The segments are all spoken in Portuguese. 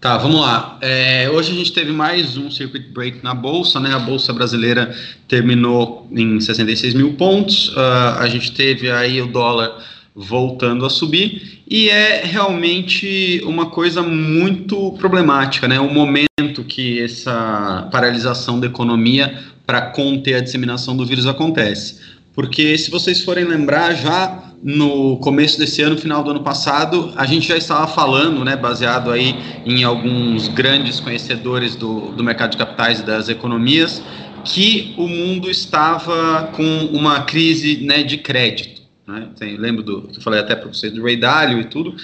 Tá, vamos lá. É, hoje a gente teve mais um circuit break na bolsa, né? A bolsa brasileira terminou em 66 mil pontos. Uh, a gente teve aí o dólar voltando a subir e é realmente uma coisa muito problemática, né? O momento que essa paralisação da economia para conter a disseminação do vírus acontece. Porque se vocês forem lembrar, já no começo desse ano, final do ano passado, a gente já estava falando, né, baseado aí em alguns grandes conhecedores do, do mercado de capitais e das economias, que o mundo estava com uma crise né, de crédito. Né? Tem, lembro do que eu falei até para vocês do Ray Dalio e tudo.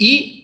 E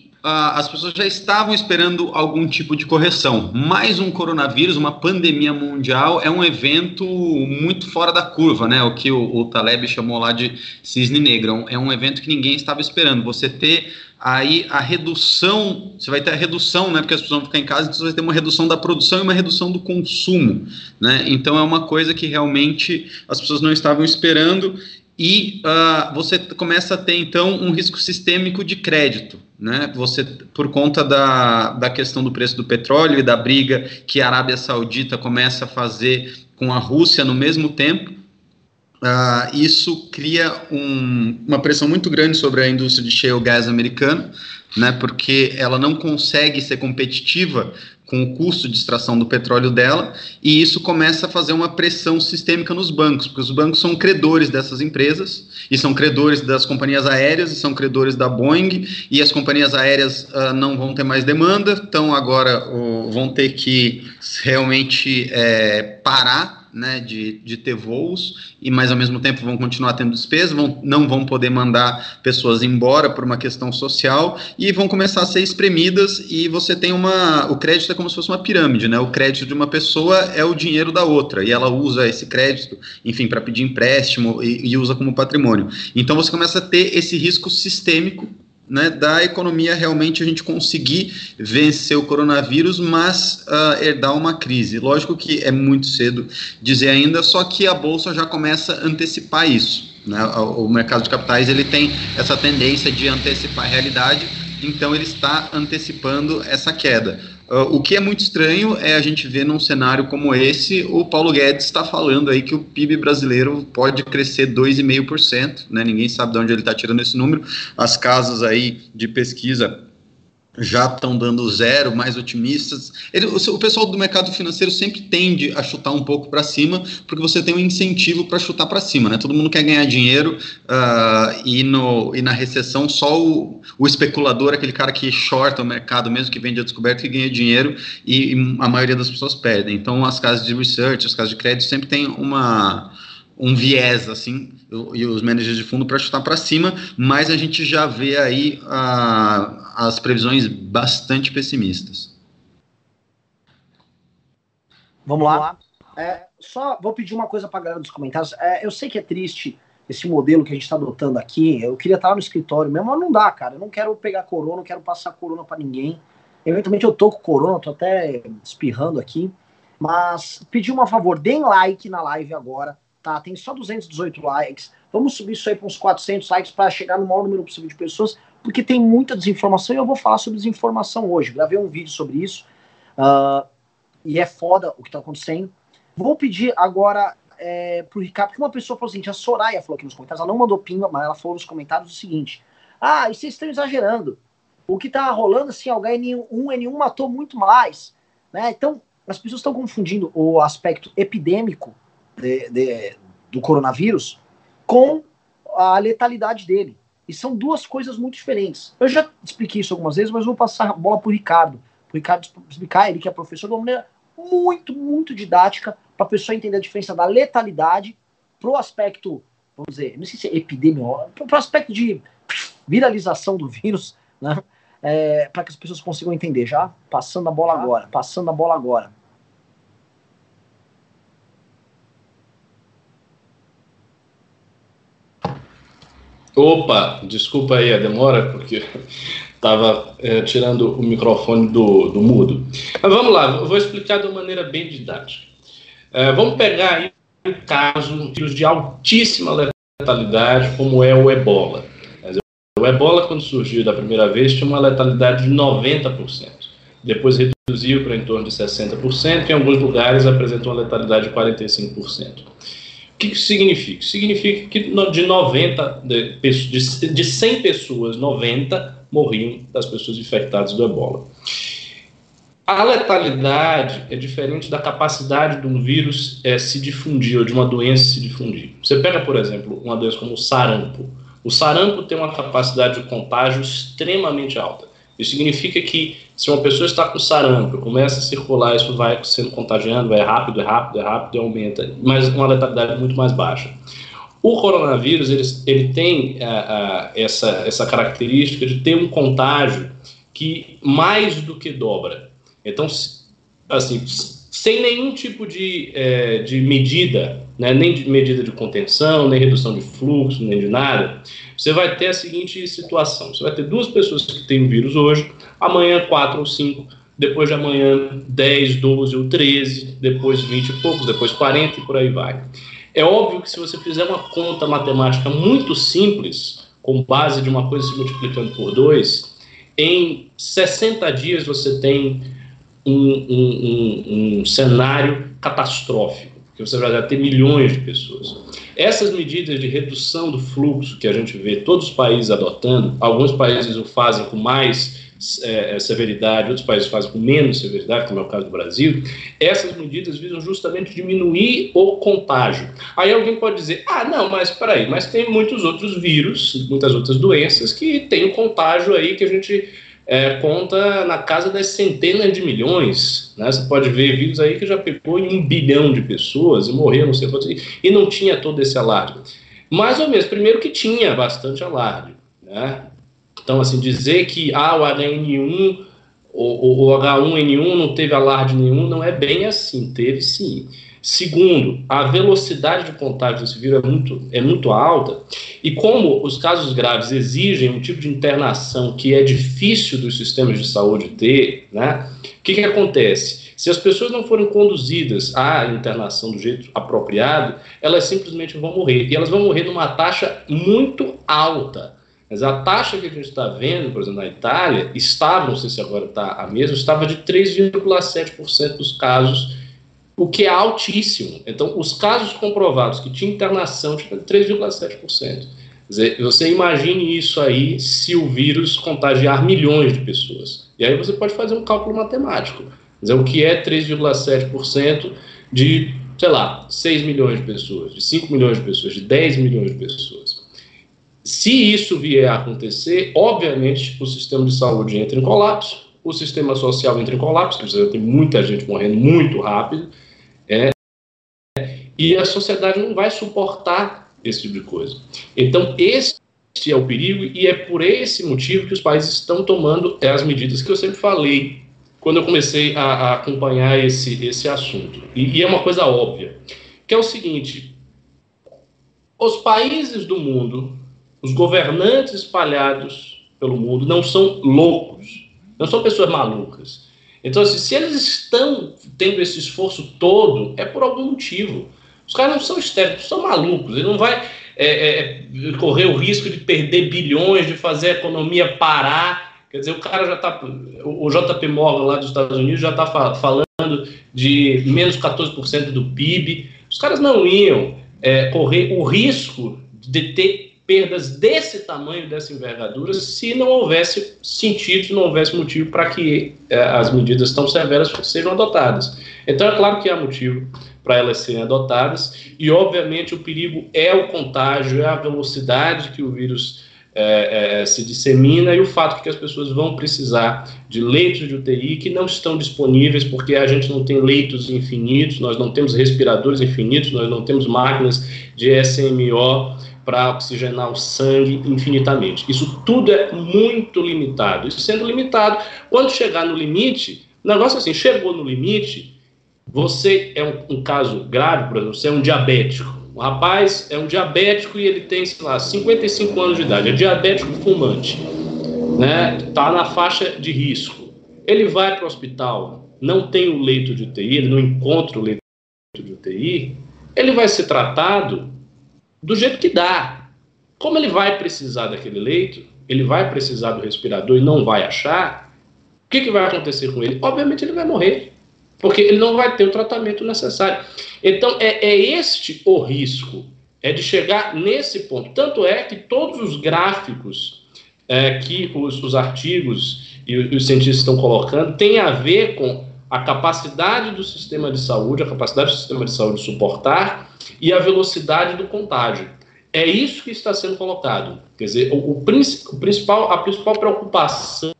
as pessoas já estavam esperando algum tipo de correção. Mais um coronavírus, uma pandemia mundial, é um evento muito fora da curva, né? O que o, o Taleb chamou lá de cisne negro. É um evento que ninguém estava esperando. Você ter aí a redução, você vai ter a redução, né? Porque as pessoas vão ficar em casa, então você vai ter uma redução da produção e uma redução do consumo, né? Então é uma coisa que realmente as pessoas não estavam esperando e uh, você começa a ter então um risco sistêmico de crédito, né? Você por conta da, da questão do preço do petróleo e da briga que a Arábia Saudita começa a fazer com a Rússia no mesmo tempo, uh, isso cria um, uma pressão muito grande sobre a indústria de shale gas americana, né? Porque ela não consegue ser competitiva com o custo de extração do petróleo dela, e isso começa a fazer uma pressão sistêmica nos bancos, porque os bancos são credores dessas empresas, e são credores das companhias aéreas, e são credores da Boeing, e as companhias aéreas uh, não vão ter mais demanda, então agora uh, vão ter que realmente é, parar né, de, de ter voos, e mas ao mesmo tempo vão continuar tendo despesas, vão, não vão poder mandar pessoas embora por uma questão social, e vão começar a ser espremidas, e você tem uma. O crédito é como se fosse uma pirâmide, né? O crédito de uma pessoa é o dinheiro da outra, e ela usa esse crédito, enfim, para pedir empréstimo e, e usa como patrimônio. Então você começa a ter esse risco sistêmico né, da economia realmente a gente conseguir vencer o coronavírus, mas uh, herdar uma crise. Lógico que é muito cedo dizer ainda, só que a bolsa já começa a antecipar isso. Né? O, mercado de capitais ele tem essa tendência de antecipar a realidade, então ele está antecipando essa queda. Uh, o que é muito estranho é a gente ver num cenário como esse, o Paulo Guedes está falando aí que o PIB brasileiro pode crescer 2,5%, né? Ninguém sabe de onde ele está tirando esse número. As casas aí de pesquisa já estão dando zero, mais otimistas. Ele, o, pessoal do mercado financeiro sempre tende a chutar um pouco para cima, porque você tem um incentivo para chutar para cima, né? Todo mundo quer ganhar dinheiro uh, e, no, e na recessão só o, o, especulador, aquele cara que shorta o mercado, mesmo que vende a descoberta, que ganha dinheiro e, e a maioria das pessoas perdem. Então as casas de research, as casas de crédito sempre tem uma um viés assim e os managers de fundo para chutar para cima, mas a gente já vê aí uh, as previsões bastante pessimistas. Vamos lá. É, só vou pedir uma coisa para a galera dos comentários. É, eu sei que é triste esse modelo que a gente está adotando aqui. Eu queria estar no escritório mesmo, mas não dá, cara. Eu não quero pegar corona, não quero passar corona para ninguém. Eventualmente eu tô com corona, tô até espirrando aqui. Mas pedir um favor, deem like na live agora tá? Tem só 218 likes. Vamos subir isso aí para uns 400 likes para chegar no maior número possível de pessoas, porque tem muita desinformação e eu vou falar sobre desinformação hoje. Gravei um vídeo sobre isso uh, e é foda o que está acontecendo. Vou pedir agora é, pro Ricardo, porque uma pessoa falou assim, a Soraya falou aqui nos comentários, ela não mandou pinga, mas ela falou nos comentários o seguinte: Ah, vocês estão exagerando. O que tá rolando assim, o H1N1 matou muito mais. Né? Então, as pessoas estão confundindo o aspecto epidêmico de, de, do coronavírus com a letalidade dele. E são duas coisas muito diferentes. Eu já expliquei isso algumas vezes, mas vou passar a bola para o Ricardo. O Ricardo explicar, ele que é professor, de uma maneira muito, muito didática, para a pessoa entender a diferença da letalidade para o aspecto, vamos dizer, não sei se é epidemiológico, para o aspecto de viralização do vírus, né? É, para que as pessoas consigam entender. Já passando a bola agora, passando a bola agora. Opa, desculpa aí a demora, porque estava é, tirando o microfone do, do mudo. Mas vamos lá, eu vou explicar de uma maneira bem didática. É, vamos pegar aí um caso, de altíssima letalidade, como é o ebola. O ebola, quando surgiu da primeira vez, tinha uma letalidade de 90%. Depois reduziu para em torno de 60%, e em alguns lugares apresentou uma letalidade de 45%. Que isso significa? Significa que de 90, de, de 100 pessoas, 90 morriam das pessoas infectadas do ebola. A letalidade é diferente da capacidade de um vírus é, se difundir, ou de uma doença se difundir. Você pega, por exemplo, uma doença como o sarampo. O sarampo tem uma capacidade de contágio extremamente alta. Isso significa que se uma pessoa está com sarampo, começa a circular, isso vai sendo contagiando, vai rápido, é rápido, é rápido e aumenta, mas uma letalidade muito mais baixa. O coronavírus ele, ele tem uh, uh, essa, essa característica de ter um contágio que mais do que dobra. Então, assim, sem nenhum tipo de, é, de medida, né, nem de medida de contenção, nem redução de fluxo, nem de nada, você vai ter a seguinte situação: você vai ter duas pessoas que têm o vírus hoje, amanhã quatro ou cinco, depois de amanhã 10, 12 ou 13, depois 20 e poucos, depois 40 e por aí vai. É óbvio que se você fizer uma conta matemática muito simples, com base de uma coisa se multiplicando por 2, em 60 dias você tem um, um, um, um cenário catastrófico, que você vai ter milhões de pessoas. Essas medidas de redução do fluxo que a gente vê todos os países adotando, alguns países o fazem com mais é, é, severidade, outros países fazem com menos severidade, como é o caso do Brasil, essas medidas visam justamente diminuir o contágio. Aí alguém pode dizer, ah, não, mas peraí, mas tem muitos outros vírus, muitas outras doenças que tem o contágio aí que a gente é, conta na casa das centenas de milhões. Né? Você pode ver vírus aí que já pegou em um bilhão de pessoas e morreu, não sei quanto, e não tinha todo esse alarde. Mais ou menos, primeiro que tinha bastante alarde. Né? Então, assim, dizer que ah, o HN1 o, o H1N1 não teve alarde nenhum, não é bem assim, teve sim. Segundo, a velocidade de contágio desse vírus é muito, é muito alta, e como os casos graves exigem um tipo de internação que é difícil dos sistemas de saúde ter, né, o que, que acontece? Se as pessoas não forem conduzidas à internação do jeito apropriado, elas simplesmente vão morrer. E elas vão morrer numa taxa muito alta. Mas a taxa que a gente está vendo, por exemplo, na Itália, estava, não sei se agora está a mesma, estava de 3,7% dos casos o que é altíssimo. Então, os casos comprovados que tinha internação, tipo, 3,7%. Você imagine isso aí se o vírus contagiar milhões de pessoas. E aí você pode fazer um cálculo matemático. Dizer, o que é 3,7% de, sei lá, 6 milhões de pessoas, de 5 milhões de pessoas, de 10 milhões de pessoas. Se isso vier a acontecer, obviamente o sistema de saúde entra em colapso, o sistema social entra em colapso, porque tem muita gente morrendo muito rápido, e a sociedade não vai suportar esse tipo de coisa. Então, esse é o perigo, e é por esse motivo que os países estão tomando as medidas que eu sempre falei quando eu comecei a, a acompanhar esse, esse assunto. E, e é uma coisa óbvia, que é o seguinte: os países do mundo, os governantes espalhados pelo mundo, não são loucos, não são pessoas malucas. Então, assim, se eles estão tendo esse esforço todo, é por algum motivo. Os caras não são estéticos, são malucos. Ele não vai é, é, é, correr o risco de perder bilhões, de fazer a economia parar. Quer dizer, o cara já está. O JP Morgan lá dos Estados Unidos já está falando de menos 14% do PIB. Os caras não iam é, correr o risco de ter perdas desse tamanho, dessa envergadura, se não houvesse sentido, se não houvesse motivo para que eh, as medidas tão severas sejam adotadas. Então, é claro que há motivo para elas serem adotadas, e obviamente o perigo é o contágio, é a velocidade que o vírus eh, eh, se dissemina e o fato que as pessoas vão precisar de leitos de UTI que não estão disponíveis porque a gente não tem leitos infinitos, nós não temos respiradores infinitos, nós não temos máquinas de SMO para oxigenar o sangue infinitamente. Isso tudo é muito limitado. Isso sendo limitado, quando chegar no limite, o negócio é assim, chegou no limite, você é um, um caso grave, por exemplo, você é um diabético. O rapaz é um diabético e ele tem, sei lá, 55 anos de idade, é diabético fumante, né? Tá na faixa de risco. Ele vai para o hospital, não tem o leito de UTI, ele não encontra o leito de UTI, ele vai ser tratado do jeito que dá. Como ele vai precisar daquele leito, ele vai precisar do respirador e não vai achar, o que, que vai acontecer com ele? Obviamente ele vai morrer, porque ele não vai ter o tratamento necessário. Então é, é este o risco, é de chegar nesse ponto. Tanto é que todos os gráficos é, que os, os artigos e os cientistas estão colocando têm a ver com a capacidade do sistema de saúde, a capacidade do sistema de saúde suportar e a velocidade do contágio. É isso que está sendo colocado. Quer dizer, o, o, principal, a principal preocupação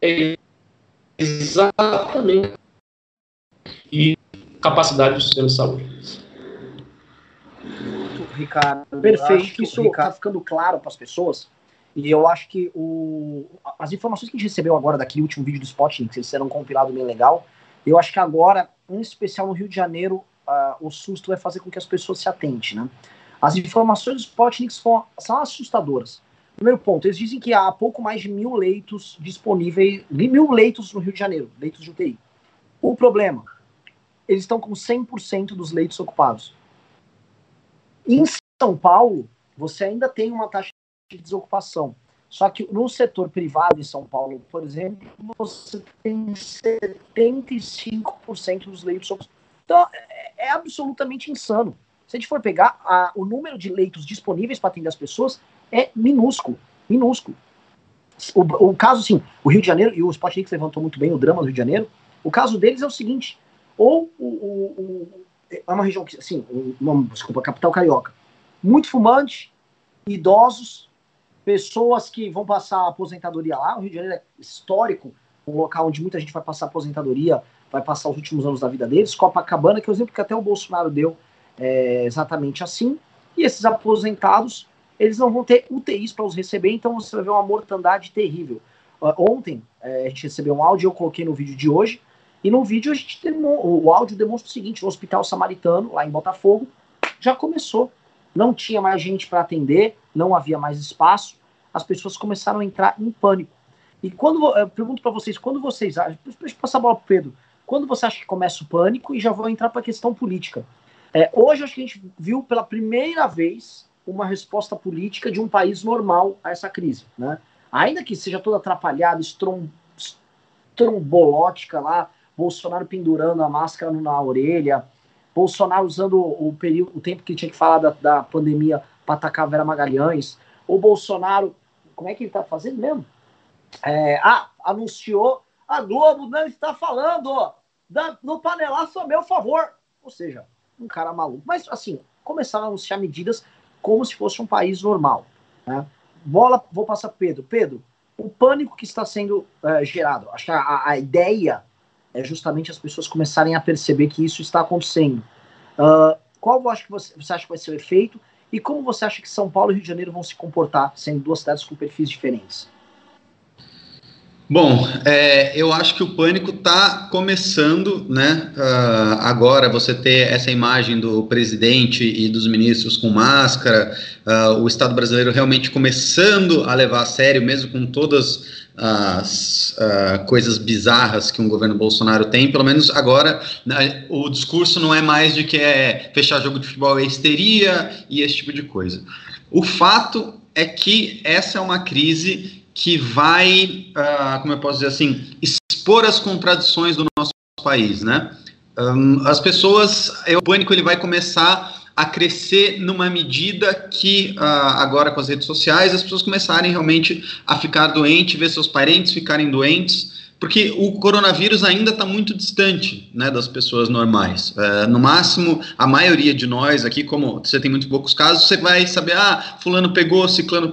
é exatamente e capacidade do sistema de saúde. Ricardo. Perfeito, isso está ficando claro para as pessoas. E eu acho que o, as informações que a gente recebeu agora daquele último vídeo do Spotnik, eles serão um compilado bem legal. Eu acho que agora, em especial no Rio de Janeiro, uh, o susto vai fazer com que as pessoas se atentem, né? As informações do Spotnik são, são assustadoras. Primeiro ponto, eles dizem que há pouco mais de mil leitos disponíveis, mil leitos no Rio de Janeiro, leitos de UTI. O problema, eles estão com 100% dos leitos ocupados. Em São Paulo, você ainda tem uma taxa de desocupação. Só que no setor privado em São Paulo, por exemplo, você tem 75% dos leitos ocupados. Então, é, é, absolutamente insano. Se a gente for pegar, a, o número de leitos disponíveis para atender as pessoas é minúsculo. Minúsculo. O, o caso, assim, o Rio de Janeiro, e o Spotnik levantou muito bem o drama do Rio de Janeiro, o caso deles é o seguinte, ou o, o, é uma região que, assim, uma, desculpa, capital carioca, muito fumante, idosos, pessoas que vão passar aposentadoria lá. O Rio de Janeiro é histórico, um local onde muita gente vai passar aposentadoria, vai passar os últimos anos da vida deles. Copacabana, que é o exemplo que até o Bolsonaro deu, é exatamente assim. E esses aposentados, eles não vão ter UTIs para os receber, então você vai ver uma mortandade terrível. Ontem, é, a gente recebeu um áudio, eu coloquei no vídeo de hoje, e no vídeo a gente o áudio demonstra o seguinte: o Hospital Samaritano, lá em Botafogo, já começou. Não tinha mais gente para atender, não havia mais espaço, as pessoas começaram a entrar em pânico. E quando eu pergunto para vocês, quando vocês acham, deixa eu passar a bola para Pedro, quando você acha que começa o pânico e já vou entrar para a questão política? É, hoje acho que a gente viu pela primeira vez uma resposta política de um país normal a essa crise, né? Ainda que seja toda atrapalhada, estrom, estrombolótica lá, Bolsonaro pendurando a máscara na orelha, Bolsonaro usando o período, o tempo que tinha que falar da, da pandemia para atacar a Vera Magalhães, o Bolsonaro, como é que ele está fazendo mesmo? É, ah, anunciou, a Globo não está falando, da, no panelaço a meu favor. Ou seja, um cara maluco. Mas, assim, começaram a anunciar medidas como se fosse um país normal. Né? Bola, vou passar para Pedro. Pedro, o pânico que está sendo uh, gerado, acho que a, a ideia é justamente as pessoas começarem a perceber que isso está acontecendo. Uh, qual acho que você, você acha que vai ser o efeito e como você acha que São Paulo e Rio de Janeiro vão se comportar, sendo duas cidades com perfis diferentes? Bom, é, eu acho que o pânico está começando, né? Uh, agora você ter essa imagem do presidente e dos ministros com máscara, uh, o Estado brasileiro realmente começando a levar a sério, mesmo com todas as uh, coisas bizarras que um governo Bolsonaro tem, pelo menos agora né, o discurso não é mais de que é fechar jogo de futebol é histeria e esse tipo de coisa. O fato é que essa é uma crise que vai, uh, como eu posso dizer assim, expor as contradições do nosso país, né? Um, as pessoas, o pânico ele vai começar a crescer numa medida que uh, agora com as redes sociais as pessoas começarem realmente a ficar doentes, ver seus parentes ficarem doentes, porque o coronavírus ainda está muito distante né, das pessoas normais. Uh, no máximo, a maioria de nós aqui, como você tem muito poucos casos, você vai saber, ah, fulano pegou, ciclano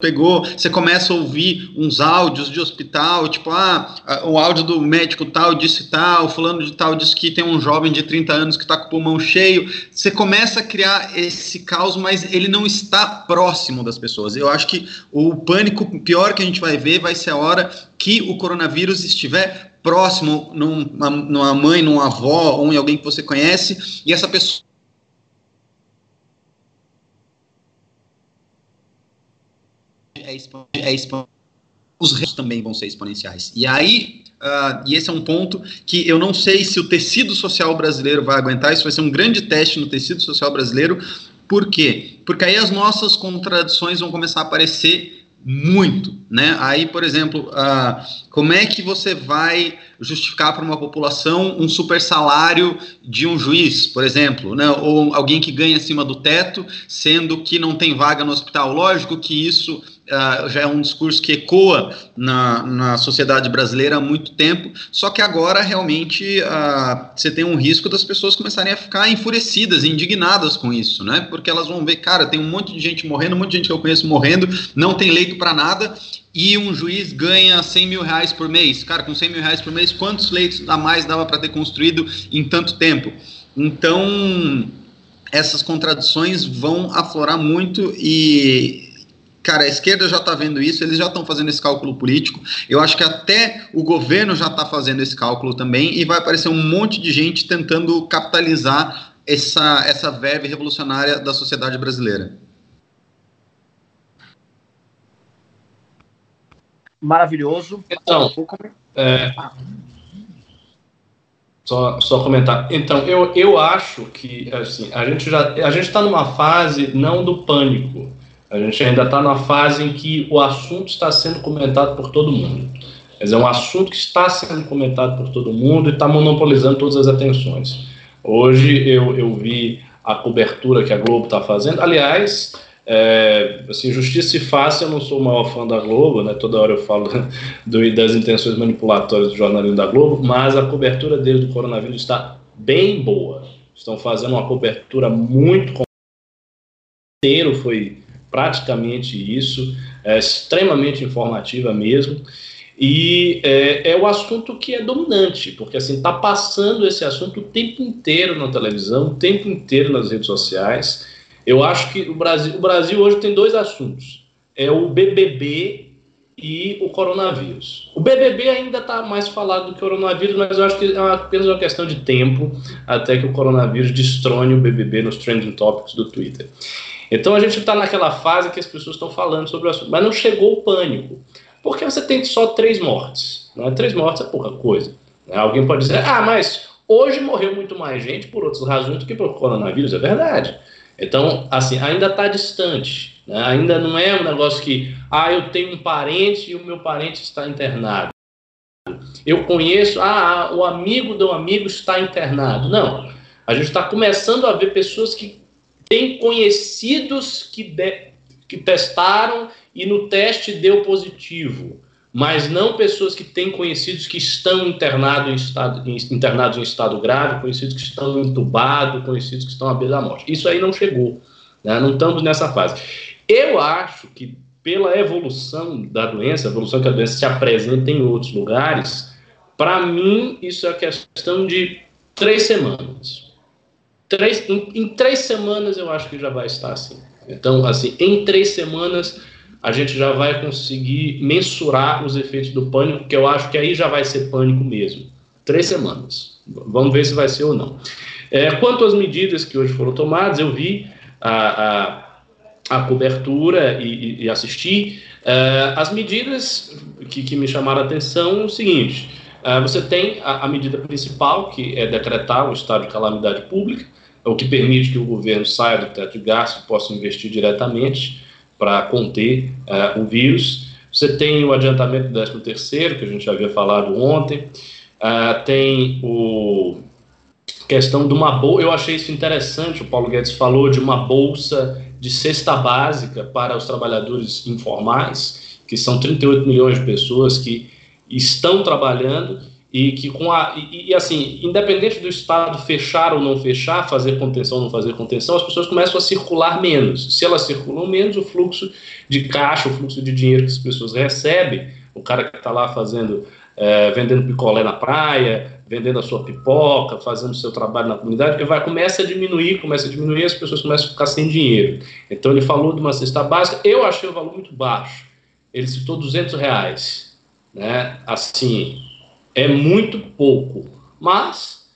pegou, você começa a ouvir uns áudios de hospital, tipo, ah, o áudio do médico tal disse tal, fulano de tal disse que tem um jovem de 30 anos que está com o pulmão cheio. Você começa a criar esse caos, mas ele não está próximo das pessoas. Eu acho que o pânico pior que a gente vai ver vai ser a hora que o coronavírus estiver próximo numa, numa mãe, numa avó, ou em alguém que você conhece, e essa pessoa é, é exponencial. Os restos também vão ser exponenciais. E aí, uh, e esse é um ponto que eu não sei se o tecido social brasileiro vai aguentar, isso vai ser um grande teste no tecido social brasileiro, Por quê? Porque aí as nossas contradições vão começar a aparecer muito, né? Aí, por exemplo, uh, como é que você vai justificar para uma população um super salário de um juiz, por exemplo, né? Ou alguém que ganha acima do teto, sendo que não tem vaga no hospital? Lógico que isso uh, já é um discurso que ecoa na, na sociedade brasileira há muito tempo, só que agora realmente uh, você tem um risco das pessoas começarem a ficar enfurecidas, indignadas com isso, né? Porque elas vão ver, cara, tem um monte de gente morrendo, um monte de gente que eu conheço morrendo, não tem leito para nada, e um juiz ganha 100 mil reais por mês. Cara, com 100 mil reais por mês, quantos leitos a mais dava para ter construído em tanto tempo? Então, essas contradições vão aflorar muito e Cara, a esquerda já está vendo isso, eles já estão fazendo esse cálculo político. Eu acho que até o governo já está fazendo esse cálculo também, e vai aparecer um monte de gente tentando capitalizar essa, essa verve revolucionária da sociedade brasileira. Maravilhoso. Então, é, só, só comentar. Então, eu, eu acho que assim, a gente já a gente está numa fase não do pânico a gente ainda está na fase em que o assunto está sendo comentado por todo mundo. Quer dizer, é um assunto que está sendo comentado por todo mundo e está monopolizando todas as atenções. Hoje eu, eu vi a cobertura que a Globo está fazendo. Aliás, é, assim, justiça se faça, eu não sou o maior fã da Globo, né? Toda hora eu falo do, das intenções manipulatórias do jornalismo da Globo, mas a cobertura deles do coronavírus está bem boa. Estão fazendo uma cobertura muito inteiro foi praticamente isso, é extremamente informativa mesmo. E é, é, o assunto que é dominante, porque assim está passando esse assunto o tempo inteiro na televisão, o tempo inteiro nas redes sociais. Eu acho que o Brasil, o Brasil hoje tem dois assuntos: é o BBB e o coronavírus. O BBB ainda está mais falado do que o coronavírus, mas eu acho que é apenas uma questão de tempo até que o coronavírus destrone o BBB nos trending topics do Twitter. Então a gente está naquela fase que as pessoas estão falando sobre o assunto, mas não chegou o pânico, porque você tem só três mortes. Né? Três mortes é pouca coisa. Né? Alguém pode dizer, ah, mas hoje morreu muito mais gente por outras razões do que por coronavírus, é verdade. Então, assim, ainda está distante. Né? Ainda não é um negócio que, ah, eu tenho um parente e o meu parente está internado. Eu conheço, ah, o amigo do amigo está internado. Não. A gente está começando a ver pessoas que tem conhecidos que, de, que testaram e no teste deu positivo, mas não pessoas que têm conhecidos que estão internado em estado, internados em estado grave, conhecidos que estão entubados, conhecidos que estão à beira da morte. Isso aí não chegou, né? não estamos nessa fase. Eu acho que pela evolução da doença, a evolução que a doença se apresenta em outros lugares, para mim isso é questão de três semanas. Três, em, em, três semanas eu acho que já vai estar assim. Então, assim, em três semanas a gente já vai conseguir mensurar os efeitos do pânico, que eu acho que aí já vai ser pânico mesmo. Três semanas. Vamos ver se vai ser ou não. É, quanto às medidas que hoje foram tomadas, eu vi a, a, a cobertura e, e assisti. É, as medidas que, que, me chamaram a atenção é o seguinte: é, você tem a, a medida principal, que é decretar o estado de calamidade pública o que permite que o governo saia do teto de gastos e possa investir diretamente para conter uh, o vírus. Você tem o adiantamento do 13 terceiro, que a gente já havia falado ontem, uh, tem o questão de uma bolsa, eu achei isso interessante, o Paulo Guedes falou de uma bolsa de cesta básica para os trabalhadores informais, que são 38 milhões de pessoas que estão trabalhando e que com a e, e, assim independente do estado fechar ou não fechar fazer contenção ou não fazer contenção as pessoas começam a circular menos. Se elas circulam menos o fluxo de caixa o fluxo de dinheiro que as pessoas recebem o cara que está lá fazendo é, vendendo picolé na praia vendendo a sua pipoca fazendo seu trabalho na comunidade vai começa a diminuir começa a diminuir as pessoas começam a ficar sem dinheiro. Então ele falou de uma cesta básica eu achei o valor muito baixo. Ele citou 200 reais né? Assim é muito pouco, mas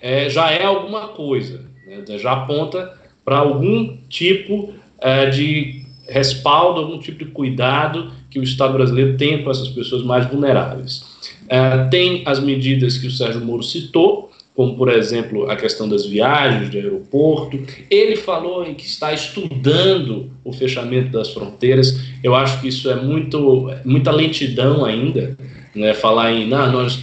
é, já é alguma coisa, né? já aponta para algum tipo é, de respaldo, algum tipo de cuidado que o Estado brasileiro tem com essas pessoas mais vulneráveis. É, tem as medidas que o Sérgio Moro citou, como, por exemplo, a questão das viagens de aeroporto. Ele falou em que está estudando o fechamento das fronteiras. Eu acho que isso é muito, muita lentidão ainda, né? falar em, não, nós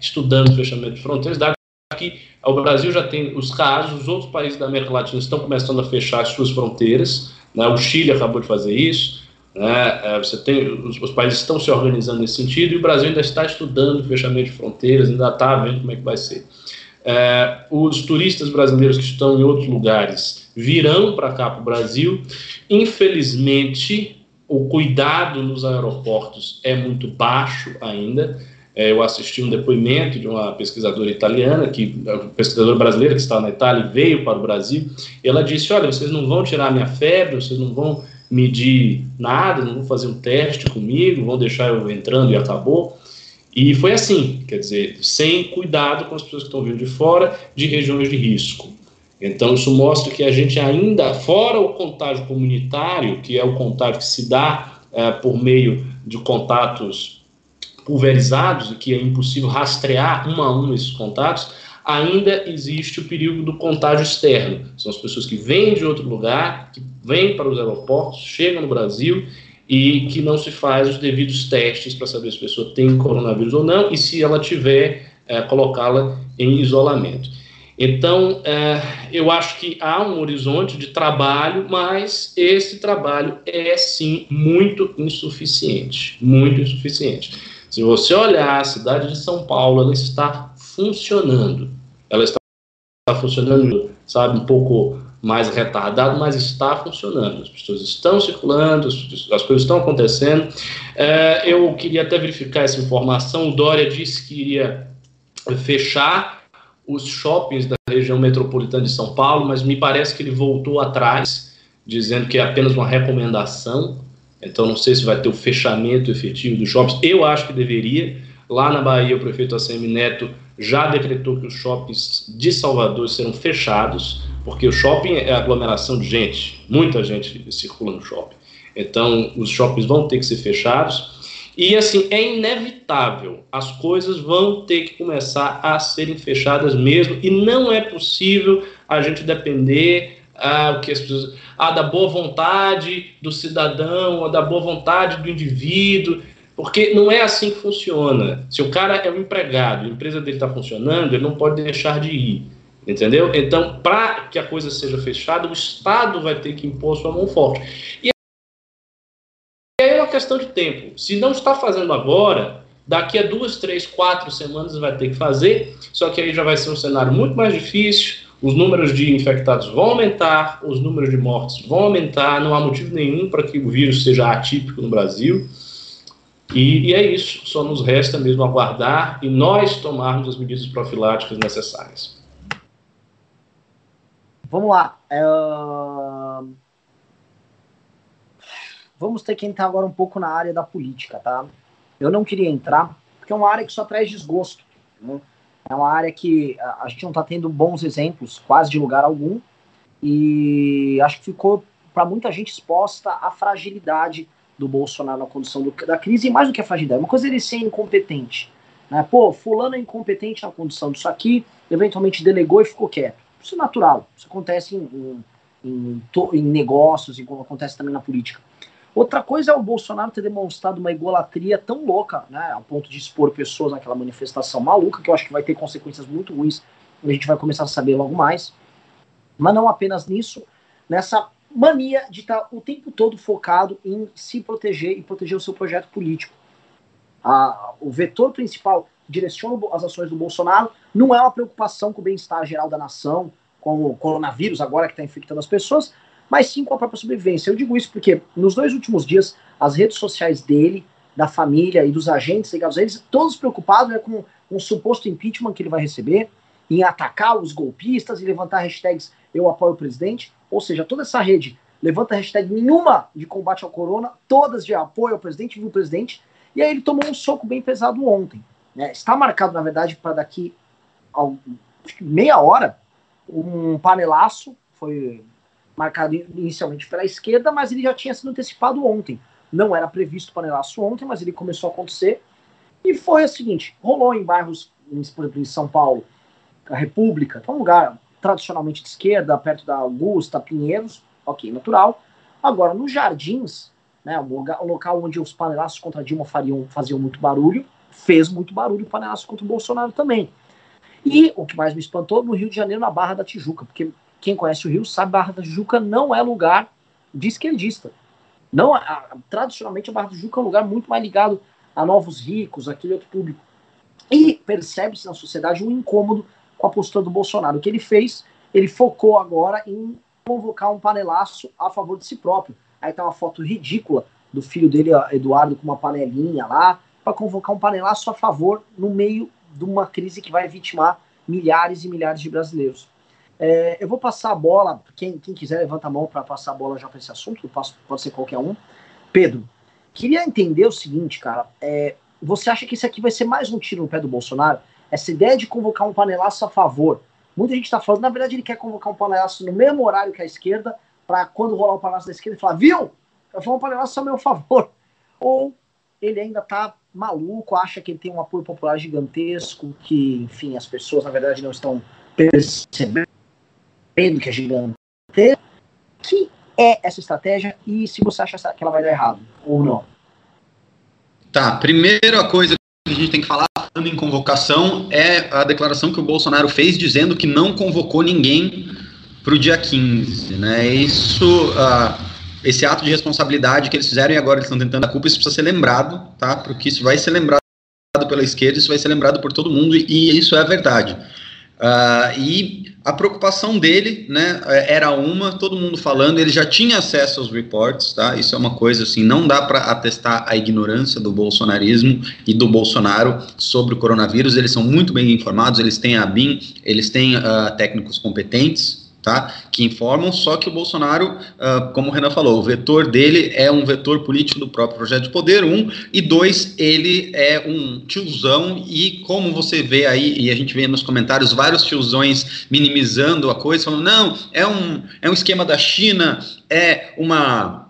estudando fechamento de fronteiras, dado que o Brasil já tem os casos, os outros países da América Latina estão começando a fechar as suas fronteiras, né? o Chile acabou de fazer isso, né? É, você tem, os, os, países estão se organizando nesse sentido e o Brasil ainda está estudando o fechamento de fronteiras, ainda está vendo como é que vai ser. É, os turistas brasileiros que estão em outros lugares virão para cá para o Brasil. Infelizmente, o cuidado nos aeroportos é muito baixo ainda. É, eu assisti um depoimento de uma pesquisadora italiana, que pesquisadora brasileira que está na Itália e veio para o Brasil. E ela disse: Olha, vocês não vão tirar minha febre, vocês não vão medir nada, não vão fazer um teste comigo, vão deixar eu entrando e acabou. E foi assim, quer dizer, sem cuidado com as pessoas que estão vindo de fora, de regiões de risco. Então, isso mostra que a gente ainda, fora o contágio comunitário, que é o contágio que se dá é, por meio de contatos pulverizados e que é impossível rastrear um a um esses contatos, ainda existe o perigo do contágio externo. São as pessoas que vêm de outro lugar, que vêm para os aeroportos, chegam no Brasil e que não se faz os devidos testes para saber se a pessoa tem coronavírus ou não e se ela tiver, é, colocá-la em isolamento. Então, é, eu acho que há um horizonte de trabalho, mas esse trabalho é sim muito insuficiente, muito insuficiente. Se você olhar a cidade de São Paulo, ela está funcionando. Ela está funcionando, sabe, um pouco mais retardado, mas está funcionando. As pessoas estão circulando, as coisas estão acontecendo. É, eu queria até verificar essa informação. O Dória disse que iria fechar os shoppings da região metropolitana de São Paulo, mas me parece que ele voltou atrás, dizendo que é apenas uma recomendação. Então, não sei se vai ter o fechamento efetivo dos shoppings. Eu acho que deveria. Lá na Bahia, o prefeito ACM Neto já decretou que os shoppings de Salvador serão fechados, porque o shopping é aglomeração de gente, muita gente circula no shopping. Então, os shoppings vão ter que ser fechados. E assim, é inevitável, as coisas vão ter que começar a serem fechadas mesmo, e não é possível a gente depender ah, o que as pessoas, ah, da boa vontade do cidadão, ou da boa vontade do indivíduo, porque não é assim que funciona. Se o cara é um empregado, a empresa dele está funcionando, ele não pode deixar de ir. Entendeu? Então, para que a coisa seja fechada, o Estado vai ter que impor sua mão forte. E questão de tempo. Se não está fazendo agora, daqui a duas, três, quatro semanas vai ter que fazer, só que aí já vai ser um cenário muito mais difícil, os números de infectados vão aumentar, os números de mortes vão aumentar, não há motivo nenhum para que o vírus seja atípico no Brasil. E, e, é isso, só nos resta mesmo aguardar e nós tomarmos as medidas profiláticas necessárias. Vamos lá. Uh... Vamos ter que entrar agora um pouco na área da política, tá? Eu não queria entrar, porque é uma área que só traz desgosto. Né? É uma área que a gente não está tendo bons exemplos, quase de lugar algum, e acho que ficou para muita gente exposta à fragilidade do Bolsonaro na condução do, da crise, e mais do que a fragilidade, uma coisa é ele ser incompetente. Né? Pô, fulano é incompetente na condução disso aqui, eventualmente delegou e ficou quieto. Isso é natural, isso acontece em, em, em, em negócios, e acontece também na política. Outra coisa é o Bolsonaro ter demonstrado uma egolatria tão louca, né, ao ponto de expor pessoas naquela manifestação maluca, que eu acho que vai ter consequências muito ruins, a gente vai começar a saber logo mais. Mas não apenas nisso, nessa mania de estar o tempo todo focado em se proteger e proteger o seu projeto político. O vetor principal direciona as ações do Bolsonaro não é uma preocupação com o bem-estar geral da nação, com o coronavírus agora que está infectando as pessoas, mas sim com a própria sobrevivência. Eu digo isso porque nos dois últimos dias, as redes sociais dele, da família e dos agentes ligados a eles, todos preocupados né, com um suposto impeachment que ele vai receber, em atacar os golpistas e levantar hashtags eu apoio o presidente. Ou seja, toda essa rede levanta hashtag nenhuma de combate ao corona, todas de apoio ao presidente, viu o presidente, e aí ele tomou um soco bem pesado ontem. Né? Está marcado, na verdade, para daqui a meia hora, um panelaço, foi marcado inicialmente pela esquerda, mas ele já tinha sido antecipado ontem. Não era previsto o panelaço ontem, mas ele começou a acontecer. E foi o seguinte: rolou em bairros, por exemplo, em São Paulo, a República, que é um lugar tradicionalmente de esquerda, perto da Augusta, Pinheiros, ok, natural. Agora, nos Jardins, né, o, lugar, o local onde os panelaços contra Dilma fariam, faziam muito barulho, fez muito barulho o panelaço contra o Bolsonaro também. E o que mais me espantou, no Rio de Janeiro, na Barra da Tijuca, porque quem conhece o Rio sabe Barra da Tijuca não é lugar de esquerdista. Não, a, tradicionalmente a Barra da Tijuca é um lugar muito mais ligado a novos ricos, aquele outro público. E percebe-se na sociedade um incômodo com a postura do Bolsonaro. O que ele fez, ele focou agora em convocar um panelaço a favor de si próprio. Aí tá uma foto ridícula do filho dele, Eduardo, com uma panelinha lá, para convocar um panelaço a favor no meio de uma crise que vai vitimar milhares e milhares de brasileiros. É, eu vou passar a bola, quem, quem quiser levanta a mão para passar a bola já para esse assunto, passo, pode ser qualquer um. Pedro, queria entender o seguinte, cara, é, você acha que isso aqui vai ser mais um tiro no pé do Bolsonaro? Essa ideia de convocar um panelaço a favor. Muita gente está falando, na verdade, ele quer convocar um panelaço no mesmo horário que a esquerda, para quando rolar o panelaço da esquerda, ele falar, viu? Eu vou um panelaço a meu favor. Ou ele ainda está maluco, acha que ele tem um apoio popular gigantesco, que, enfim, as pessoas, na verdade, não estão percebendo que é gigantesco. Que é essa estratégia e se você acha que ela vai dar errado ou não? Tá, primeira coisa que a gente tem que falar em convocação é a declaração que o Bolsonaro fez dizendo que não convocou ninguém para o dia 15. Né? Isso, uh, esse ato de responsabilidade que eles fizeram e agora eles estão tentando a culpa, isso precisa ser lembrado, tá? porque isso vai ser lembrado pela esquerda, isso vai ser lembrado por todo mundo e, isso é a verdade. Uh, e a preocupação dele, né, era uma, todo mundo falando, ele já tinha acesso aos reports, tá? Isso é uma coisa assim, não dá para atestar a ignorância do bolsonarismo e do Bolsonaro sobre o coronavírus. Eles são muito bem informados, eles têm a BIM, eles têm uh, técnicos competentes, tá? que informam, só que o Bolsonaro, uh, como o Renan falou, o vetor dele é um vetor político do próprio projeto de poder, um, e dois, ele é um tiozão, e como você vê aí, e a gente vê nos comentários vários tiozões minimizando a coisa, falando, não, é um, é um esquema da China, é uma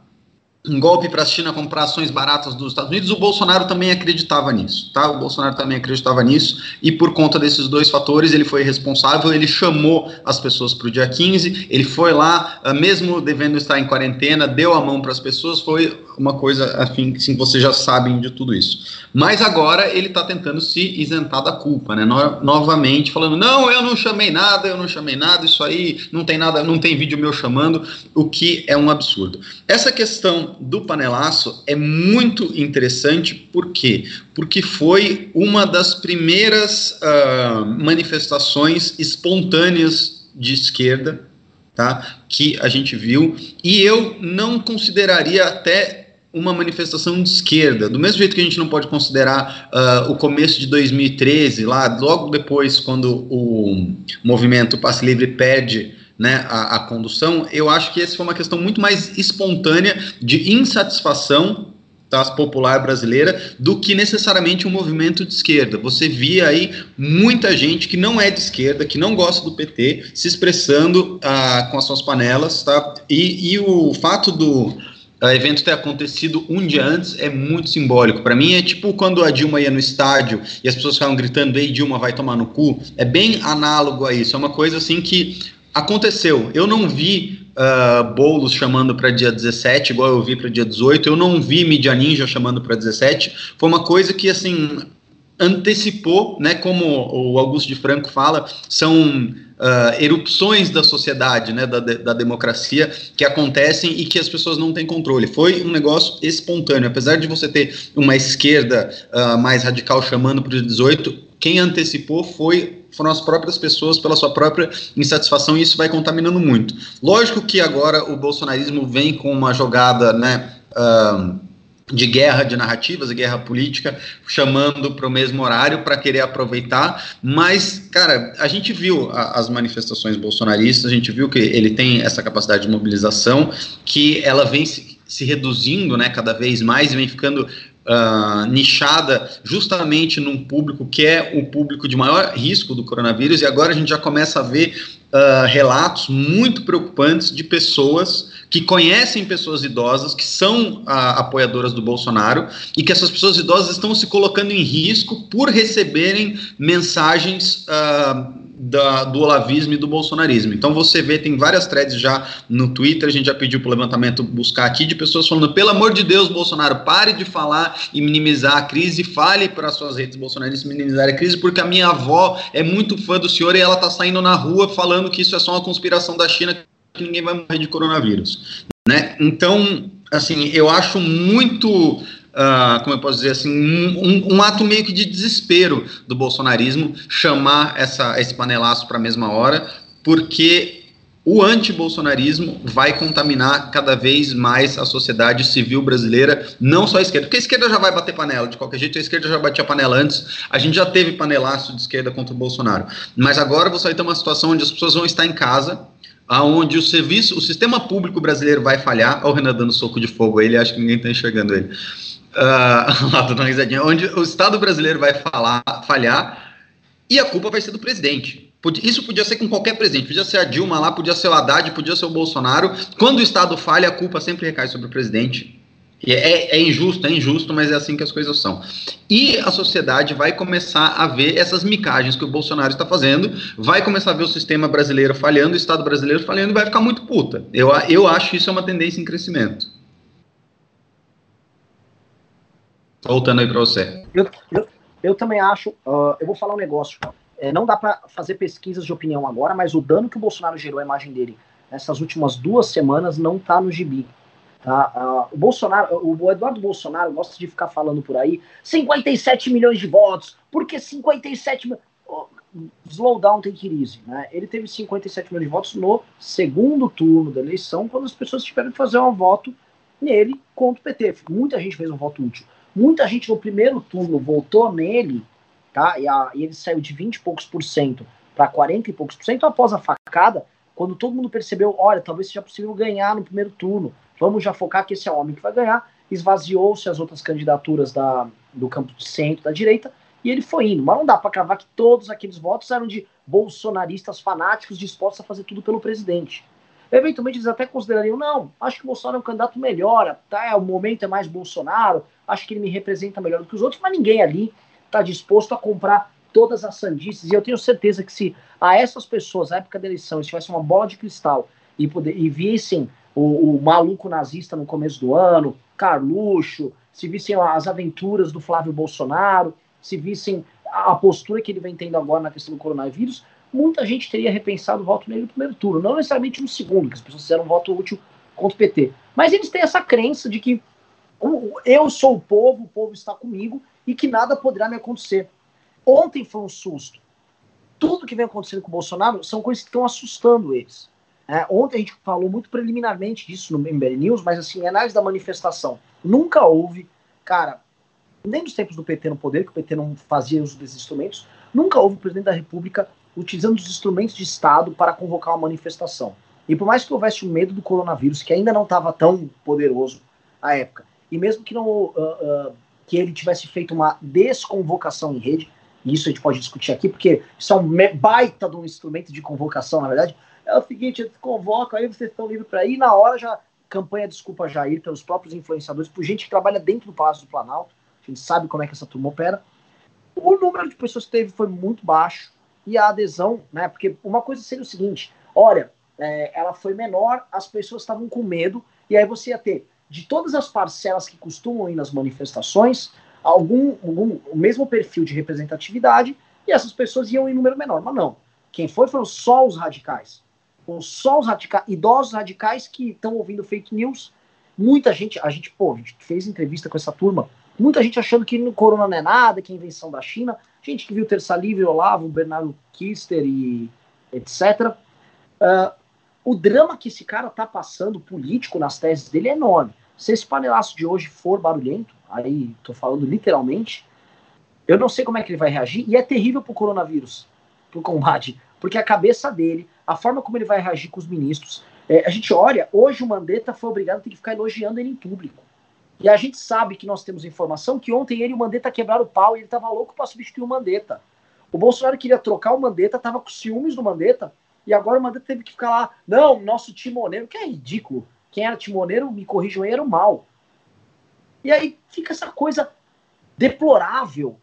um golpe para a China comprar ações baratas dos Estados Unidos, o Bolsonaro também acreditava nisso, tá? O Bolsonaro também acreditava nisso, e por conta desses dois fatores, ele foi responsável, ele chamou as pessoas para o dia 15, ele foi lá, ah, mesmo devendo estar em quarentena, deu a mão para as pessoas, foi uma coisa, assim, vocês já sabem de tudo isso. Mas agora ele está tentando se isentar da culpa, né? No, novamente falando, não, eu não chamei nada, eu não chamei nada, isso aí não tem nada, não tem vídeo meu chamando, o que é um absurdo. Essa questão do panelaço é muito interessante, por quê? Porque foi uma das primeiras uh, manifestações espontâneas de esquerda tá, que a gente viu, e eu não consideraria até uma manifestação de esquerda, do mesmo jeito que a gente não pode considerar uh, o começo de 2013, lá logo depois, quando o movimento Passe Livre perde né, a, a condução, eu acho que essa foi uma questão muito mais espontânea de insatisfação tá, popular brasileira do que necessariamente um movimento de esquerda. Você via aí muita gente que não é de esquerda, que não gosta do PT, se expressando ah, com as suas panelas, tá? E, e o fato do uh, evento ter acontecido um dia antes é muito simbólico. Para mim é tipo quando a Dilma ia no estádio e as pessoas ficavam gritando: "Ei, Dilma, vai tomar no cu". É bem análogo a isso. É uma coisa assim que Aconteceu. Eu não vi uh, Boulos chamando para dia 17, igual eu vi para dia 18. Eu não vi Mídia Ninja chamando para 17. Foi uma coisa que, assim, antecipou, né, como o Augusto de Franco fala, são uh, erupções da sociedade, né, da, da democracia, que acontecem e que as pessoas não têm controle. Foi um negócio espontâneo. Apesar de você ter uma esquerda uh, mais radical chamando para o 18, quem antecipou foi foram as próprias pessoas pela sua própria insatisfação e isso vai contaminando muito. Lógico que agora o bolsonarismo vem com uma jogada, né? Uh, de guerra de narrativas, de guerra política, chamando para o mesmo horário para querer aproveitar. Mas, cara, a gente viu a, as manifestações bolsonaristas, a gente viu que ele tem essa capacidade de mobilização, que ela vem se, se reduzindo, né, cada vez mais, e vem ficando uh, nichada justamente num público que é o público de maior risco do coronavírus, e agora a gente já começa a ver uh, relatos muito preocupantes de pessoas que conhecem pessoas idosas, que são uh, apoiadoras do Bolsonaro, e que essas pessoas idosas estão se colocando em risco por receberem mensagens da, do olavismo e do bolsonarismo. Então você vê, tem várias threads já no Twitter, a gente já pediu para o levantamento buscar aqui, de pessoas falando, pelo amor de Deus, Bolsonaro, pare de falar e minimizar a crise, fale para suas redes bolsonaristas minimizar a crise, porque a minha avó é muito fã do senhor e ela está saindo na rua falando que isso é só uma conspiração da China, que ninguém vai morrer de coronavírus. Né? Então, assim, eu acho muito uh, como eu posso dizer assim, um, um, ato meio que de desespero do bolsonarismo chamar essa, esse panelaço para a mesma hora, porque o anti-bolsonarismo vai contaminar cada vez mais a sociedade civil brasileira, não só a esquerda, porque a esquerda já vai bater panela, de qualquer jeito a esquerda já batia panela antes, a gente já teve panelaço de esquerda contra o Bolsonaro, mas agora você vai ter uma situação onde as pessoas vão estar em casa, aonde o serviço, o sistema público brasileiro vai falhar, olha o Renan dando soco de fogo ele acha que ninguém está enxergando ele, uh, risadinha, onde o Estado brasileiro vai falar, falhar e a culpa vai ser do presidente. Isso podia ser com qualquer presidente, podia ser a Dilma lá, podia ser o Haddad, podia ser o Bolsonaro. Quando o Estado falha, a culpa sempre recai sobre o presidente. É, é, injusto, é injusto, mas é assim que as coisas são. E a sociedade vai começar a ver essas micagens que o Bolsonaro está fazendo, vai começar a ver o sistema brasileiro falhando, o Estado brasileiro falhando e vai ficar muito puta. Eu, eu acho que isso é uma tendência em crescimento. Voltando aí para você. Eu, eu, eu, também acho, uh, eu vou falar um negócio. É, não dá para fazer pesquisas de opinião agora, mas o dano que o Bolsonaro gerou à imagem dele nessas últimas duas semanas não está no gibi. Tá? Uh, o Bolsonaro, o Eduardo Bolsonaro gosta de ficar falando por aí 57 milhões de votos, porque 57 milhões. Oh, slow down, tem que ir né? Ele teve 57 milhões de votos no segundo turno da eleição, quando as pessoas tiveram que fazer um voto nele contra o PT. Muita gente fez um voto útil. Muita gente no primeiro turno votou nele, tá? E, a, e ele saiu de 20 e poucos por cento para 40 e poucos por cento após a facada, quando todo mundo percebeu, olha, talvez seja possível ganhar no primeiro turno, vamos já focar que esse é o homem que vai ganhar, esvaziou-se as outras candidaturas da, do campo de centro, da direita, e ele foi indo. Mas não dá para cravar que todos aqueles votos eram de bolsonaristas fanáticos dispostos a fazer tudo pelo presidente. Eventualmente eles até considerariam, não, acho que o Bolsonaro é um candidato melhor, tá? o momento é mais Bolsonaro, acho que ele me representa melhor do que os outros, mas ninguém ali está disposto a comprar todas as sandices. E eu tenho certeza que se a essas pessoas, na época da eleição, se tivesse uma bola de cristal e, poder, e vissem o, o maluco nazista no começo do ano, Carluxo, se vissem as aventuras do Flávio Bolsonaro, se vissem a postura que ele vem tendo agora na questão do coronavírus, muita gente teria repensado o voto nele no primeiro turno, não necessariamente no segundo, que as pessoas fizeram um voto útil contra o PT. Mas eles têm essa crença de que eu sou o povo, o povo está comigo e que nada poderá me acontecer. Ontem foi um susto. Tudo que vem acontecendo com o Bolsonaro são coisas que estão assustando eles. É, ontem a gente falou muito preliminarmente disso no MBL News, mas assim, análise da manifestação. Nunca houve, cara, nem nos tempos do PT no poder, que o PT não fazia uso desses instrumentos, nunca houve o presidente da República utilizando os instrumentos de Estado para convocar uma manifestação. E por mais que houvesse o medo do coronavírus, que ainda não estava tão poderoso à época, e mesmo que não uh, uh, que ele tivesse feito uma desconvocação em rede, e isso a gente pode discutir aqui, porque isso é um baita de um instrumento de convocação, na verdade. É o seguinte, eles convocam, aí vocês estão livres para ir, na hora já campanha Desculpa Jair pelos próprios influenciadores, por gente que trabalha dentro do Palácio do Planalto, a gente sabe como é que essa turma opera. O número de pessoas que teve foi muito baixo, e a adesão, né? Porque uma coisa seria o seguinte: olha, é, ela foi menor, as pessoas estavam com medo, e aí você ia ter, de todas as parcelas que costumam ir nas manifestações, algum, algum o mesmo perfil de representatividade, e essas pessoas iam em número menor. Mas não. Quem foi foram só os radicais. Foram só os radicais, idosos radicais que estão ouvindo fake news. Muita gente, a gente, pô, a gente fez entrevista com essa turma, muita gente achando que no corona não é nada, que é invenção da China gente que viu Terça Livre, Olavo, Bernardo Kister e etc. Uh, ah, o drama que esse cara tá passando político nas teses dele é enorme. Se esse panelaço de hoje for barulhento, aí tô falando literalmente, eu não sei como é que ele vai reagir, e é terrível pro coronavírus, pro combate, porque a cabeça dele, a forma como ele vai reagir com os ministros, é, a gente olha, hoje o Mandetta foi obrigado a ter que ficar elogiando ele em público. E a gente sabe que nós temos informação que ontem ele e o Mandetta quebraram o pau e ele estava louco para substituir o Mandetta. O Bolsonaro queria trocar o Mandetta, estava com ciúmes do Mandetta, e agora o Mandetta teve que ficar lá. Não, nosso timoneiro, que é ridículo. Quem era timoneiro, me corrijam era o mal. E aí fica essa coisa deplorável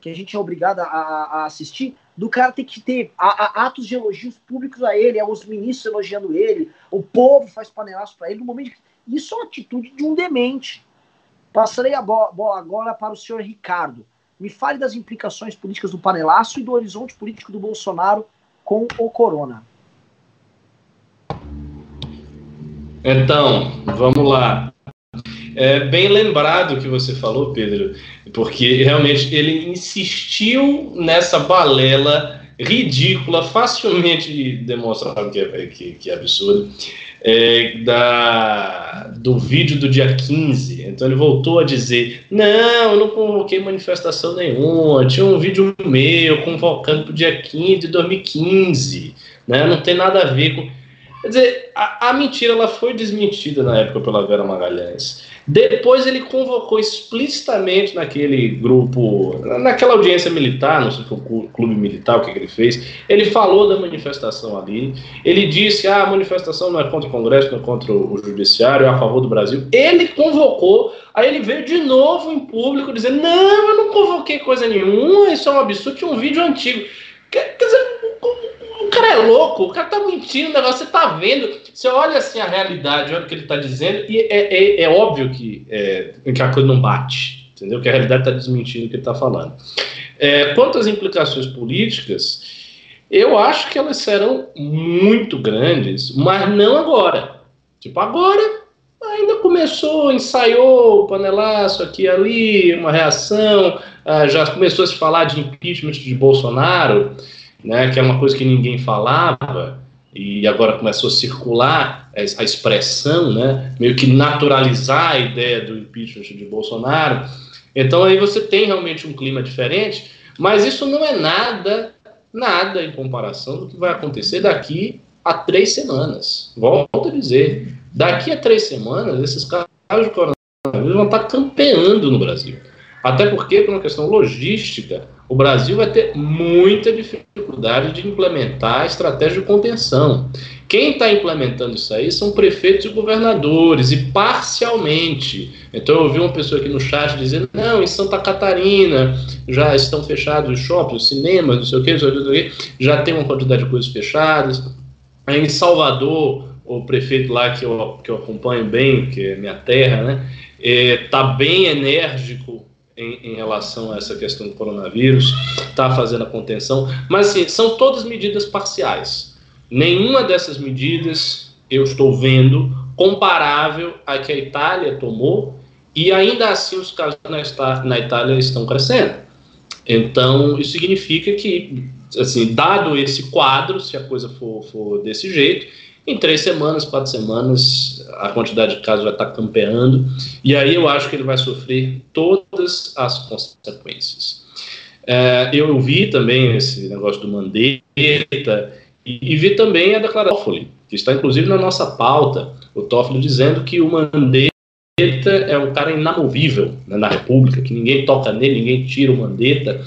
que a gente é obrigado a, a assistir, do cara ter que ter a, a, atos de elogios públicos a ele, os ministros elogiando ele, o povo faz panelaço para ele, no momento que... Isso é uma atitude de um demente. Passarei a bola agora para o senhor Ricardo. Me fale das implicações políticas do panelaço e do horizonte político do Bolsonaro com o corona. Então, vamos lá. É bem lembrado o que você falou, Pedro, porque realmente ele insistiu nessa balela ridícula, facilmente demonstrável que é, que, que é absurdo, é, da, do vídeo do dia 15. Então ele voltou a dizer: Não, eu não convoquei manifestação nenhuma, tinha um vídeo meu convocando para o dia 15 de 2015, né? não tem nada a ver com. Quer dizer, a, a mentira ela foi desmentida na época pela Vera Magalhães. Depois ele convocou explicitamente naquele grupo, naquela audiência militar, não sei se foi o clube militar, o que, que, ele fez. Ele falou da manifestação ali. Ele disse ah, a manifestação não é contra o Congresso, não é contra o Judiciário, é a favor do Brasil. Ele convocou, aí ele veio de novo em público dizendo: não, eu não convoquei coisa nenhuma, isso é um absurdo, tinha um vídeo antigo. Quer, quer dizer, o cara é louco, o cara tá mentindo, o negócio, você tá vendo, você olha assim a realidade, olha o que ele tá dizendo, e é, é, é óbvio que, é, que a coisa não bate, entendeu? Que a realidade tá desmentindo o que ele tá falando. É, quanto às implicações políticas, eu acho que elas serão muito grandes, mas não agora. Tipo, agora ainda começou, ensaiou o panelaço aqui e ali, uma reação, ah, já começou a se falar de impeachment de Bolsonaro né, que é uma coisa que ninguém falava, e agora começou a circular a expressão, né, meio que naturalizar a ideia do impeachment de Bolsonaro. Então aí você tem realmente um clima diferente, mas isso não é nada, nada em comparação do que vai acontecer daqui a três semanas. Volto a dizer, daqui a três semanas, esses casos de coronavírus vão estar campeando no Brasil. Até porque, por uma questão logística, o Brasil vai ter muita dificuldade de implementar a estratégia de contenção. Quem está implementando isso aí são prefeitos e governadores, e parcialmente. Então eu ouvi uma pessoa aqui no chat dizendo: não, em Santa Catarina já estão fechados os shoppings, os cinemas, não sei o que, já tem uma quantidade de coisas fechadas. Aí em Salvador, o prefeito lá que eu, que eu acompanho bem, que é minha terra, né, está é, bem enérgico em, em, relação a essa questão do coronavírus, está fazendo a contenção, mas assim, são todas medidas parciais. Nenhuma dessas medidas eu estou vendo comparável à que a Itália tomou, e ainda assim os casos na, Itália estão crescendo. Então, isso significa que, assim, dado esse quadro, se a coisa for, for desse jeito, em três semanas, quatro semanas, a quantidade de casos vai estar campeando, e aí eu acho que ele vai sofrer todas as consequências. É, eu vi também esse negócio do Mandetta, e, e vi também a declaração do Toffoli, que está inclusive na nossa pauta, o Toffoli dizendo que o Mandetta é um cara inamovível né, na República, que ninguém toca nele, ninguém tira o Mandetta,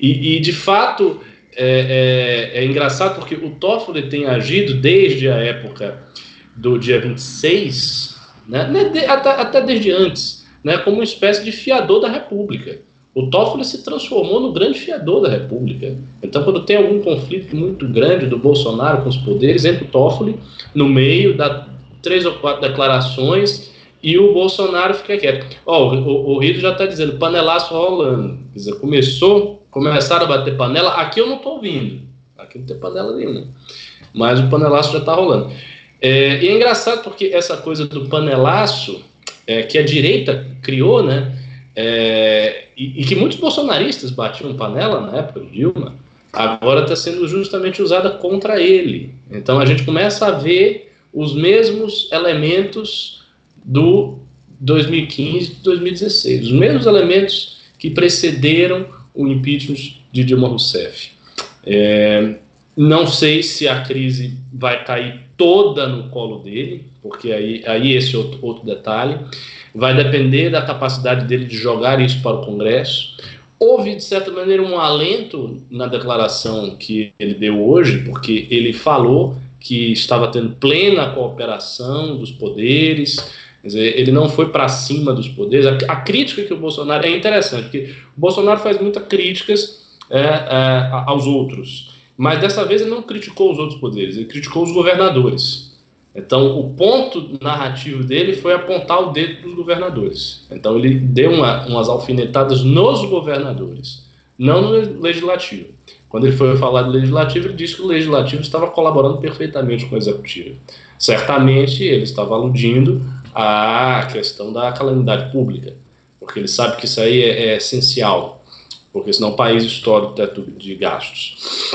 e, e de fato é, é, é, engraçado porque o Toffoli tem agido desde a época do dia 26, né, né até, até desde antes, né, como uma espécie de fiador da República. O Toffoli se transformou no grande fiador da República. Então, quando tem algum conflito muito grande do Bolsonaro com os poderes, entra o Toffoli no meio, dá três ou quatro declarações e o Bolsonaro fica quieto. Oh, o, o Rito já está dizendo, panelaço rolando. Quer dizer, começou começaram a bater panela. Aqui eu não estou ouvindo. Aqui não tem panela nenhuma. Mas o panelaço já está rolando. É, e é engraçado porque essa coisa do panelaço, é, que a direita criou, né? É, e, e, que muitos bolsonaristas batiam panela na época de Dilma, agora está sendo justamente usada contra ele. Então a gente começa a ver os mesmos elementos do 2015 2016, os mesmos elementos que precederam o impeachment de Dilma Rousseff. É, não sei se a crise vai cair toda no colo dele, porque aí, aí esse outro, outro detalhe. Vai depender da capacidade dele de jogar isso para o Congresso. Houve, de certa maneira, um alento na declaração que ele deu hoje, porque ele falou que estava tendo plena cooperação dos poderes, Quer dizer, ele não foi para cima dos poderes. A, a, crítica que o Bolsonaro. É interessante, porque o Bolsonaro faz muitas críticas é, é, aos outros. Mas dessa vez ele não criticou os outros poderes, ele criticou os governadores. Então, o ponto narrativo dele foi apontar o dedo dos governadores. Então, ele deu uma, umas alfinetadas nos governadores, não no legislativo. Quando ele foi falar do legislativo, ele disse que o legislativo estava colaborando perfeitamente com o executivo. Certamente, ele estava aludindo à questão da calamidade pública, porque ele sabe que isso aí é, é essencial, porque senão o país estoura o teto de gastos.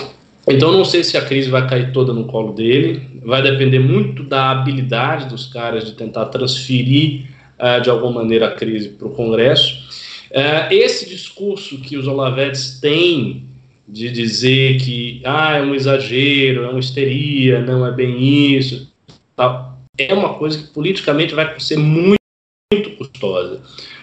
Então, não sei se a crise vai cair toda no colo dele, vai depender muito da habilidade dos caras de tentar transferir uh, de alguma maneira a crise para o Congresso. Uh, esse discurso que os Olavetes têm de dizer que ah, é um exagero, é uma histeria, não é bem isso, tal, é uma coisa que politicamente vai ser muito, muito custosa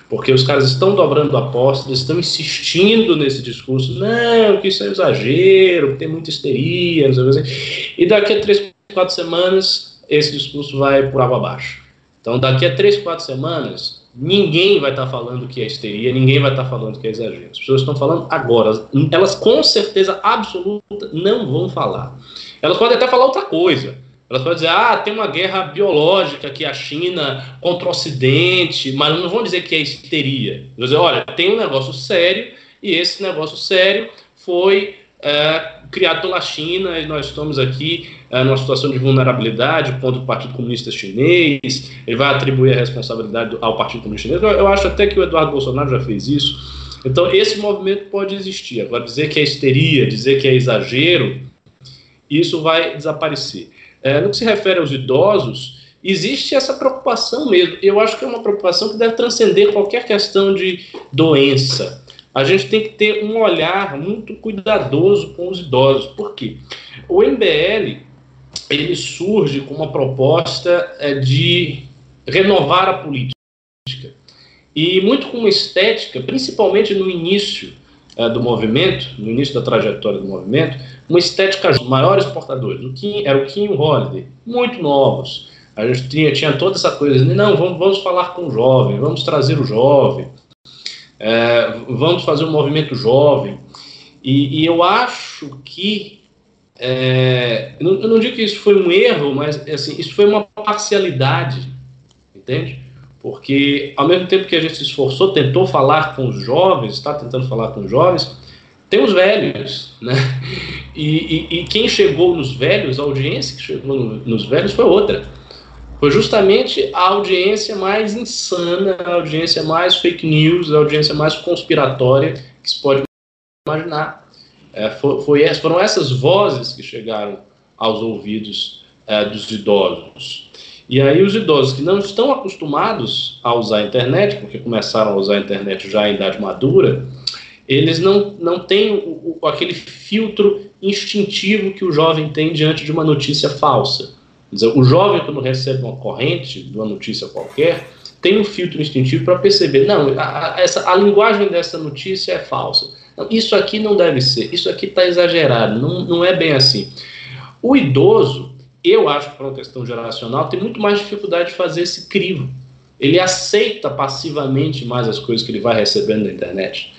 porque os caras estão dobrando apostas, estão insistindo nesse discurso, não, que isso é exagero, tem muita histeria, não sei o que. E daqui a três, quatro semanas, esse discurso vai por água abaixo. Então, daqui a três, quatro semanas, ninguém vai estar tá falando que é histeria, ninguém vai estar tá falando que é exagero. As pessoas estão falando agora. Elas, com certeza absoluta, não vão falar. Elas podem até falar outra coisa. Elas podem dizer, ah, tem uma guerra biológica que a China contra o Ocidente, mas não vão dizer que é histeria. Vão dizer, olha, tem um negócio sério e esse negócio sério foi é, criado pela China e nós estamos aqui é, numa situação de vulnerabilidade contra o Partido Comunista Chinês. Ele vai atribuir a responsabilidade ao Partido Comunista Chinês. Eu, eu acho até que o Eduardo Bolsonaro já fez isso. Então, esse movimento pode existir. Agora, dizer que é histeria, dizer que é exagero, isso vai desaparecer. É, no que se refere aos idosos, existe essa preocupação mesmo. Eu acho que é uma preocupação que deve transcender qualquer questão de doença. A gente tem que ter um olhar muito cuidadoso com os idosos. Por quê? O MBL ele surge com uma proposta é, de renovar a política. E muito com uma estética, principalmente no início é, do movimento, no início da trajetória do movimento, uma estética dos maiores portadores. O Kim, era o Kim e o Holiday, muito novos. A gente tinha, tinha toda essa coisa, não, vamos, vamos falar com o jovem, vamos trazer o jovem, é, vamos fazer um movimento jovem. E, e eu acho que, é, não, eu não digo que isso foi um erro, mas assim, isso foi uma parcialidade, entende? Porque ao mesmo tempo que a gente se esforçou, tentou falar com os jovens, está tentando falar com os jovens, tem os velhos, né? E, e, e, quem chegou nos velhos, a audiência que chegou no, nos velhos foi outra. Foi justamente a audiência mais insana, a audiência mais fake news, a audiência mais conspiratória que se pode imaginar. É, foi, foi, foram essas vozes que chegaram aos ouvidos é, dos idosos. E aí os idosos que não estão acostumados a usar a internet, porque começaram a usar a internet já em idade madura, eles não, não têm o, o, aquele filtro instintivo que o jovem tem diante de uma notícia falsa. Dizer, o jovem, quando recebe uma corrente de uma notícia qualquer, tem um filtro instintivo para perceber, não, a, a, essa, a linguagem dessa notícia é falsa. Não, isso aqui não deve ser, isso aqui está exagerado, não, não é bem assim. O idoso, eu acho que por uma questão geracional, tem muito mais dificuldade de fazer esse crivo. Ele aceita passivamente mais as coisas que ele vai recebendo na internet.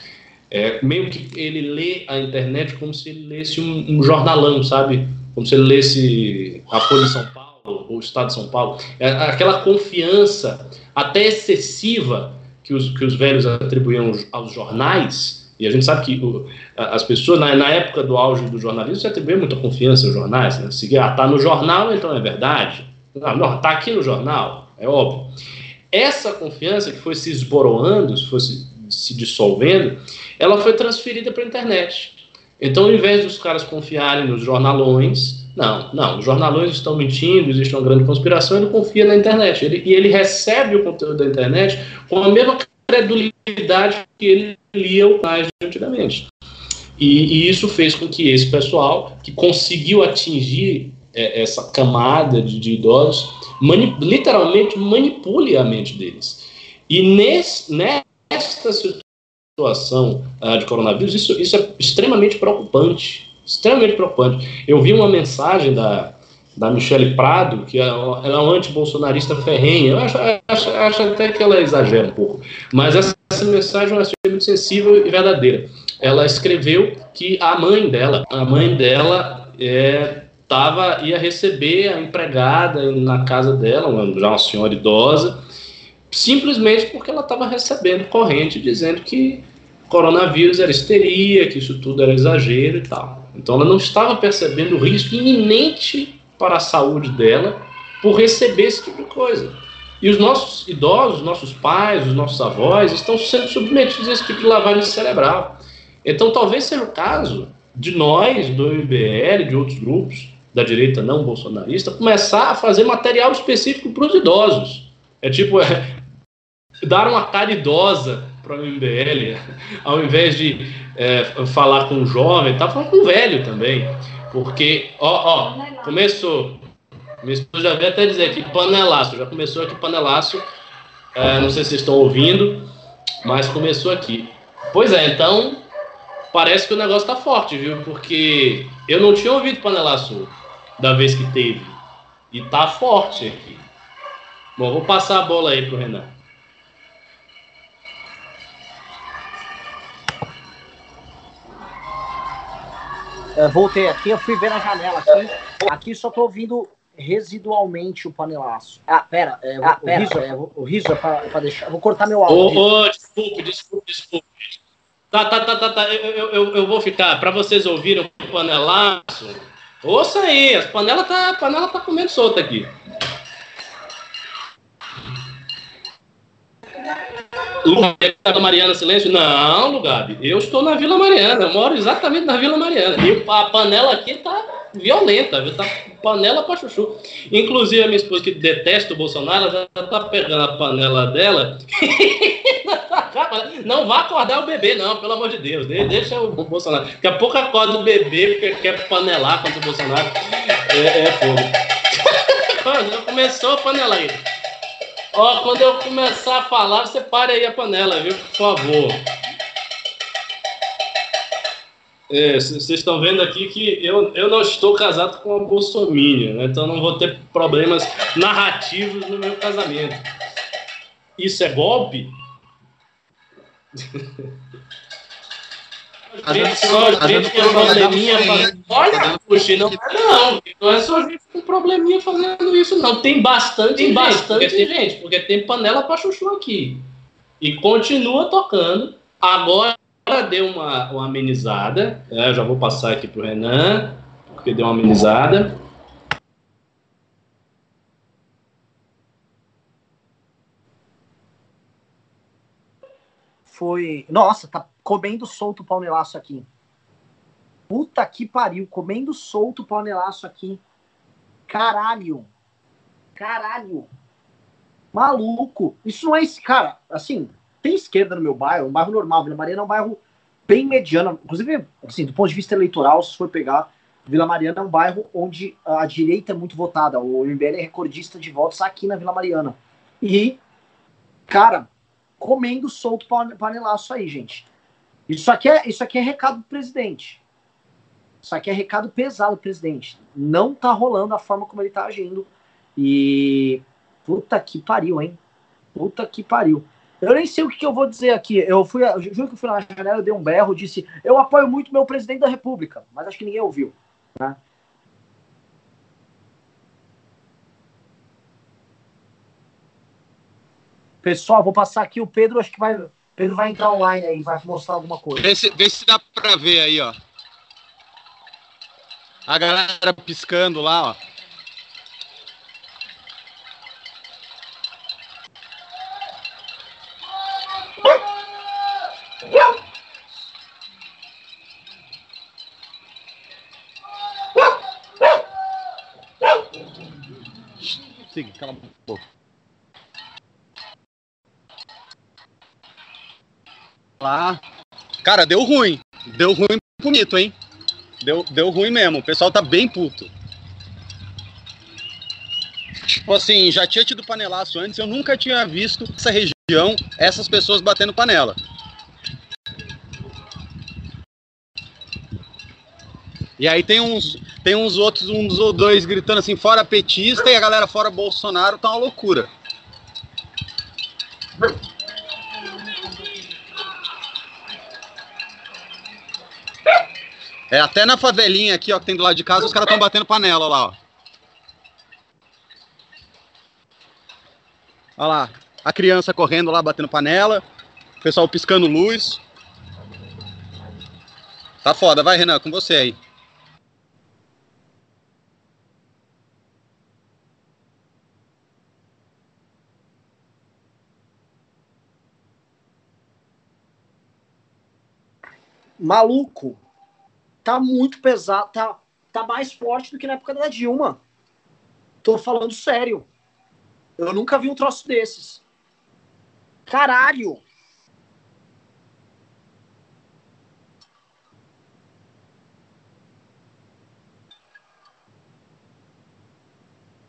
É, meio que ele lê a internet como se ele lesse um, um jornalão, sabe? Como se ele lesse a Folha de São Paulo ou o Estado de São Paulo. É aquela confiança até excessiva que os, que os velhos atribuíam aos jornais, e a gente sabe que o, as pessoas, na, na, época do auge do jornalismo, se atribuíam muita confiança aos jornais. Né? Se ah, tá no jornal, então é verdade. Ah, não, tá aqui no jornal, é óbvio. Essa confiança que foi se esboroando, foi se, se dissolvendo, ela foi transferida para a internet. Então, ao invés dos caras confiarem nos jornalões, não, não, os jornalões estão mentindo, existe uma grande conspiração, ele confia na internet. Ele, e ele recebe o conteúdo da internet com a mesma credulidade que ele lia o mais antigamente. E, e, isso fez com que esse pessoal, que conseguiu atingir é, essa camada de, de idosos, mani literalmente manipule a mente deles. E nesse, nesta situação, situação uh, de coronavírus, isso, isso é extremamente preocupante. Extremamente preocupante. Eu vi uma mensagem da, da Michele Prado, que ela é uma anti-bolsonarista ferrenha. Eu acho, acho, acho, até que ela exagera um pouco. Mas essa, essa mensagem achei muito sensível e verdadeira. Ela escreveu que a mãe dela, a mãe dela é, tava, ia receber a empregada na casa dela, já uma senhora idosa, simplesmente porque ela estava recebendo corrente dizendo que coronavírus era histeria, que isso tudo era exagero e tal. Então ela não estava percebendo o risco iminente para a saúde dela por receber esse tipo de coisa. E os nossos idosos, os nossos pais, os nossos avós estão sendo submetidos a esse tipo de lavagem cerebral. Então talvez seja o caso de nós, do MBL, de outros grupos da direita não bolsonarista, começar a fazer material específico para os idosos. É tipo, é, dar uma cara idosa para o MBL, ao invés de é, falar com o jovem, tá falando com o velho também. Porque, ó, ó, começou. Minha esposa já veio até dizer que panelaço, já começou aqui panelaço. É, não sei se vocês estão ouvindo, mas começou aqui. Pois é, então parece que o negócio tá forte, viu? Porque eu não tinha ouvido panelaço da vez que teve. E tá forte aqui. Bom, vou passar a bola aí pro Renan. É, voltei aqui, eu fui ver na janela aqui. Aqui só tô ouvindo residualmente o panelaço. Ah, pera, é, ah, o, pera, riso, é, o riso é pra, pra, deixar. Vou cortar meu áudio. Ô, oh, desculpe, desculpe, desculpe. Tá, tá, tá, tá, tá. Eu, eu, eu vou ficar. Pra vocês ouvirem o panelaço. Ouça aí, as panelas tá, a panela tá comendo solta aqui. Lugabe, Mariana, silêncio? Não, Lugabe, eu estou na Vila Mariana, eu moro exatamente na Vila Mariana. E a panela aqui tá violenta? Tá panela pra chuchu. Inclusive, a minha esposa, que detesta o Bolsonaro, já tá pegando a panela dela. não vá acordar o bebê, não, pelo amor de Deus. Deixa o Bolsonaro. Daqui a pouco acorda o bebê porque quer panelar contra o Bolsonaro. É, é fogo. Começou a panela aí. Ó, quando eu começar a falar, você para aí a panela, viu? Por favor. Vocês é, estão vendo aqui que eu, eu não estou casado com uma bolsominion, né? então não vou ter problemas narrativos no meu casamento. Isso é golpe? A gente gente tem probleminha fazendo. Olha, puxa, não é não. Não é só gente com probleminha fazendo isso, não. Tem bastante, tem bastante gente, gente, porque tem panela para chuchu aqui. E continua tocando. Agora deu uma, uma amenizada. É, já vou passar aqui pro Renan, porque deu uma amenizada. Foi. Nossa, tá comendo solto o paunelaço aqui. Puta que pariu, comendo solto o paunelaço aqui. Caralho. Caralho. Maluco. Isso não é esse. Cara, assim, tem esquerda no meu bairro, um bairro normal. Vila Mariana é um bairro bem mediano. Inclusive, assim, do ponto de vista eleitoral, se for pegar, Vila Mariana é um bairro onde a direita é muito votada. O MBL é recordista de votos aqui na Vila Mariana. E, cara, comendo solto panelaço aí, gente. Isso aqui é, isso aqui é recado do presidente. Isso aqui é recado pesado do presidente. Não tá rolando a forma como ele tá agindo. E. Puta que pariu, hein? Puta que pariu. Eu nem sei o que, que eu vou dizer aqui. Eu fui, eu juro que eu fui na janela, eu dei um berro, disse: Eu apoio muito meu presidente da República. Mas acho que ninguém ouviu. Né? Pessoal, vou passar aqui o Pedro, acho que vai. Pedro vai entrar online aí, vai mostrar alguma coisa. Vê se, vê se dá pra ver aí, ó. A galera piscando lá, ó. Siga, cala a boca. Lá. Cara, deu ruim. Deu ruim bonito, hein? Deu, deu ruim mesmo. O pessoal tá bem puto. Tipo assim, já tinha tido panelaço antes, eu nunca tinha visto essa região, essas pessoas batendo panela. E aí tem uns, tem uns outros, uns ou dois gritando assim, fora petista, e a galera fora Bolsonaro, tá uma loucura. É, até na favelinha aqui, ó, que tem do lado de casa, os caras estão batendo panela, lá, ó. Olha lá, a criança correndo lá, batendo panela, o pessoal piscando luz. Tá foda, vai Renan, com você aí. Maluco, tá muito pesado, tá, tá mais forte do que na época da Dilma. Tô falando sério. Eu nunca vi um troço desses. Caralho!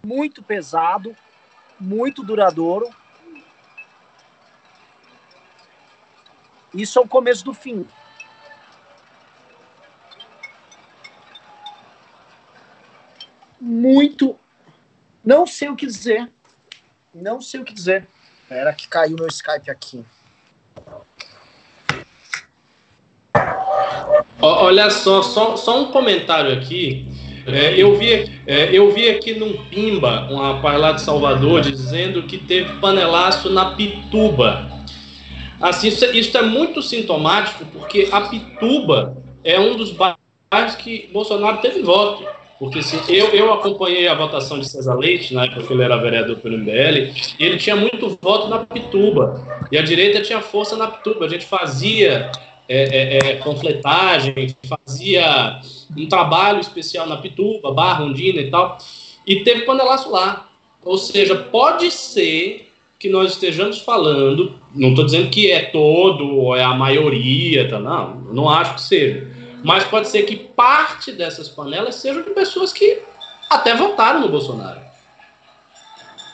Muito pesado, muito duradouro. Isso é o começo do fim. Muito. Não sei o que dizer. Não sei o que dizer. Era que caiu meu Skype aqui. Olha só, só, só um comentário aqui. É, eu, vi, é, eu vi aqui num Pimba, um rapaz lá de Salvador, dizendo que teve panelaço na Pituba. Assim, isso, é, isso é muito sintomático, porque a Pituba é um dos bairros que Bolsonaro teve voto. Porque se eu, eu acompanhei a votação de César Leite, na época que ele era vereador pelo MBL, e ele tinha muito voto na Pituba. E a direita tinha força na Pituba. A gente fazia é, é, é, fazia um trabalho especial na Pituba, Barra, Undina e tal. E teve panelaço lá. Ou seja, pode ser que nós estejamos falando, não estou dizendo que é todo ou é a maioria, tá? não, não acho que seja mas pode ser que parte dessas panelas sejam de pessoas que até votaram no Bolsonaro.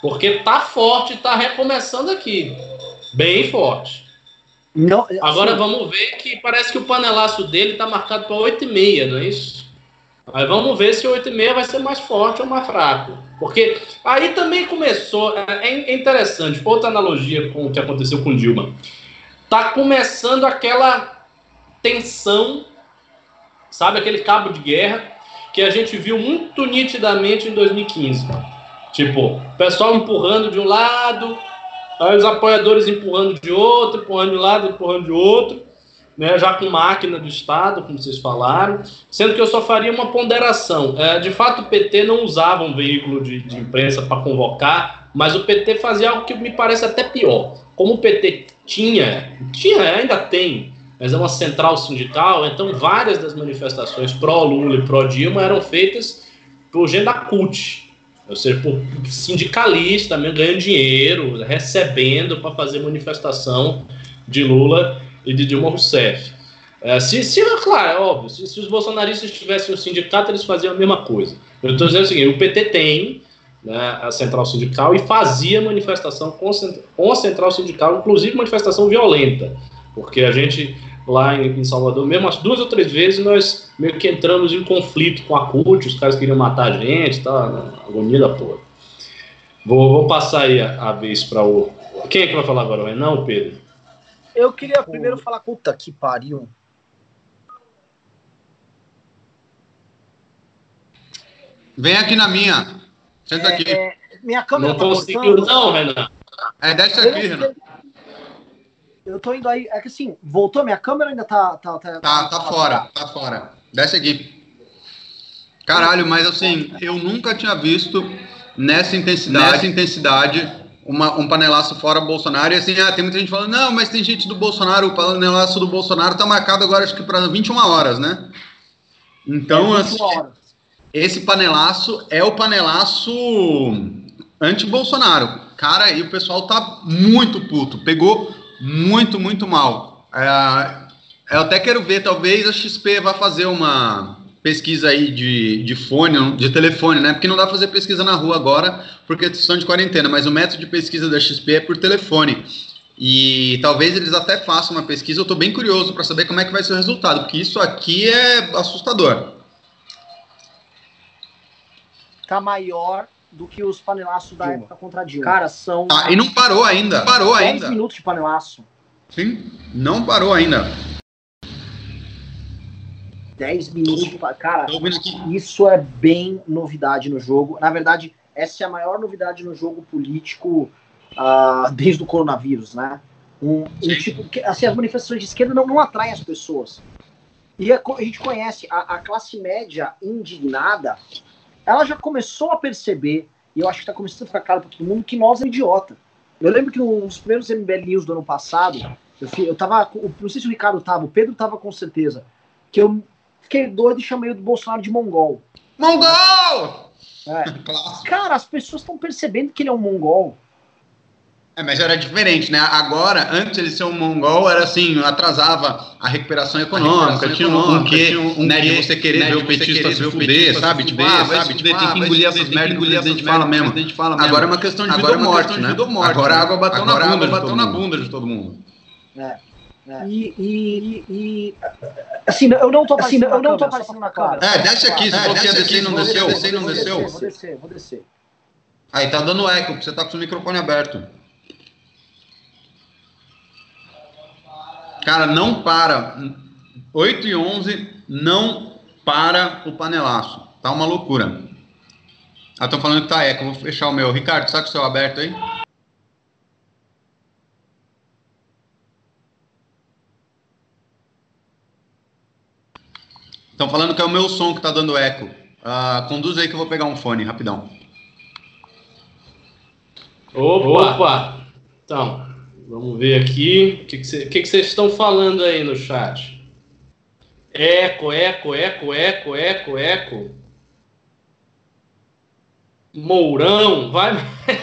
Porque tá forte, tá recomeçando aqui. Bem forte. Não, assim, Agora vamos ver que parece que o panelaço dele tá marcado para 8,5, não é isso? Aí vamos ver se o 8,5 vai ser mais forte ou mais fraco. Porque aí também começou. É, é interessante, outra analogia com o que aconteceu com Dilma. Tá começando aquela tensão Sabe aquele cabo de guerra que a gente viu muito nitidamente em 2015? Tipo, o pessoal empurrando de um lado, aí os apoiadores empurrando de outro, empurrando de um lado, empurrando de outro, né, já com máquina do Estado, como vocês falaram, sendo que eu só faria uma ponderação. É, de fato, o PT não usava um veículo de, de imprensa para convocar, mas o PT fazia algo que me parece até pior. Como o PT tinha, tinha ainda tem mas é uma central sindical, então várias das manifestações pró-Lula e pró-Dilma eram feitas por gente da CUT, ou seja, por sindicalista mesmo, ganhando dinheiro, recebendo para fazer manifestação de Lula e de Dilma Rousseff. É, se, se, claro, é óbvio, se, se, os bolsonaristas tivessem um sindicato, eles faziam a mesma coisa. Eu estou dizendo o seguinte: o PT tem né, a central sindical e fazia manifestação com, com a central sindical, inclusive manifestação violenta, porque a gente lá em, em, Salvador, mesmo as duas ou três vezes nós meio que entramos em conflito com a CUT, os caras queriam matar a gente, tá? Agonia da porra. Vou, vou passar aí a, a vez para o. Quem é que vai falar agora? O Renan ou o Pedro? Eu queria primeiro falar, puta que pariu. Vem aqui na minha. Senta é, aqui. É, minha câmera não tá conseguiu, não, Renan. É, desce aqui, Renan. Eu tô indo aí. É que assim, voltou minha câmera ainda tá. Tá, tá, tá, tá fora, tá fora. Desce aqui. Caralho, mas assim, eu nunca tinha visto nessa intensidade, nessa intensidade uma, um panelaço fora Bolsonaro. E assim, ah, tem muita gente falando, não, mas tem gente do Bolsonaro, o panelaço do Bolsonaro tá marcado agora, acho que para 21 horas, né? Então, é assim, esse panelaço é o panelaço anti-Bolsonaro. Cara, e o pessoal tá muito puto. Pegou muito, muito mal. É, eu até quero ver, talvez a XP vá fazer uma pesquisa aí de, de fone, de telefone, né? Porque não dá pra fazer pesquisa na rua agora, porque questão de quarentena, mas o método de pesquisa da XP é por telefone. E talvez eles até façam uma pesquisa. Eu estou bem curioso para saber como é que vai ser o resultado, porque isso aqui é assustador. tá maior do que os panelaços da época contra Dilma. Cara, são. Ah, e não parou ainda. Parou 10 ainda. 10 minutos de panelaço. Sim, não parou ainda. 10 minutos de Cara, isso é bem novidade no jogo. Na verdade, essa é a maior novidade no jogo político uh, desde o coronavírus, né? Um, um tipo, assim, as manifestações de esquerda não, não atraem as pessoas. E a, a gente conhece a, a, classe média indignada, ela já começou a perceber, e eu acho que está começando a ficar claro para todo mundo, que nós é idiota. Eu lembro que nos primeiros MBL News do ano passado, eu, eu tava, não sei se o Ricardo tava, o Pedro tava com certeza, que eu fiquei doido e chamei o Bolsonaro de mongol. Mongol! É. Cara, as pessoas estão percebendo que ele é um mongol. É, mas era diferente, né? Agora, antes ele ser um mongol, era assim, atrasava a recuperação econômica, tinha um, quê, um né, de você querer né, ver o petista se fuder, sabe? Tipo, ah, vai sabe? Tipo, tem que engolir essas merdas que o presidente fala mesmo. Agora é uma questão de vida ou morte, né? Agora a água bateu na bunda de todo mundo. É. É. E, e, e, assim, eu não tô aparecendo, assim, eu não tô na câmera. É, desce aqui, se você ia descer e não desceu, descer não desceu. Vou descer, vou descer. Aí tá dando eco, porque você tá com o microfone aberto. Cara, não para. 8 e 11 não para o panelaço. Tá uma loucura. Ah, estão falando que tá eco. Vou fechar o meu. Ricardo, sabe o seu aberto aí? Estão falando que é o meu som que está dando eco. Uh, conduz aí que eu vou pegar um fone, rapidão. Opa! Opa. Então, vamos ver aqui. O que, que, que, que vocês estão falando aí no chat? Eco, eco, eco, eco, eco, eco. Mourão, vai.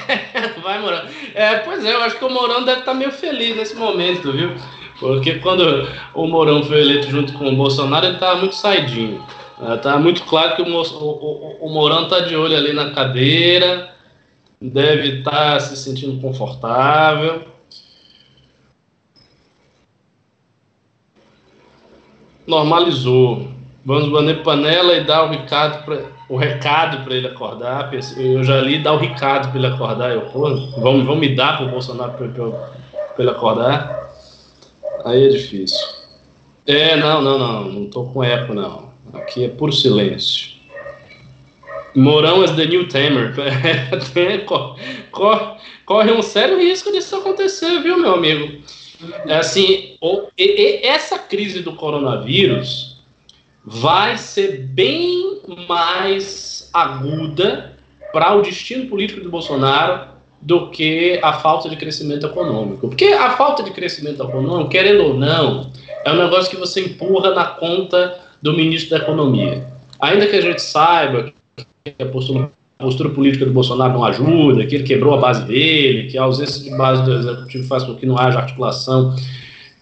vai, Mourão. É, pois é, eu acho que o Mourão deve estar tá meio feliz nesse momento, viu? Porque quando o Mourão foi eleito junto com o Bolsonaro, ele estava muito saidinho. Estava é, muito claro que o, o, o Mourão está de olho ali na cadeira, deve estar tá se sentindo confortável. Normalizou. Vamos bater panela e dar o recado para o recado para ele acordar. Eu já li dar o recado para ele acordar. Eu, vão, vão me dar para o Bolsonaro para ele acordar. Aí é difícil. É, não, não, não, não tô com eco, não. Aqui é puro silêncio. Morão as the new tamer. corre, corre um sério risco disso acontecer, viu, meu amigo? É assim, e, e, essa crise do coronavírus vai ser bem mais aguda para o destino político de Bolsonaro do que a falta de crescimento econômico. Porque a falta de crescimento econômico, querendo ou não, é um negócio que você empurra na conta do ministro da Economia. Ainda que a gente saiba que a postura, postura política do Bolsonaro não ajuda, que ele quebrou a base dele, que a ausência de base do executivo faz com que não haja articulação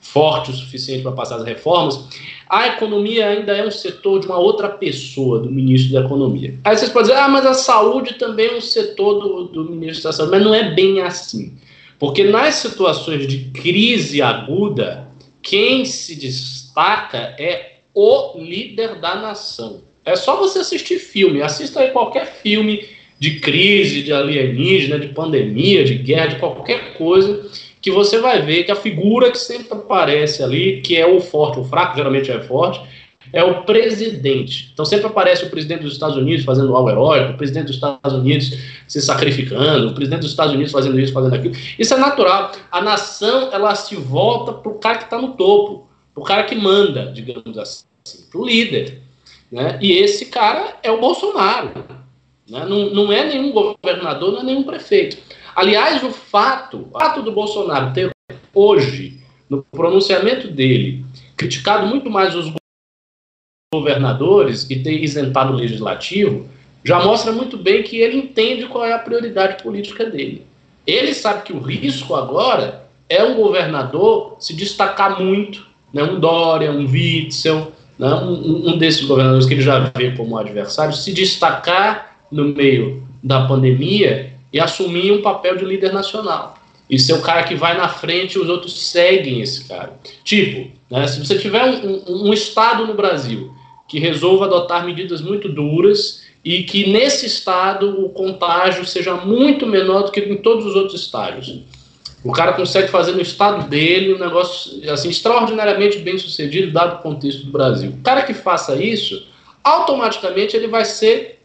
forte o suficiente para passar as reformas, a economia ainda é um setor de uma outra pessoa, do ministro da Economia. Aí vocês podem dizer, ah, mas a saúde também é um setor do, do ministro da Saúde. Mas não é bem assim. Porque nas situações de crise aguda, quem se destaca é o líder da nação. É só você assistir filme, assista aí qualquer filme de crise, de alienígena, de pandemia, de guerra, de qualquer coisa que você vai ver que a figura que sempre aparece ali, que é o forte, o fraco geralmente é forte, é o presidente. Então sempre aparece o presidente dos Estados Unidos fazendo algo heróico, o presidente dos Estados Unidos se sacrificando, o presidente dos Estados Unidos fazendo isso, fazendo aquilo. Isso é natural. A nação ela se volta para o cara que está no topo, para o cara que manda, digamos assim, para o líder. Né? E esse cara é o Bolsonaro. Né? Não, não é nenhum governador, não é nenhum prefeito. Aliás, o fato, o fato do Bolsonaro ter hoje, no pronunciamento dele, criticado muito mais os governadores e ter isentado o legislativo, já mostra muito bem que ele entende qual é a prioridade política dele. Ele sabe que o risco agora é um governador se destacar muito, né, um Dória, um Witzel, né, um, um desses governadores que ele já vê como adversário, se destacar no meio da pandemia e assumir um papel de líder nacional. E ser o cara que vai na frente e os outros seguem esse cara. Tipo, né, se você tiver um, um, um Estado no Brasil que resolva adotar medidas muito duras e que nesse estado o contágio seja muito menor do que em todos os outros estágios. O cara consegue fazer no estado dele um negócio assim extraordinariamente bem sucedido dado o contexto do Brasil. O cara que faça isso, automaticamente ele vai ser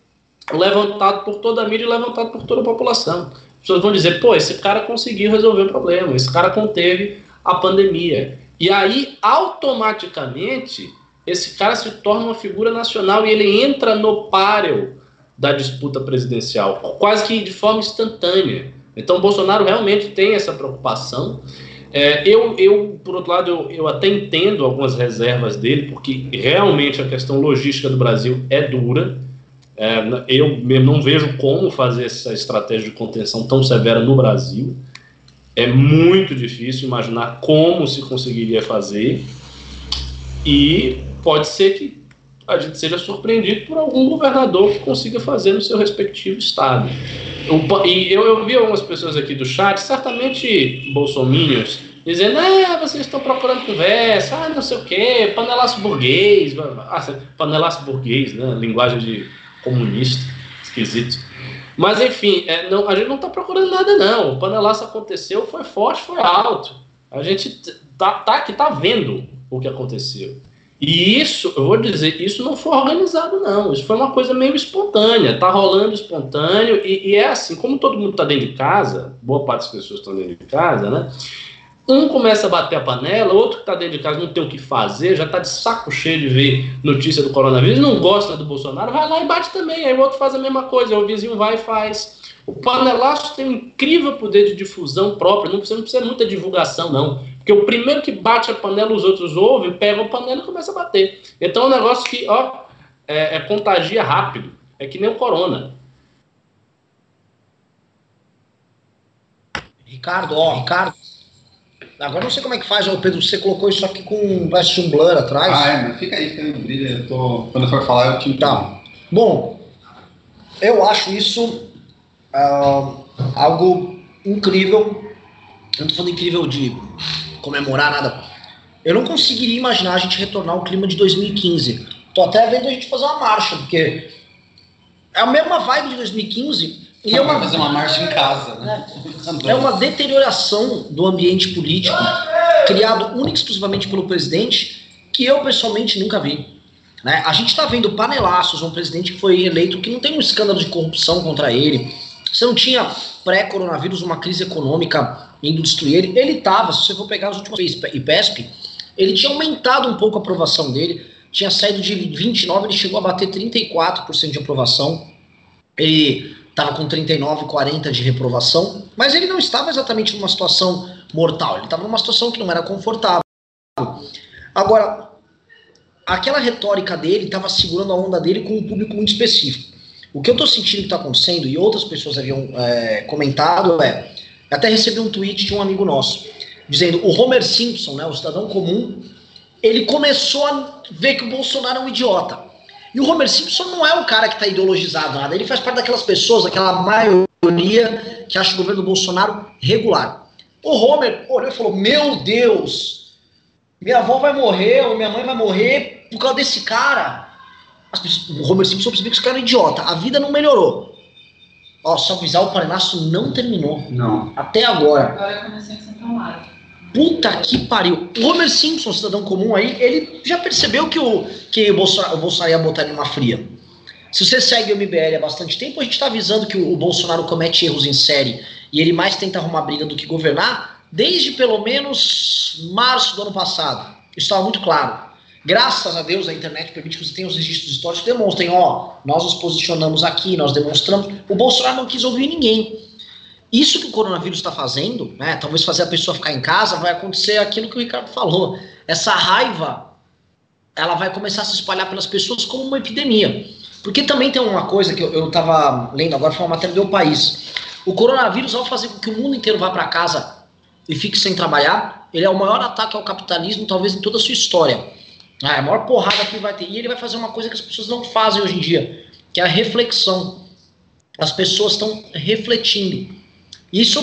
levantado por toda a mídia e levantado por toda a população. As pessoas vão dizer, pô, esse cara conseguiu resolver o problema, esse cara conteve a pandemia. E aí, automaticamente, esse cara se torna uma figura nacional e ele entra no páreo da disputa presidencial, quase que de forma instantânea. Então, Bolsonaro realmente tem essa preocupação. É, eu, eu, por outro lado, eu, eu até entendo algumas reservas dele, porque realmente a questão logística do Brasil é dura. É, eu não vejo como fazer essa estratégia de contenção tão severa no Brasil. É muito difícil imaginar como se conseguiria fazer. E pode ser que a gente seja surpreendido por algum governador que consiga fazer no seu respectivo estado. e eu, eu vi algumas pessoas aqui do chat, certamente bolsominions, dizendo, ah, vocês estão procurando conversa, ah, não sei o quê, panelaço burguês, ah, panelaço burguês, né, linguagem de comunista, esquisito. Mas, enfim, é, não, a gente não está procurando nada, não. O panelaço aconteceu, foi forte, foi alto. A gente tá, tá, que tá vendo o que aconteceu. E isso, eu vou dizer, isso não foi organizado, não. Isso foi uma coisa meio espontânea. Tá rolando espontâneo. E, e é assim, como todo mundo está dentro de casa, boa parte das pessoas estão dentro de casa, né? Um começa a bater a panela, outro que está dentro de casa não tem o que fazer, já está de saco cheio de ver notícia do coronavírus, não gosta do Bolsonaro, vai lá e bate também. Aí o outro faz a mesma coisa, o vizinho vai e faz. O panelaço tem um incrível poder de difusão próprio, não precisa, não precisa muita divulgação, não. Porque o primeiro que bate a panela, os outros ouvem, pegam a panela e começam a bater. Então é um negócio que, ó, é, é contagia rápido. É que nem o corona. Ricardo, ó, Ricardo. Agora não sei como é que faz, ó, Pedro. Você colocou isso aqui com parece um blur atrás. Ah, é, mas fica aí, fica aí, brilha. Eu tô, quando eu for falar, eu te Tá. Bom, eu acho isso uh, algo incrível. Eu não tô falando incrível de comemorar nada. Eu não conseguiria imaginar a gente retornar ao clima de 2015. Tô até vendo a gente fazer uma marcha, porque é a mesma vibe de 2015 e é uma, fazer uma marcha em casa, né? É, é uma deterioração do ambiente político criado única e exclusivamente pelo presidente que eu pessoalmente nunca vi. Né? A gente está vendo panelaços, um presidente que foi eleito que não tem um escândalo de corrupção contra ele. Você não tinha pré-coronavírus uma crise econômica indo destruir ele. Ele estava, se você for pegar as últimas IPESP, ele tinha aumentado um pouco a aprovação dele, tinha saído de 29, ele chegou a bater 34% de aprovação. Ele estava com 39, 40 de reprovação, mas ele não estava exatamente numa situação mortal, ele estava numa situação que não era confortável. Agora, aquela retórica dele estava segurando a onda dele com um público muito específico. O que eu estou sentindo que está acontecendo, e outras pessoas haviam é, comentado, é até recebi um tweet de um amigo nosso, dizendo o Homer Simpson, né, o cidadão comum, ele começou a ver que o Bolsonaro é um idiota. E o Homer Simpson não é o cara que está ideologizado nada, ele faz parte daquelas pessoas, daquela maioria que acha o governo do Bolsonaro regular. O Homer olhou e falou: Meu Deus, minha avó vai morrer, ou minha mãe vai morrer por causa desse cara. O Homer Simpson percebeu que esse cara é um idiota, a vida não melhorou. Ó, só avisar, o Paranaço não terminou. Não. Até agora. Agora começou em Santa Maria. Puta que pariu. O Homer Simpson, cidadão comum aí, ele já percebeu que o, que o, Bolsonaro, o Bolsonaro ia botar ele numa fria. Se você segue o MBL há bastante tempo, a gente está avisando que o, o Bolsonaro comete erros em série e ele mais tenta arrumar briga do que governar desde pelo menos março do ano passado. Isso estava muito claro. Graças a Deus a internet permite que você tenha os registros históricos que demonstrem, ó, nós nos posicionamos aqui, nós demonstramos. O Bolsonaro não quis ouvir ninguém. Isso que o coronavírus está fazendo, né, talvez fazer a pessoa ficar em casa, vai acontecer aquilo que o Ricardo falou. Essa raiva, ela vai começar a se espalhar pelas pessoas como uma epidemia. Porque também tem uma coisa que eu estava lendo agora, foi uma matéria do País. O coronavírus, ao fazer com que o mundo inteiro vá para casa e fique sem trabalhar, ele é o maior ataque ao capitalismo, talvez, em toda a sua história. Ah, é a maior porrada que vai ter. E ele vai fazer uma coisa que as pessoas não fazem hoje em dia, que é a reflexão. As pessoas estão refletindo. Isso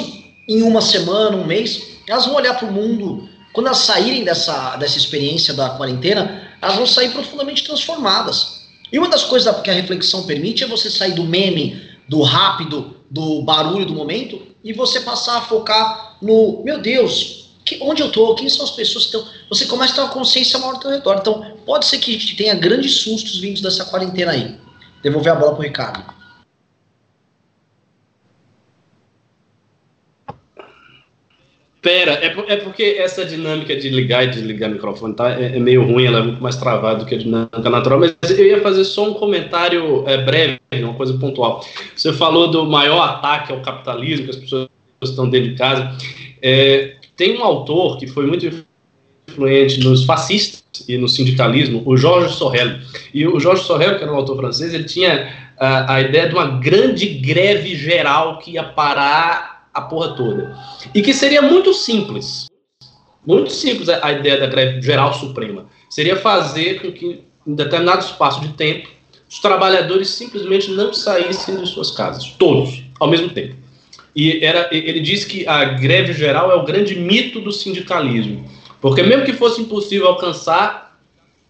em uma semana, um mês, elas vão olhar para o mundo. Quando elas saírem dessa, dessa experiência da quarentena, elas vão sair profundamente transformadas. E uma das coisas que a reflexão permite é você sair do meme, do rápido, do barulho do momento e você passar a focar no, meu Deus, que, onde eu estou, quem são as pessoas que estão. Você começa a ter uma consciência maior ao teu redor. Então, pode ser que a gente tenha grandes sustos vindos dessa quarentena aí. Devolver a bola para o Ricardo. Pera, é, é, porque essa dinâmica de ligar e desligar o microfone tá, é, é, meio ruim, ela é muito mais travada do que a dinâmica natural, mas eu ia fazer só um comentário é, breve, uma coisa pontual. Você falou do maior ataque ao capitalismo, que as pessoas estão dentro de casa. É, tem um autor que foi muito influente nos fascistas e no sindicalismo, o Jorge Sorel. E o Jorge Sorel, que era um autor francês, ele tinha a, a ideia de uma grande greve geral que ia parar a porra toda. E que seria muito simples. Muito simples a ideia da greve geral suprema. Seria fazer com que, em determinado espaço de tempo, os trabalhadores simplesmente não saíssem de suas casas. Todos, ao mesmo tempo. E era, ele diz que a greve geral é o grande mito do sindicalismo. Porque mesmo que fosse impossível alcançar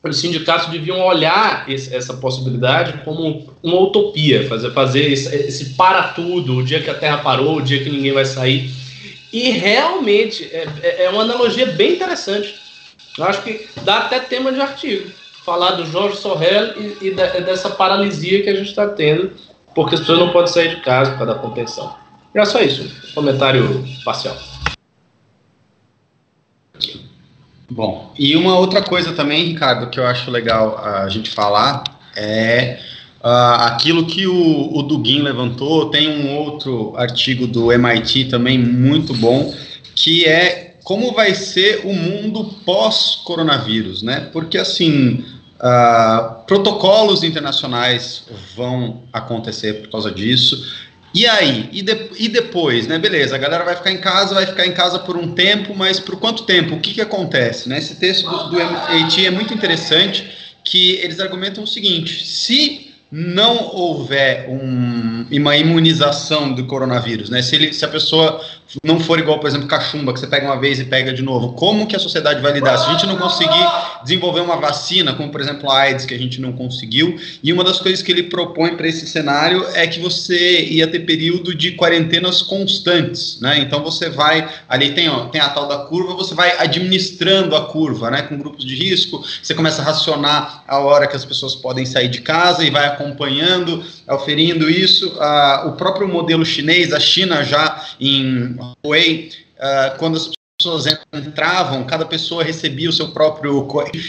os sindicatos deviam olhar esse, essa possibilidade como uma utopia, fazer, fazer esse, esse, para tudo, o dia que a Terra parou, o dia que ninguém vai sair. E realmente é, é, é uma analogia bem interessante. Eu acho que dá até tema de artigo. Falar do Jorge Sorrell e, e dessa paralisia que a gente está tendo, porque as pessoas não podem sair de casa por causa da contenção. É só isso. Comentário parcial. Bom, e uma outra coisa também, Ricardo, que eu acho legal a gente falar é uh, aquilo que o, o Dugin levantou. Tem um outro artigo do MIT também muito bom, que é como vai ser o mundo pós-coronavírus, né? Porque assim. Uh, protocolos internacionais vão acontecer por causa disso. E aí? E, de, e depois, né? Beleza, a galera vai ficar em casa, vai ficar em casa por um tempo, mas por quanto tempo? O que, que acontece? Né? Esse texto do, do MIT é muito interessante, que eles argumentam o seguinte: se não houver um, uma imunização do coronavírus, né? Se, ele, se a pessoa não for igual, por exemplo, cachumba, que você pega uma vez e pega de novo, como que a sociedade vai lidar? Se a gente não conseguir desenvolver uma vacina, como por exemplo a AIDS, que a gente não conseguiu, e uma das coisas que ele propõe para esse cenário é que você ia ter período de quarentenas constantes, né? Então você vai, ali tem, ó, tem a tal da curva, você vai administrando a curva, né? Com grupos de risco, você começa a racionar a hora que as pessoas podem sair de casa e vai acompanhando, oferindo isso. Ah, o próprio modelo chinês, a China já em Huawei, uh, quando as pessoas entravam, cada pessoa recebia o seu próprio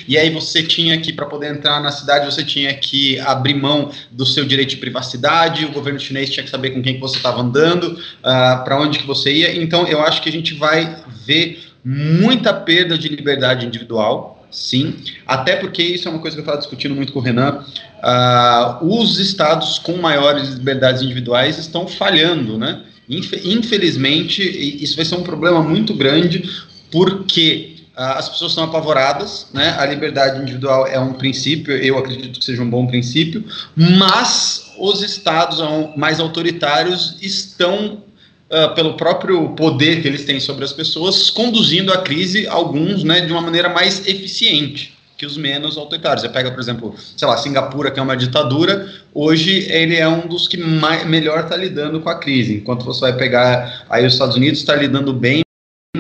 e aí você tinha que para poder entrar na cidade você tinha que abrir mão do seu direito de privacidade, o governo chinês tinha que saber com quem que você estava andando, uh, ah, para onde que você ia. Então eu acho que a gente vai ver muita perda de liberdade individual, sim, até porque isso é uma coisa que eu estava discutindo muito com o Renan. Uh, os estados com maiores liberdades individuais estão falhando, né? Infelizmente, isso vai ser um problema muito grande, porque uh, as pessoas estão apavoradas, né? A liberdade individual é um princípio, eu acredito que seja um bom princípio, mas os estados mais autoritários estão Uh, pelo próprio poder que eles têm sobre as pessoas, conduzindo a crise, alguns, né, de uma maneira mais eficiente que os menos autoritários. Você pega, por exemplo, sei lá, Singapura, que é uma ditadura, hoje ele é um dos que mais, melhor está lidando com a crise, enquanto você vai pegar aí os Estados Unidos está lidando bem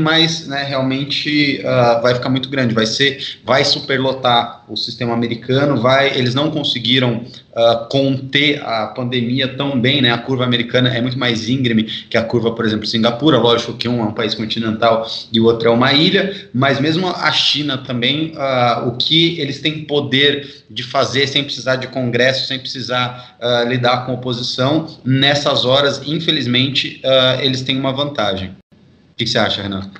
mas né, realmente uh, vai ficar muito grande, vai ser, vai superlotar o sistema americano, vai, eles não conseguiram uh, conter a pandemia tão bem, né, a curva americana é muito mais íngreme que a curva, por exemplo, Singapura, lógico que um é um país continental e o outro é uma ilha, mas mesmo a China também, uh, o que eles têm poder de fazer sem precisar de congresso, sem precisar lidar com oposição, nessas horas, infelizmente, eles têm uma vantagem que, que você acha, Renan?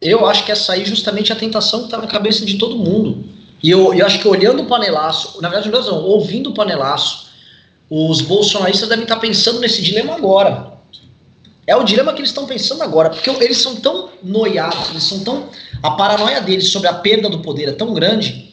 Eu acho que essa aí justamente a tentação que está na cabeça de todo mundo. E eu, eu acho que olhando o panelaço, na verdade, não, ouvindo o panelaço, os bolsonaristas devem estar pensando nesse dilema agora. É o dilema que eles estão pensando agora, porque eles são tão noiados, eles são tão. A paranoia deles sobre a perda do poder é tão grande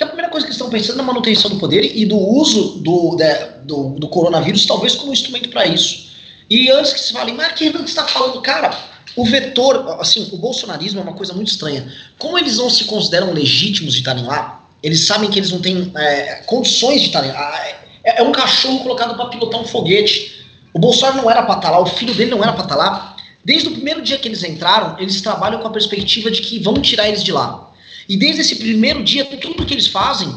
que a primeira coisa que estão pensando é na manutenção do poder e do uso do, do, do, coronavírus, talvez como instrumento para isso. E antes que se fale, mas que você está falando, cara, o vetor, assim, o bolsonarismo é uma coisa muito estranha. Como eles não se consideram legítimos de estarem lá, eles sabem que eles não têm é, condições de estarem lá. É, é um cachorro colocado para pilotar um foguete. O Bolsonaro não era para estar lá, o filho dele não era para estar lá. Desde o primeiro dia que eles entraram, eles trabalham com a perspectiva de que vão tirar eles de lá. E desde esse primeiro dia, tudo que eles fazem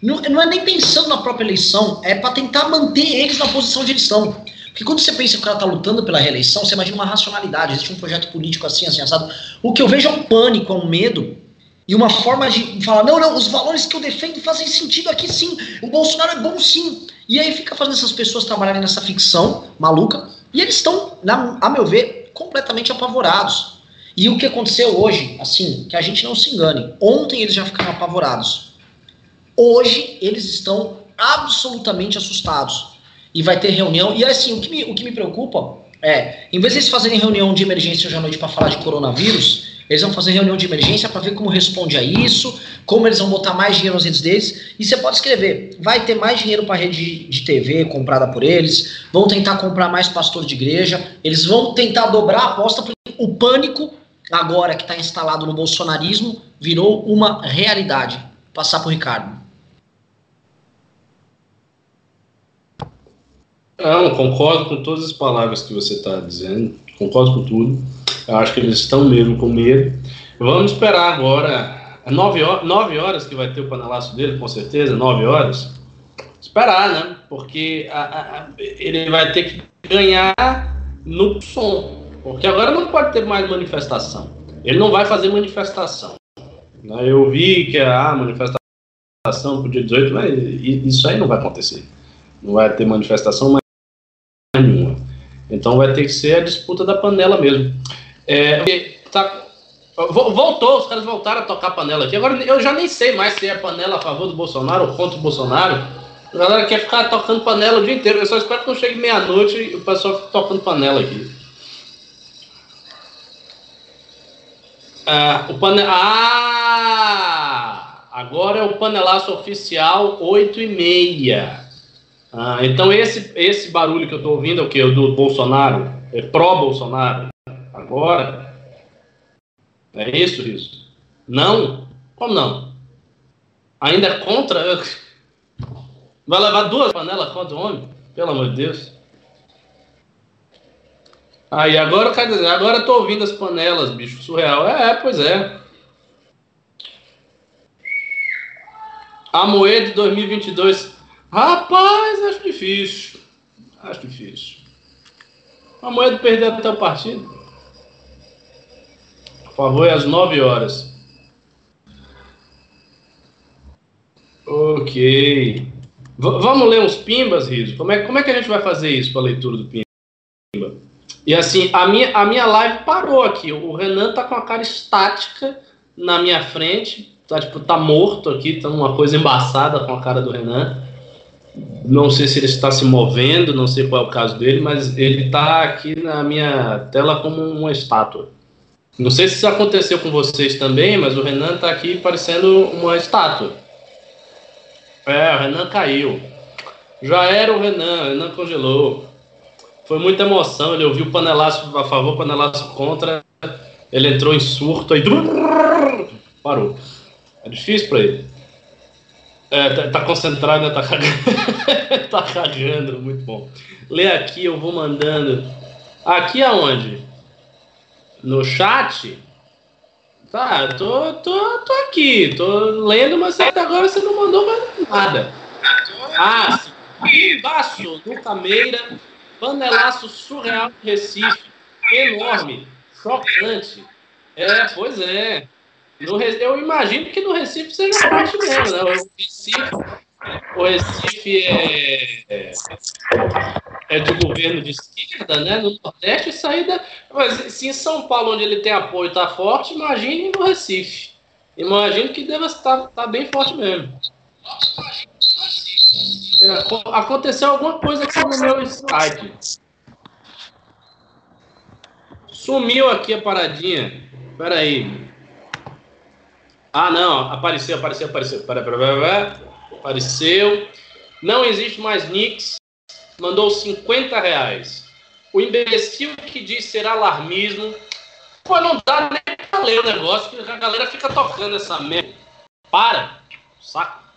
não, não é nem pensando na própria eleição, é para tentar manter eles na posição onde eles estão. Porque quando você pensa que o cara está lutando pela reeleição, você imagina uma racionalidade, existe um projeto político assim, assim, assado. O que eu vejo é um pânico, é um medo e uma forma de falar: não, não, os valores que eu defendo fazem sentido aqui sim, o Bolsonaro é bom sim. E aí fica fazendo essas pessoas trabalharem nessa ficção maluca e eles estão, a meu ver, completamente apavorados. E o que aconteceu hoje, assim, que a gente não se engane, ontem eles já ficaram apavorados. Hoje eles estão absolutamente assustados e vai ter reunião. E assim, o que me, o que me preocupa é, em vez de eles fazerem reunião de emergência hoje à noite para falar de coronavírus, eles vão fazer reunião de emergência para ver como responde a isso, como eles vão botar mais dinheiro nas redes deles. E você pode escrever: vai ter mais dinheiro para a rede de TV comprada por eles, vão tentar comprar mais pastor de igreja, eles vão tentar dobrar a aposta, porque o pânico, agora que está instalado no bolsonarismo, virou uma realidade. Passar para o Ricardo. Não, concordo com todas as palavras que você está dizendo, concordo com tudo. Eu acho que eles estão mesmo com medo. Vamos esperar agora. É nove horas, nove horas que vai ter o panelaço dele, com certeza, nove horas. Esperar, né? Porque a, a, ele vai ter que ganhar no som. Porque agora não pode ter mais manifestação. Ele não vai fazer manifestação. Né? Eu vi que a manifestação para o dia 18, mas isso aí não vai acontecer. Não vai ter manifestação mais nenhuma. Então vai ter que ser a disputa da panela mesmo. É, tá, voltou, os caras voltaram a tocar panela aqui. Agora eu já nem sei mais se é panela a favor do Bolsonaro ou contra o Bolsonaro. A galera quer ficar tocando panela o dia inteiro. Eu só espero que não chegue meia-noite e o pessoal fique tocando panela aqui. Ah, o pane... ah, agora é o panelaço oficial 8 e meia. Ah, então esse, esse barulho que eu estou ouvindo é o que? Do Bolsonaro? É pró-Bolsonaro? Agora? É isso, isso? Não? Como não? Ainda é contra? Vai levar duas panelas contra o homem? Pelo amor de Deus. Aí agora, agora tô ouvindo as panelas, bicho, surreal. É, é pois é. A moeda de 2022 Rapaz, acho difícil. Acho difícil. A moeda perdeu até o partido. Por favor, é às 9 horas. Ok. V vamos ler uns pimbas, Riso? Como é, como é que a gente vai fazer isso para a leitura do pimba? E assim, a minha, a minha live parou aqui. O Renan tá com a cara estática na minha frente. Tá, tipo, tá morto aqui, tá uma coisa embaçada com a cara do Renan. Não sei se ele está se movendo, não sei qual é o caso dele, mas ele está aqui na minha tela como uma estátua. Não sei se isso aconteceu com vocês também, mas o Renan está aqui parecendo uma estátua. É, o Renan caiu. Já era o Renan, o Renan congelou. Foi muita emoção, ele ouviu o panelaço a favor, panelaço contra. Ele entrou em surto aí. Parou. É difícil para ele. É, tá, tá, concentrado, né? Tá cagando. tá cagando, muito bom. Lê aqui, eu vou mandando. Aqui aonde? No chat? Tá, tô, tô, tô aqui, tô lendo, mas até agora você não mandou mais nada. Ah, embaixo, no Cameira, panelaço surreal de Recife, enorme, chocante. É, pois é. No, eu imagino que no Recife seja forte mesmo, né? O Recife, o Recife é, é, é de governo de esquerda, né? No Nordeste, saída. Mas se em São Paulo, onde ele tem apoio, tá forte, imagine no Recife. Imagino que deva estar tá bem forte mesmo. É, aconteceu alguma coisa aqui no meu Skype. Sumiu aqui a paradinha. Pera aí. Ah, não, apareceu, apareceu, apareceu. Pera, pera, pera, pera. Apareceu. Não existe mais Nix. Mandou 50 reais. O imbecil que diz ser alarmismo Pô, não dá nem pra ler o negócio, que a galera fica tocando essa merda. Para! Saco.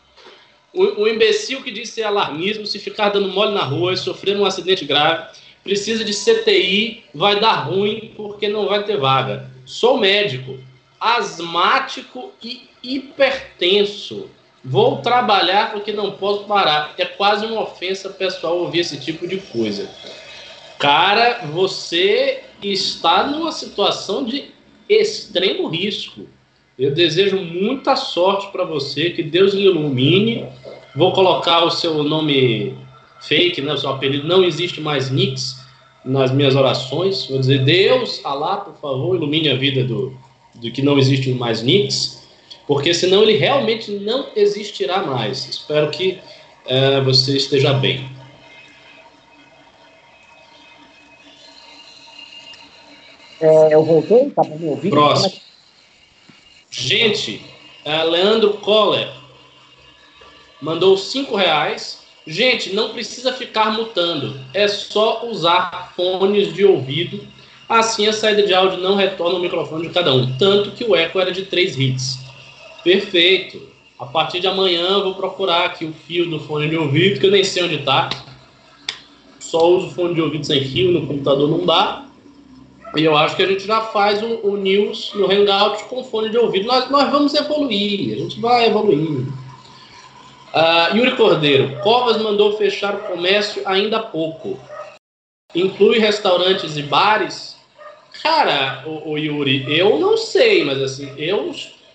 O, o imbecil que diz ser alarmismo, se ficar dando mole na rua e sofrer um acidente grave, precisa de CTI, vai dar ruim porque não vai ter vaga. Sou médico, asmático e hipertenso. Vou trabalhar porque não posso parar. É quase uma ofensa pessoal ouvir esse tipo de coisa. Cara, você está numa situação de extremo risco. Eu desejo muita sorte para você, que Deus lhe ilumine. Vou colocar o seu nome fake, né, o seu apelido. Não existe mais Nix nas minhas orações. Vou dizer, Deus, Alá, por favor, ilumine a vida do, do que não existe mais Nix porque senão ele realmente não existirá mais. Espero que é, você esteja bem. É, eu voltei, tá me ouvindo? Próximo. Gente, uh, Leandro Coller mandou cinco reais. Gente, não precisa ficar mutando, é só usar fones de ouvido. Assim a saída de áudio não retorna o microfone de cada um. Tanto que o eco era de três hits. Perfeito. A partir de amanhã eu vou procurar aqui o fio do fone de ouvido, que eu nem sei onde está. Só uso fone de ouvido sem fio, no computador não dá. E eu acho que a gente já faz o, o news no Hangout com fone de ouvido. Nós, nós vamos evoluir, a gente vai evoluindo. Uh, Yuri Cordeiro, Covas mandou fechar o comércio ainda há pouco. Inclui restaurantes e bares? Cara, o, o Yuri, eu não sei, mas assim, eu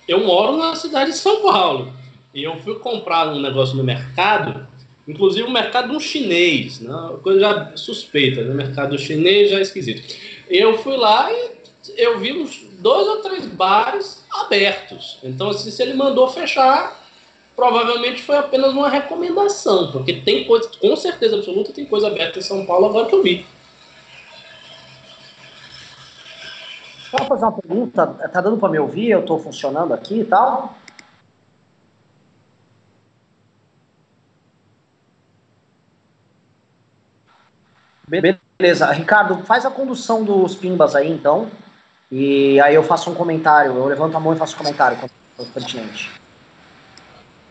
eu moro na cidade de São Paulo. E eu fui comprar um negócio no mercado, inclusive o mercado um chinês, né? coisa já suspeita, né? Mercado chinês já é esquisito. Eu fui lá e eu vi uns dois ou três bares abertos. Então, assim, se ele mandou fechar, provavelmente foi apenas uma recomendação, porque tem coisa, com certeza absoluta, tem coisa aberta em São Paulo agora que eu vi. Posso fazer uma pergunta? Tá dando para me ouvir? Eu estou funcionando aqui e tal? Beleza. Ricardo, faz a condução dos pimbas aí, então. E aí eu faço um comentário. Eu levanto a mão e faço um comentário pertinente.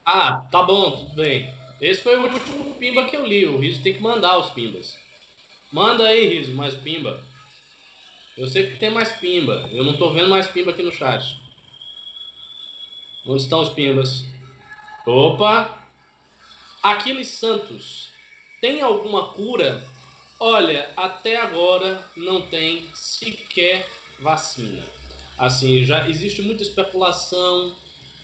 Ah, tá bom, tudo bem. Esse foi o último pimba que eu li. O Riso tem que mandar os pimbas. Manda aí, Riso, mais pimba. Eu sei que tem mais pimba. Eu não tô vendo mais pimba aqui no chat. Onde estão os pimbas? Opa! Aquiles Santos. Tem alguma cura? Olha, até agora não tem sequer vacina. Assim, já existe muita especulação.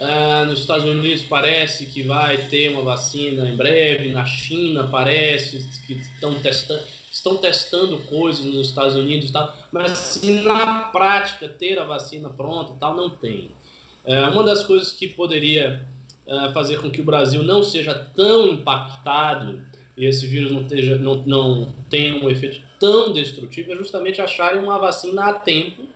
Uh, nos Estados Unidos parece que vai ter uma vacina em breve. Na China parece que estão testando estão testando coisas nos Estados Unidos e tal, mas na prática, ter a vacina pronta tal, não tem. É, uma das coisas que poderia é, fazer com que o Brasil não seja tão impactado e esse vírus não, teja, não, não tenha um efeito tão destrutivo é justamente acharem uma vacina a tempo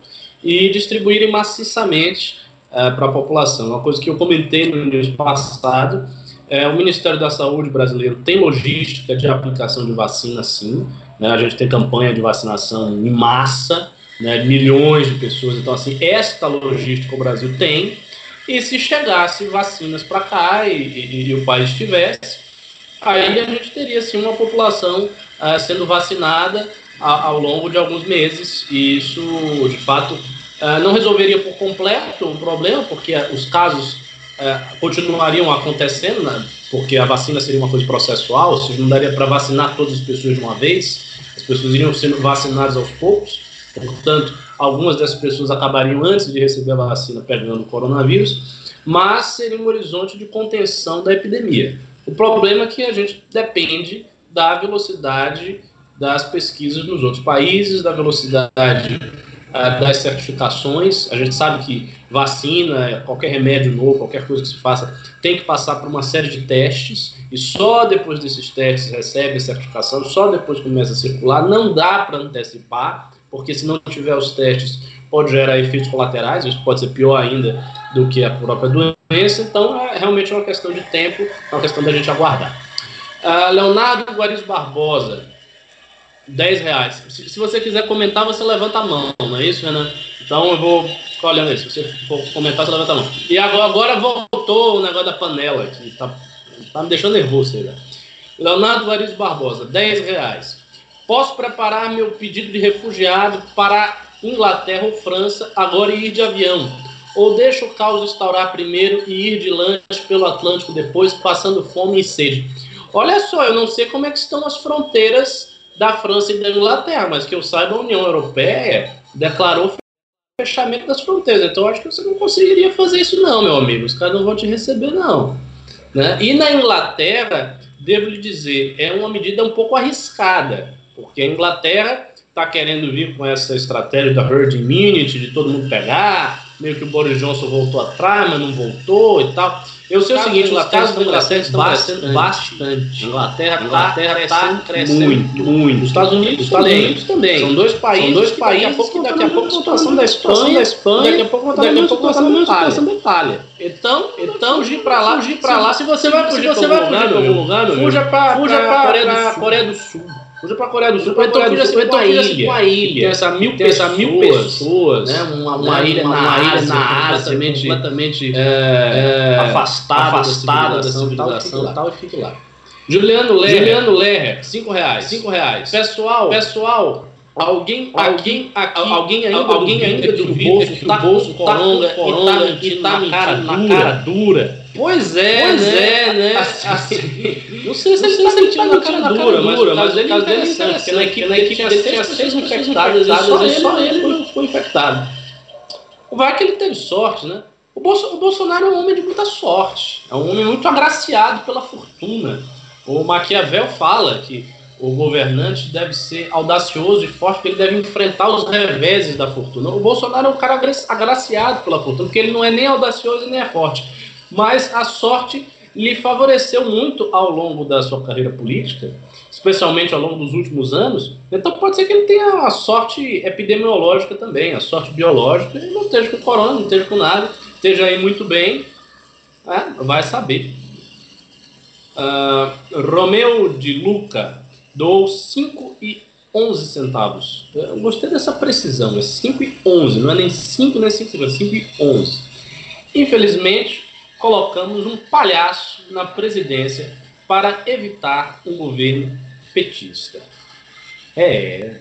e distribuírem maciçamente é, para a população. Uma coisa que eu comentei no início passado, é, o Ministério da Saúde brasileiro tem logística de aplicação de vacina, sim. Né? A gente tem campanha de vacinação em massa, né? milhões de pessoas. Então, assim, esta logística o Brasil tem. E se chegasse vacinas para cá e, e, e, o país tivesse, aí a gente teria, sim, uma população uh, sendo vacinada a, ao longo de alguns meses. E isso, de fato, uh, não resolveria por completo o problema, porque os casos é, continuariam acontecendo, né? porque a vacina seria uma coisa processual, seja, não daria para vacinar todas as pessoas de uma vez, as pessoas iriam sendo vacinadas aos poucos, portanto, algumas dessas pessoas acabariam antes de receber a vacina pegando o coronavírus, mas seria um horizonte de contenção da epidemia. O problema é que a gente depende da velocidade das pesquisas nos outros países, da velocidade uh, das certificações. A gente sabe que vacina, qualquer remédio novo, qualquer coisa que se faça, tem que passar por uma série de testes e só depois desses testes recebe a certificação, só depois começa a circular. Não dá para antecipar, porque se não tiver os testes, pode gerar efeitos colaterais, isso pode ser pior ainda do que a própria doença. Então, é realmente uma questão de tempo, é uma questão da gente aguardar. Uh, Leonardo Guariz Barbosa, 10 reais. Se, se, você quiser comentar, você levanta a mão, não é isso, Renan? Então eu vou ficar olhando isso. Se você for comentar, você levanta a mão. E agora, agora voltou o negócio da panela, que tá, tá me deixando nervoso aí? Leonardo Variz Barbosa, 10 reais. Posso preparar meu pedido de refugiado para Inglaterra ou França agora e ir de avião? Ou deixo o caos instaurar primeiro e ir de lanche pelo Atlântico depois, passando fome e sede? Olha só, eu não sei como é que estão as fronteiras da França e da Inglaterra, mas que eu saiba, a União Europeia declarou fechamento das fronteiras. Então, acho que você não conseguiria fazer isso, não, meu amigo. Os caras não vão te receber, não. Né? E na Inglaterra, devo lhe dizer, é uma medida um pouco arriscada, porque a Inglaterra está querendo vir com essa estratégia da herd immunity, de todo mundo pegar, meio que o Boris Johnson voltou atrás, mas não voltou e tal. Eu sei o seguinte, os casos da Inglaterra estão crescendo bastante. Inglaterra, Inglaterra está crescendo muito, muito. Os Estados Unidos, os Estados Unidos também. São dois países, São dois países daqui a pouco, daqui a pouco a situação da Espanha, da Espanha, daqui a pouco daqui a pouco a situação da Itália. Então, então fugir para lá, fugir para lá. Se você vai fugir para algum lugar, fuja para a Coreia do Sul. Fuja para a Coreia do Sul, então Coreia do Sul, então fuja com a ilha. Tem essa mil, tem essa mil pessoas, né? uma, uma, ilha, uma, na ilha Ásia, na Ásia, completamente, completamente é, afastada, afastada da civilização, e tal, e fique lá. Juliano Lerrer, Juliano Lerrer, cinco reais, cinco reais. Pessoal, Pessoal, Alguém, Alguém aqui, alguém ainda, alguém ainda duvida bolso, que o bolso coronga, tá com coronga e tá e tá na, cara, na dura. cara dura. Pois é, Pois né? é, né? Assim, Assim, não sei se ele sei tá se ele mentindo tá na cara dura, mas o caso dele é dele é interessante, porque na equipe, na equipe tinha seis infectadas, e só e ele, não ficou infectado. Vai que ele teve sorte, né? O, Bolso, o Bolsonaro é um homem de muita sorte, é um homem muito agraciado pela fortuna. O Maquiavel fala que o governante deve ser audacioso e forte, porque ele deve enfrentar os reveses da fortuna. O Bolsonaro é um cara agra- agraciado pela fortuna, porque ele não é nem audacioso e nem é forte. Mas a sorte lhe favoreceu muito ao longo da sua carreira política, especialmente ao longo dos últimos anos. Então pode ser que ele tenha a sorte epidemiológica também, a sorte biológica, e não esteja com corona, não esteja com nada, esteja aí muito bem, né? vai saber. Ah, Romeu de Luca dou 5 e 11 centavos. Eu gostei dessa precisão, é 5 e 11, não é nem 5 nem 5 é 5 e 11. Infelizmente, colocamos um palhaço na presidência para evitar um governo petista. É,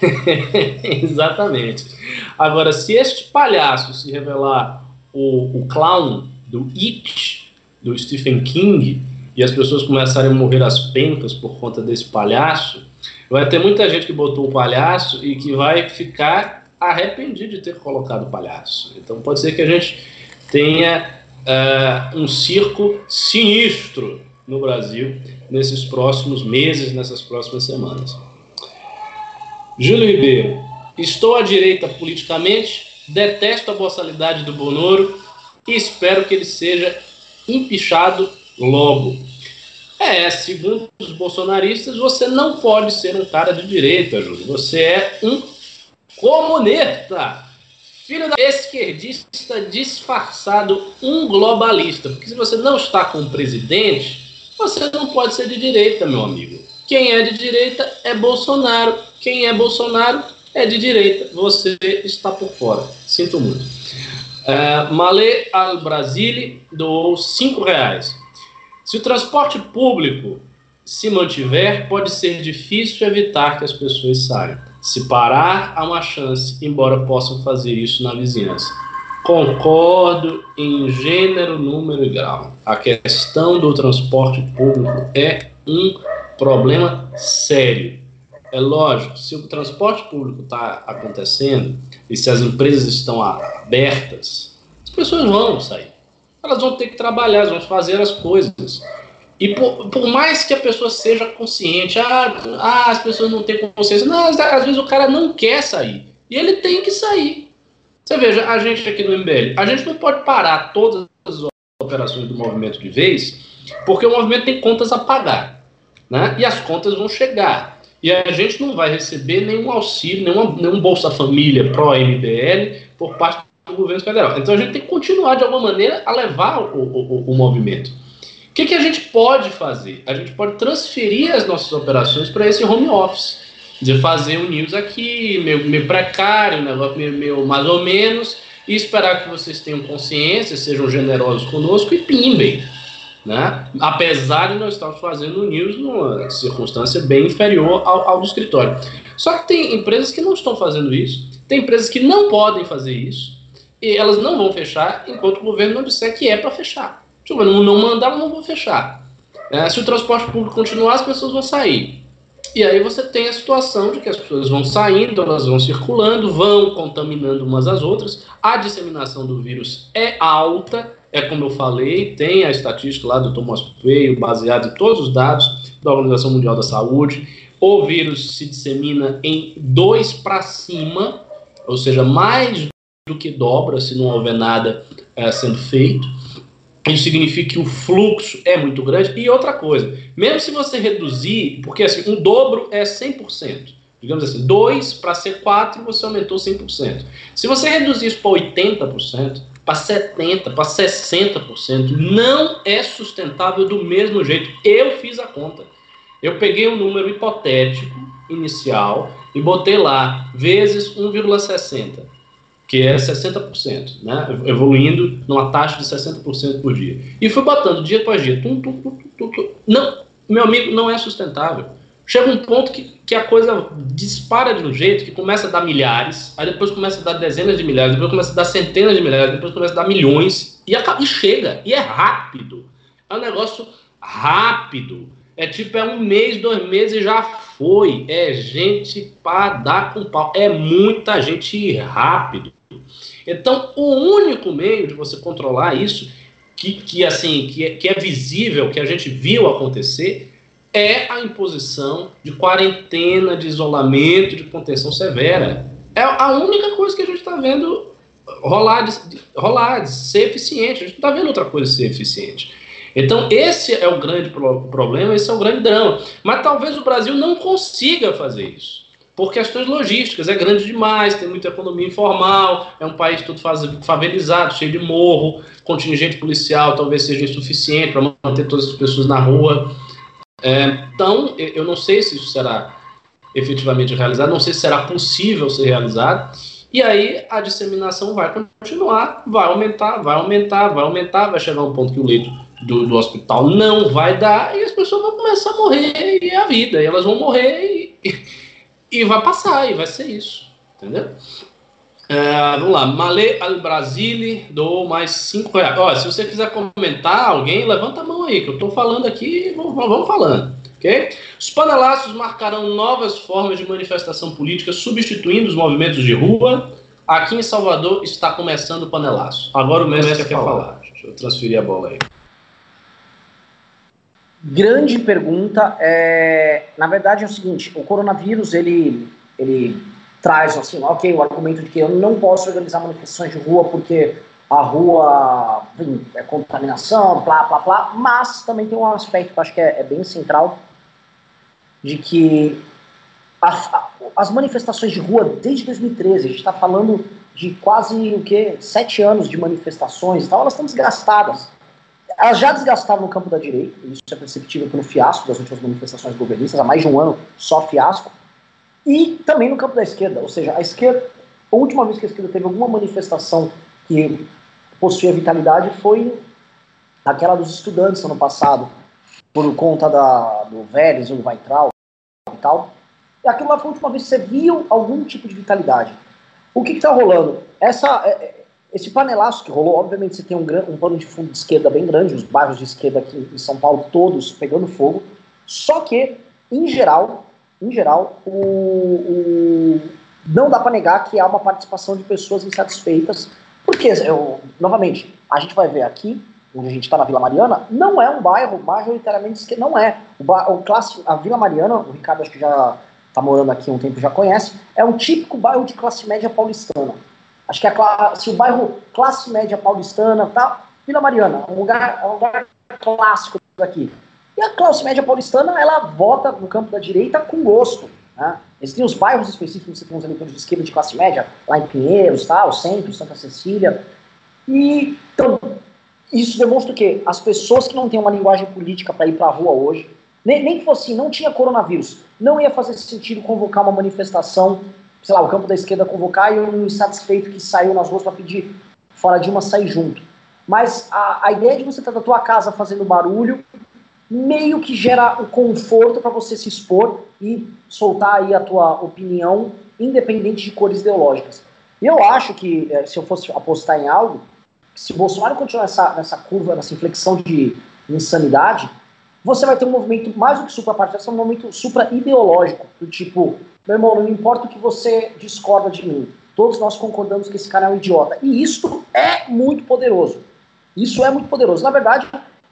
exatamente. Agora, se este palhaço se revelar o, o clown do It, do Stephen King, e as pessoas começarem a morrer às pencas por conta desse palhaço, vai ter muita gente que botou o palhaço e que vai ficar arrependido de ter colocado o palhaço. Então pode ser que a gente tenha uh, um circo sinistro no Brasil nesses próximos meses, nessas próximas semanas. Júlio Ribeiro, estou à direita politicamente, detesto a boçalidade do Bonoro e espero que ele seja empichado logo. É, segundo os bolsonaristas, você não pode ser um cara de direita, Júlio. Você é um comunista. Filho da esquerdista disfarçado, um globalista. Porque se você não está com o presidente, você não pode ser de direita, meu amigo. Quem é de direita é Bolsonaro. Quem é Bolsonaro é de direita. Você está por fora. Sinto muito. Uh, Malê Al Brasile doou cinco reais. Se o transporte público se mantiver, pode ser difícil evitar que as pessoas saiam. Se parar, há uma chance, embora possam fazer isso na vizinhança. Concordo em gênero, número e grau. A questão do transporte público é um problema sério. É lógico, se o transporte público está acontecendo e se as empresas estão abertas, as pessoas vão sair elas vão ter que trabalhar, elas vão fazer as coisas. E por, por mais que a pessoa seja consciente, ah, ah, as pessoas não têm consciência, não, às, às vezes o cara não quer sair. E ele tem que sair. Você veja, a gente aqui no MBL, a gente não pode parar todas as operações do movimento de vez, porque o movimento tem contas a pagar. Né? E as contas vão chegar. E a gente não vai receber nenhum auxílio, nenhuma, nenhum Bolsa Família pró-MBL por parte do governo federal. Então a gente tem que continuar de alguma maneira a levar o, o, o movimento. O que, que, a gente pode fazer? A gente pode transferir as nossas operações para esse home office. de fazer um news aqui, meio, meio precário, negócio meio, meio mais ou menos, e esperar que vocês tenham consciência, sejam generosos conosco e pimbem. Né? Apesar de nós estarmos fazendo o news numa circunstância bem inferior ao, ao do escritório. Só que tem empresas que não estão fazendo isso, tem empresas que não podem fazer isso, e elas não vão fechar enquanto o governo não disser que é para fechar. Se o governo não mandar, não vão fechar. É, se o transporte público continuar, as pessoas vão sair. E aí você tem a situação de que as pessoas vão saindo, elas vão circulando, vão contaminando umas às outras. A disseminação do vírus é alta, é como eu falei, tem a estatística lá do Thomas Veio, baseado em todos os dados da Organização Mundial da Saúde. O vírus se dissemina em dois para cima, ou seja, mais do que dobra se não houver nada é, sendo feito. Isso significa que o fluxo é muito grande. E outra coisa, mesmo se você reduzir, porque assim, um dobro é 100%. Digamos assim, 2 para ser 4, você aumentou 100%. Se você reduzir isso para 80%, para 70%, para 60%, não é sustentável do mesmo jeito. Eu fiz a conta. Eu peguei um número hipotético inicial e botei lá, vezes 1,60 que é 60%, né? evoluindo numa taxa de 60% por dia. E fui botando dia após dia. Tum, tum, tum, não, meu amigo, não é sustentável. Chega um ponto que, que a coisa dispara de um jeito que começa a dar milhares, aí depois começa a dar dezenas de milhares, depois começa a dar centenas de milhares, depois começa a dar milhões, e, acaba, e chega, e é rápido. É um negócio rápido. É tipo, é um mês, dois meses e já foi. É gente para dar com pau. É muita gente rápido. Então, o único meio de você controlar isso, que, que assim, que é, que é visível, que a gente viu acontecer, é a imposição de quarentena, de isolamento, de contenção severa. É a única coisa que a gente está vendo rolar de, rolar, de ser eficiente. A gente não está vendo outra coisa ser eficiente. Então, esse é o grande problema, esse é o grande drama. Mas talvez o Brasil não consiga fazer isso por questões logísticas. É grande demais, tem muita economia informal, é um país todo favelizado, cheio de morro, contingente policial talvez seja insuficiente para manter todas as pessoas na rua. É, então, eu não sei se isso será efetivamente realizado, não sei se será possível ser realizado. E aí a disseminação vai continuar, vai aumentar, vai aumentar, vai aumentar, vai chegar um ponto que o leito do, do hospital não vai dar e as pessoas vão começar a morrer e é a vida, e elas vão morrer e, e vai passar, e vai ser isso. Entendeu? É, vamos lá, Malê Al Brasile do mais 5 reais. Olha, se você quiser comentar, alguém, levanta a mão aí, que eu estou falando aqui, vamos, vamos falando. ok? Os panelaços marcarão novas formas de manifestação política, substituindo os movimentos de rua. Aqui em Salvador está começando o panelaço. Agora o mestre quer, quer falar. falar. Deixa eu transferir a bola aí. Grande pergunta. É, na verdade é o seguinte, o coronavírus ele, ele traz assim, ok, o argumento de que eu não posso organizar manifestações de rua porque a rua enfim, é contaminação, blá, blá, blá, mas também tem um aspecto que eu acho que é, é bem central de que a, a, as manifestações de rua desde 2013, a gente está falando de quase o que sete anos de manifestações, então elas estão desgastadas. Elas já desgastaram no campo da direita, isso é perceptível pelo fiasco das últimas manifestações governistas, há mais de um ano só fiasco, e também no campo da esquerda, ou seja, a esquerda, a última vez que a esquerda teve alguma manifestação que possuía vitalidade foi aquela dos estudantes ano passado, por conta da, do Vélez, do Weitral e tal. E aquilo lá foi a última vez que você viu algum tipo de vitalidade. O que está rolando? Essa, é, é, esse panelaço que rolou, obviamente você tem um, um pano de fundo de esquerda bem grande, os bairros de esquerda aqui em São Paulo todos pegando fogo, só que, em geral, em geral, o, o não dá para negar que há uma participação de pessoas insatisfeitas, porque, eu, novamente, a gente vai ver aqui, onde a gente está na Vila Mariana, não é um bairro majoritariamente esquerda, não é. O, o classe, a Vila Mariana, o Ricardo acho que já está morando aqui um tempo já conhece, é um típico bairro de classe média paulistana. Acho que a, se o bairro classe média paulistana, tá? Vila Mariana, um lugar, um lugar clássico daqui. E a classe média paulistana, ela vota no campo da direita com gosto. Né? Existem os bairros específicos, você tem os eleitores de esquerda de classe média, lá em Pinheiros, tá? o centro, Santa Cecília. E, então, isso demonstra que as pessoas que não têm uma linguagem política para ir para a rua hoje, Nem, nem que fosse assim, não tinha coronavírus. Não ia fazer sentido convocar uma manifestação, sei lá, o campo da esquerda convocar e um insatisfeito que saiu nas ruas para pedir fora de uma sair junto. Mas a, a ideia de você estar da tua casa fazendo barulho meio que gera o conforto para você se expor e soltar aí a tua opinião, independente de cores ideológicas. E eu acho que, eh, se eu fosse apostar em algo, se Bolsonaro continuar nessa, nessa curva, nessa inflexão de insanidade, você vai ter um movimento mais do que suprapartidário, é um movimento supra-ideológico, do tipo, meu irmão, não importa o que você discorda de mim, todos nós concordamos que esse cara é um idiota. E isso é muito poderoso. Isso é muito poderoso. Na verdade,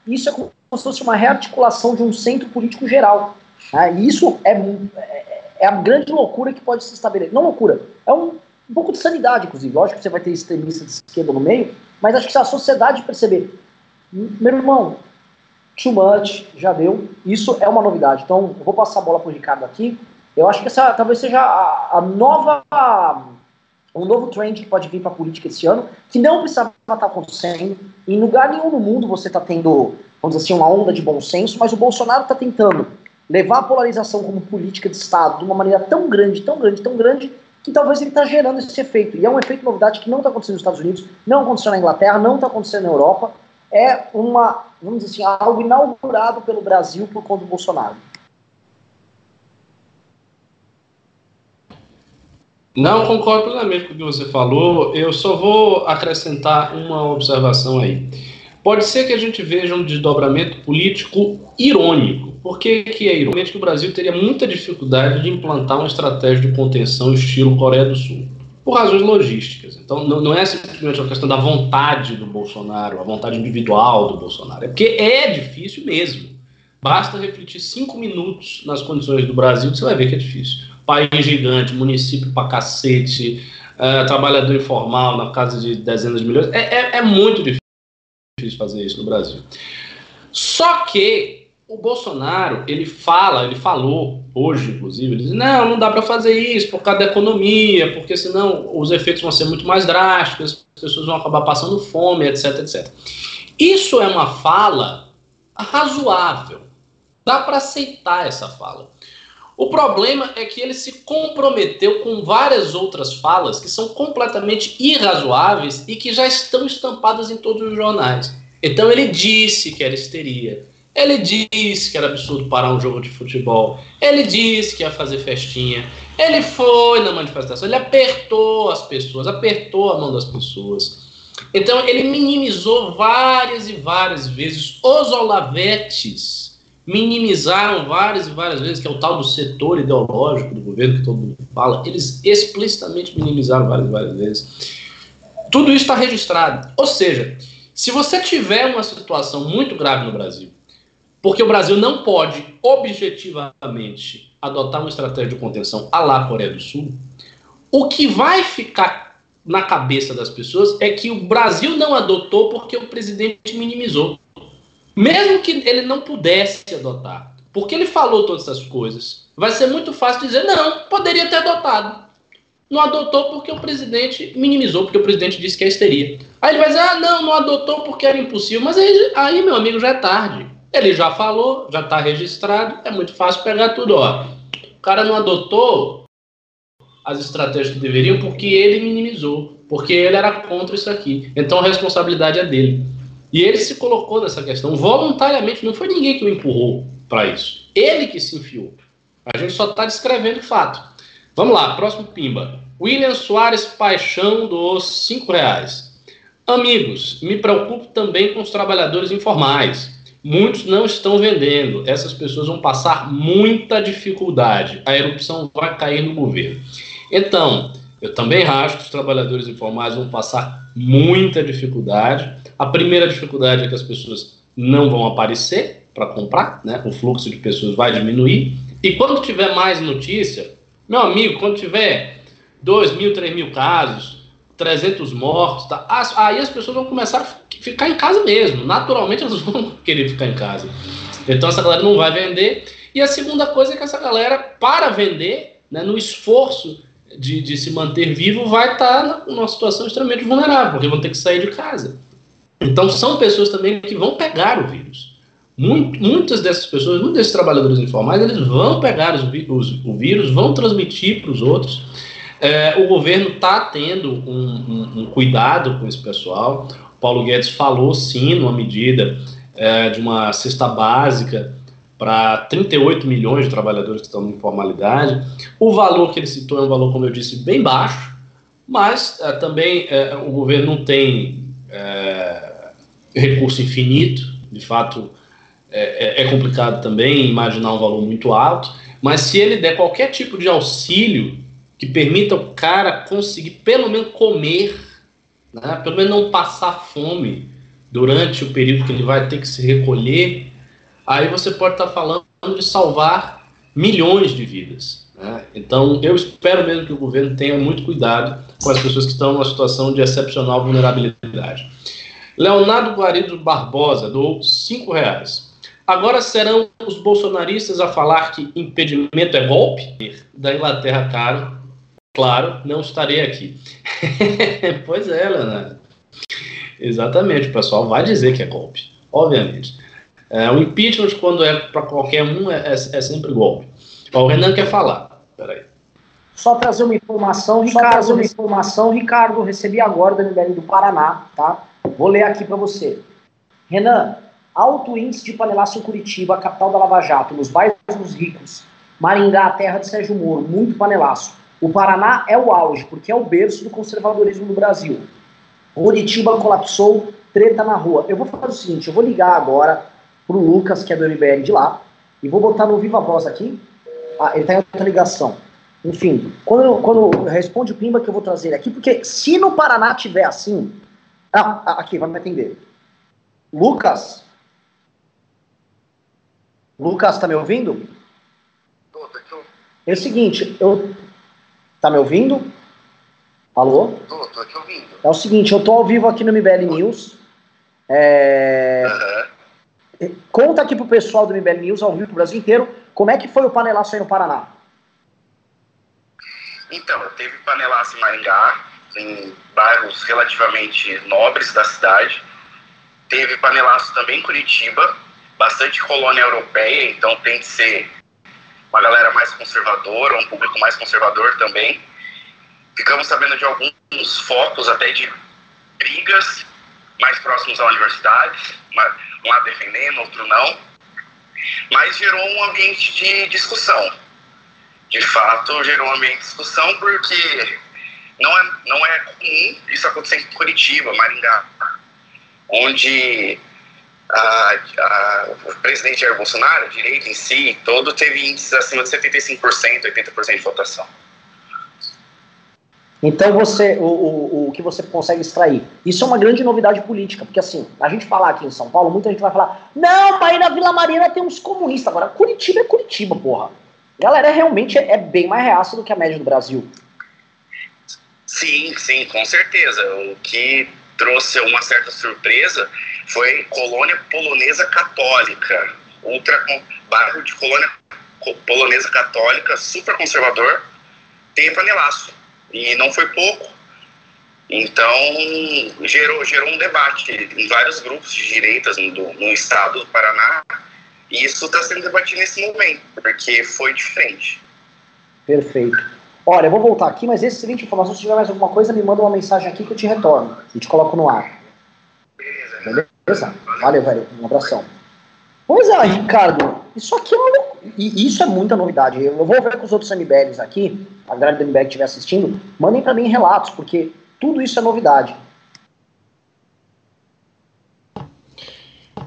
isso é como se fosse uma rearticulação de um centro político geral. Né? E isso é, é, é, a grande loucura que pode se estabelecer. Não loucura, é um, um pouco de sanidade, inclusive. Lógico que você vai ter extremista de esquerda no meio, mas acho que se a sociedade perceber, meu irmão, too much, já deu, isso é uma novidade. Então, vou passar a bola para o Ricardo aqui. Eu acho que essa talvez seja a, a nova um novo trend que pode vir para a política esse ano, que não precisava estar acontecendo. Em lugar nenhum no mundo você está tendo, vamos dizer assim, uma onda de bom senso, mas o Bolsonaro está tentando levar a polarização como política de Estado de uma maneira tão grande, tão grande, tão grande, que talvez ele está gerando esse efeito. E é um efeito novidade que não está acontecendo nos Estados Unidos, não aconteceu na Inglaterra, não está acontecendo na Europa. É uma, vamos dizer assim, algo inaugurado pelo Brasil por conta do Bolsonaro. Não, concordo plenamente com o que você falou. Eu só vou acrescentar uma observação aí. Pode ser que a gente veja um desdobramento político irônico. Por que, que é irônico? que o Brasil teria muita dificuldade de implantar uma estratégia de contenção estilo Coreia do Sul, por razões logísticas. Então, não, não é simplesmente uma questão da vontade do Bolsonaro, a vontade individual do Bolsonaro. É porque é difícil mesmo. Basta refletir cinco minutos nas condições do Brasil que você vai ver que é difícil país gigante, município pra cacete, uh, trabalhador informal na casa de dezenas de milhões. É, é, é muito difícil fazer isso no Brasil. Só que o Bolsonaro, ele fala, ele falou hoje, inclusive, ele diz, não, não dá para fazer isso por causa da economia, porque senão os efeitos vão ser muito mais drásticos, as pessoas vão acabar passando fome, etc, etc. Isso é uma fala razoável. Dá para aceitar essa fala. O problema é que ele se comprometeu com várias outras falas que são completamente irrazoáveis e que já estão estampadas em todos os jornais. Então ele disse que era histeria. Ele disse que era absurdo parar um jogo de futebol. Ele disse que ia fazer festinha. Ele foi na manifestação. Ele apertou as pessoas, apertou a mão das pessoas. Então ele minimizou várias e várias vezes os olavetes minimizaram várias e várias vezes, que é o tal do setor ideológico do governo que todo mundo fala, eles explicitamente minimizaram várias e várias vezes. Tudo isso está registrado. Ou seja, se você tiver uma situação muito grave no Brasil, porque o Brasil não pode objetivamente adotar uma estratégia de contenção à Coreia do Sul, o que vai ficar na cabeça das pessoas é que o Brasil não adotou porque o presidente minimizou. Mesmo que ele não pudesse adotar, porque ele falou todas essas coisas, vai ser muito fácil dizer, não, poderia ter adotado. Não adotou porque o presidente minimizou, porque o presidente disse que é histeria. Aí ele vai dizer, ah, não, não adotou porque era impossível. Mas aí, aí meu amigo, já é tarde. Ele já falou, já está registrado, é muito fácil pegar tudo. Ó. O cara não adotou as estratégias que deveriam porque ele minimizou, porque ele era contra isso aqui. Então a responsabilidade é dele. E ele se colocou nessa questão voluntariamente, não foi ninguém que o empurrou para isso. Ele que se enfiou. A gente só está descrevendo o fato. Vamos lá, próximo pimba. William Soares Paixão dos cinco reais. Amigos, me preocupo também com os trabalhadores informais. Muitos não estão vendendo. Essas pessoas vão passar muita dificuldade. A erupção vai cair no governo. Então, eu também acho que os trabalhadores informais vão passar muita dificuldade. A primeira dificuldade é que as pessoas não vão aparecer para comprar, né? O fluxo de pessoas vai diminuir. E quando tiver mais notícia, meu amigo, quando tiver 2 mil, 3 mil casos, 300 mortos, tá? aí as pessoas vão começar a ficar em casa mesmo. Naturalmente elas vão querer ficar em casa. Então essa galera não vai vender. E a segunda coisa é que essa galera, para vender, né, no esforço de, de se manter vivo, vai estar tá numa situação extremamente vulnerável, porque vão ter que sair de casa. Então, são pessoas também que vão pegar o vírus. muito, muitas dessas pessoas, muitos desses trabalhadores informais, eles vão pegar os, os, o vírus, vão transmitir para os outros. É, o governo está tendo um, um, um, cuidado com esse pessoal. O Paulo Guedes falou sim numa medida é, de uma cesta básica para 38 milhões de trabalhadores que estão na informalidade. O valor que ele citou é um valor, como eu disse, bem baixo, mas é, também é, o governo não tem é, recurso infinito, de fato é, é, é, complicado também imaginar um valor muito alto, mas se ele der qualquer tipo de auxílio que permita o cara conseguir pelo menos comer, né, pelo menos não passar fome durante o período que ele vai ter que se recolher, aí você pode estar falando de salvar milhões de vidas. Né? Então, eu espero mesmo que o governo tenha muito cuidado com as pessoas que estão numa situação de excepcional vulnerabilidade. Leonardo Guarido Barbosa doou cinco reais. Agora serão os bolsonaristas a falar que impedimento é golpe? Da Inglaterra, caro. Claro, não estarei aqui. pois é, Leonardo. Exatamente, o pessoal vai dizer que é golpe, obviamente. É, o impeachment, quando é para qualquer um, é, é, é, sempre golpe. Ó, o Renan quer falar. Peraí. Só trazer uma informação, Ricardo. trazer uma informação, Ricardo. Recebi agora do MBL do Paraná, tá? Vou ler aqui para você. Renan, alto índice de panelaço em Curitiba, capital da Lava Jato, nos bairros ricos. Maringá, terra de Sérgio Moro, muito panelaço. O Paraná é o auge, porque é o berço do conservadorismo no Brasil. Curitiba colapsou, treta na rua. Eu vou fazer o seguinte, eu vou ligar agora pro Lucas, que é do MBL de lá, e vou botar no Viva Voz aqui. Ah, ele tá em outra ligação. Enfim, quando, quando responde o Pimba que eu vou trazer aqui, porque se no Paraná tiver assim. Ah, ah aqui, vai me atender. Lucas? Lucas, tá me ouvindo? Tô, tô. É o seguinte, eu. Tá me ouvindo? Alô? Tô, tô te ouvindo. É o seguinte, eu tô ao vivo aqui no MBL News. É... Uhum. Conta aqui pro pessoal do MBL News, ao vivo pro Brasil inteiro, como é que foi o panelaço aí no Paraná? Então, teve panelaço em Maringá, em bairros relativamente nobres da cidade. Teve panelaço também em Curitiba, bastante colônia europeia, então tem que ser uma galera mais conservadora, um público mais conservador também. Ficamos sabendo de alguns focos até de brigas mais próximos à universidade, um lado defendendo, outro não. Mas gerou um ambiente de discussão. De fato, gerou um ambiente de discussão porque não é, não é comum isso acontecer em Curitiba, Maringá, onde a, a, o presidente Jair Bolsonaro, a direita em si, todo teve índices acima de 75%, 80% de votação. Então você, o, o, o que você consegue extrair? Isso é uma grande novidade política, porque assim, a gente falar aqui em São Paulo, muita gente vai falar, não, aí na Vila Mariana tem uns comunistas. Agora, Curitiba é Curitiba, porra. Galera, realmente é, bem mais reaça do que a média do Brasil. Sim, sim, com certeza. O que trouxe uma certa surpresa foi colônia polonesa católica, ultra bairro de colônia polonesa católica, super conservador, tem panelaço e não foi pouco. Então, gerou, gerou um debate em vários grupos de direitas no, no estado do Paraná, e isso está sendo debatido nesse momento, porque foi diferente. Perfeito. Olha, eu vou voltar aqui, mas excelente informação. Se tiver mais alguma coisa, me manda uma mensagem aqui que eu te retorno e te coloco no ar. Beleza? Beleza? Valeu, velho. Um abração. Pois é, Ricardo, isso aqui é uma, e isso é muita novidade. Eu vou ver com os outros MBLs aqui, a galera do MBL que estiver assistindo, mandem para mim relatos, porque tudo isso é novidade.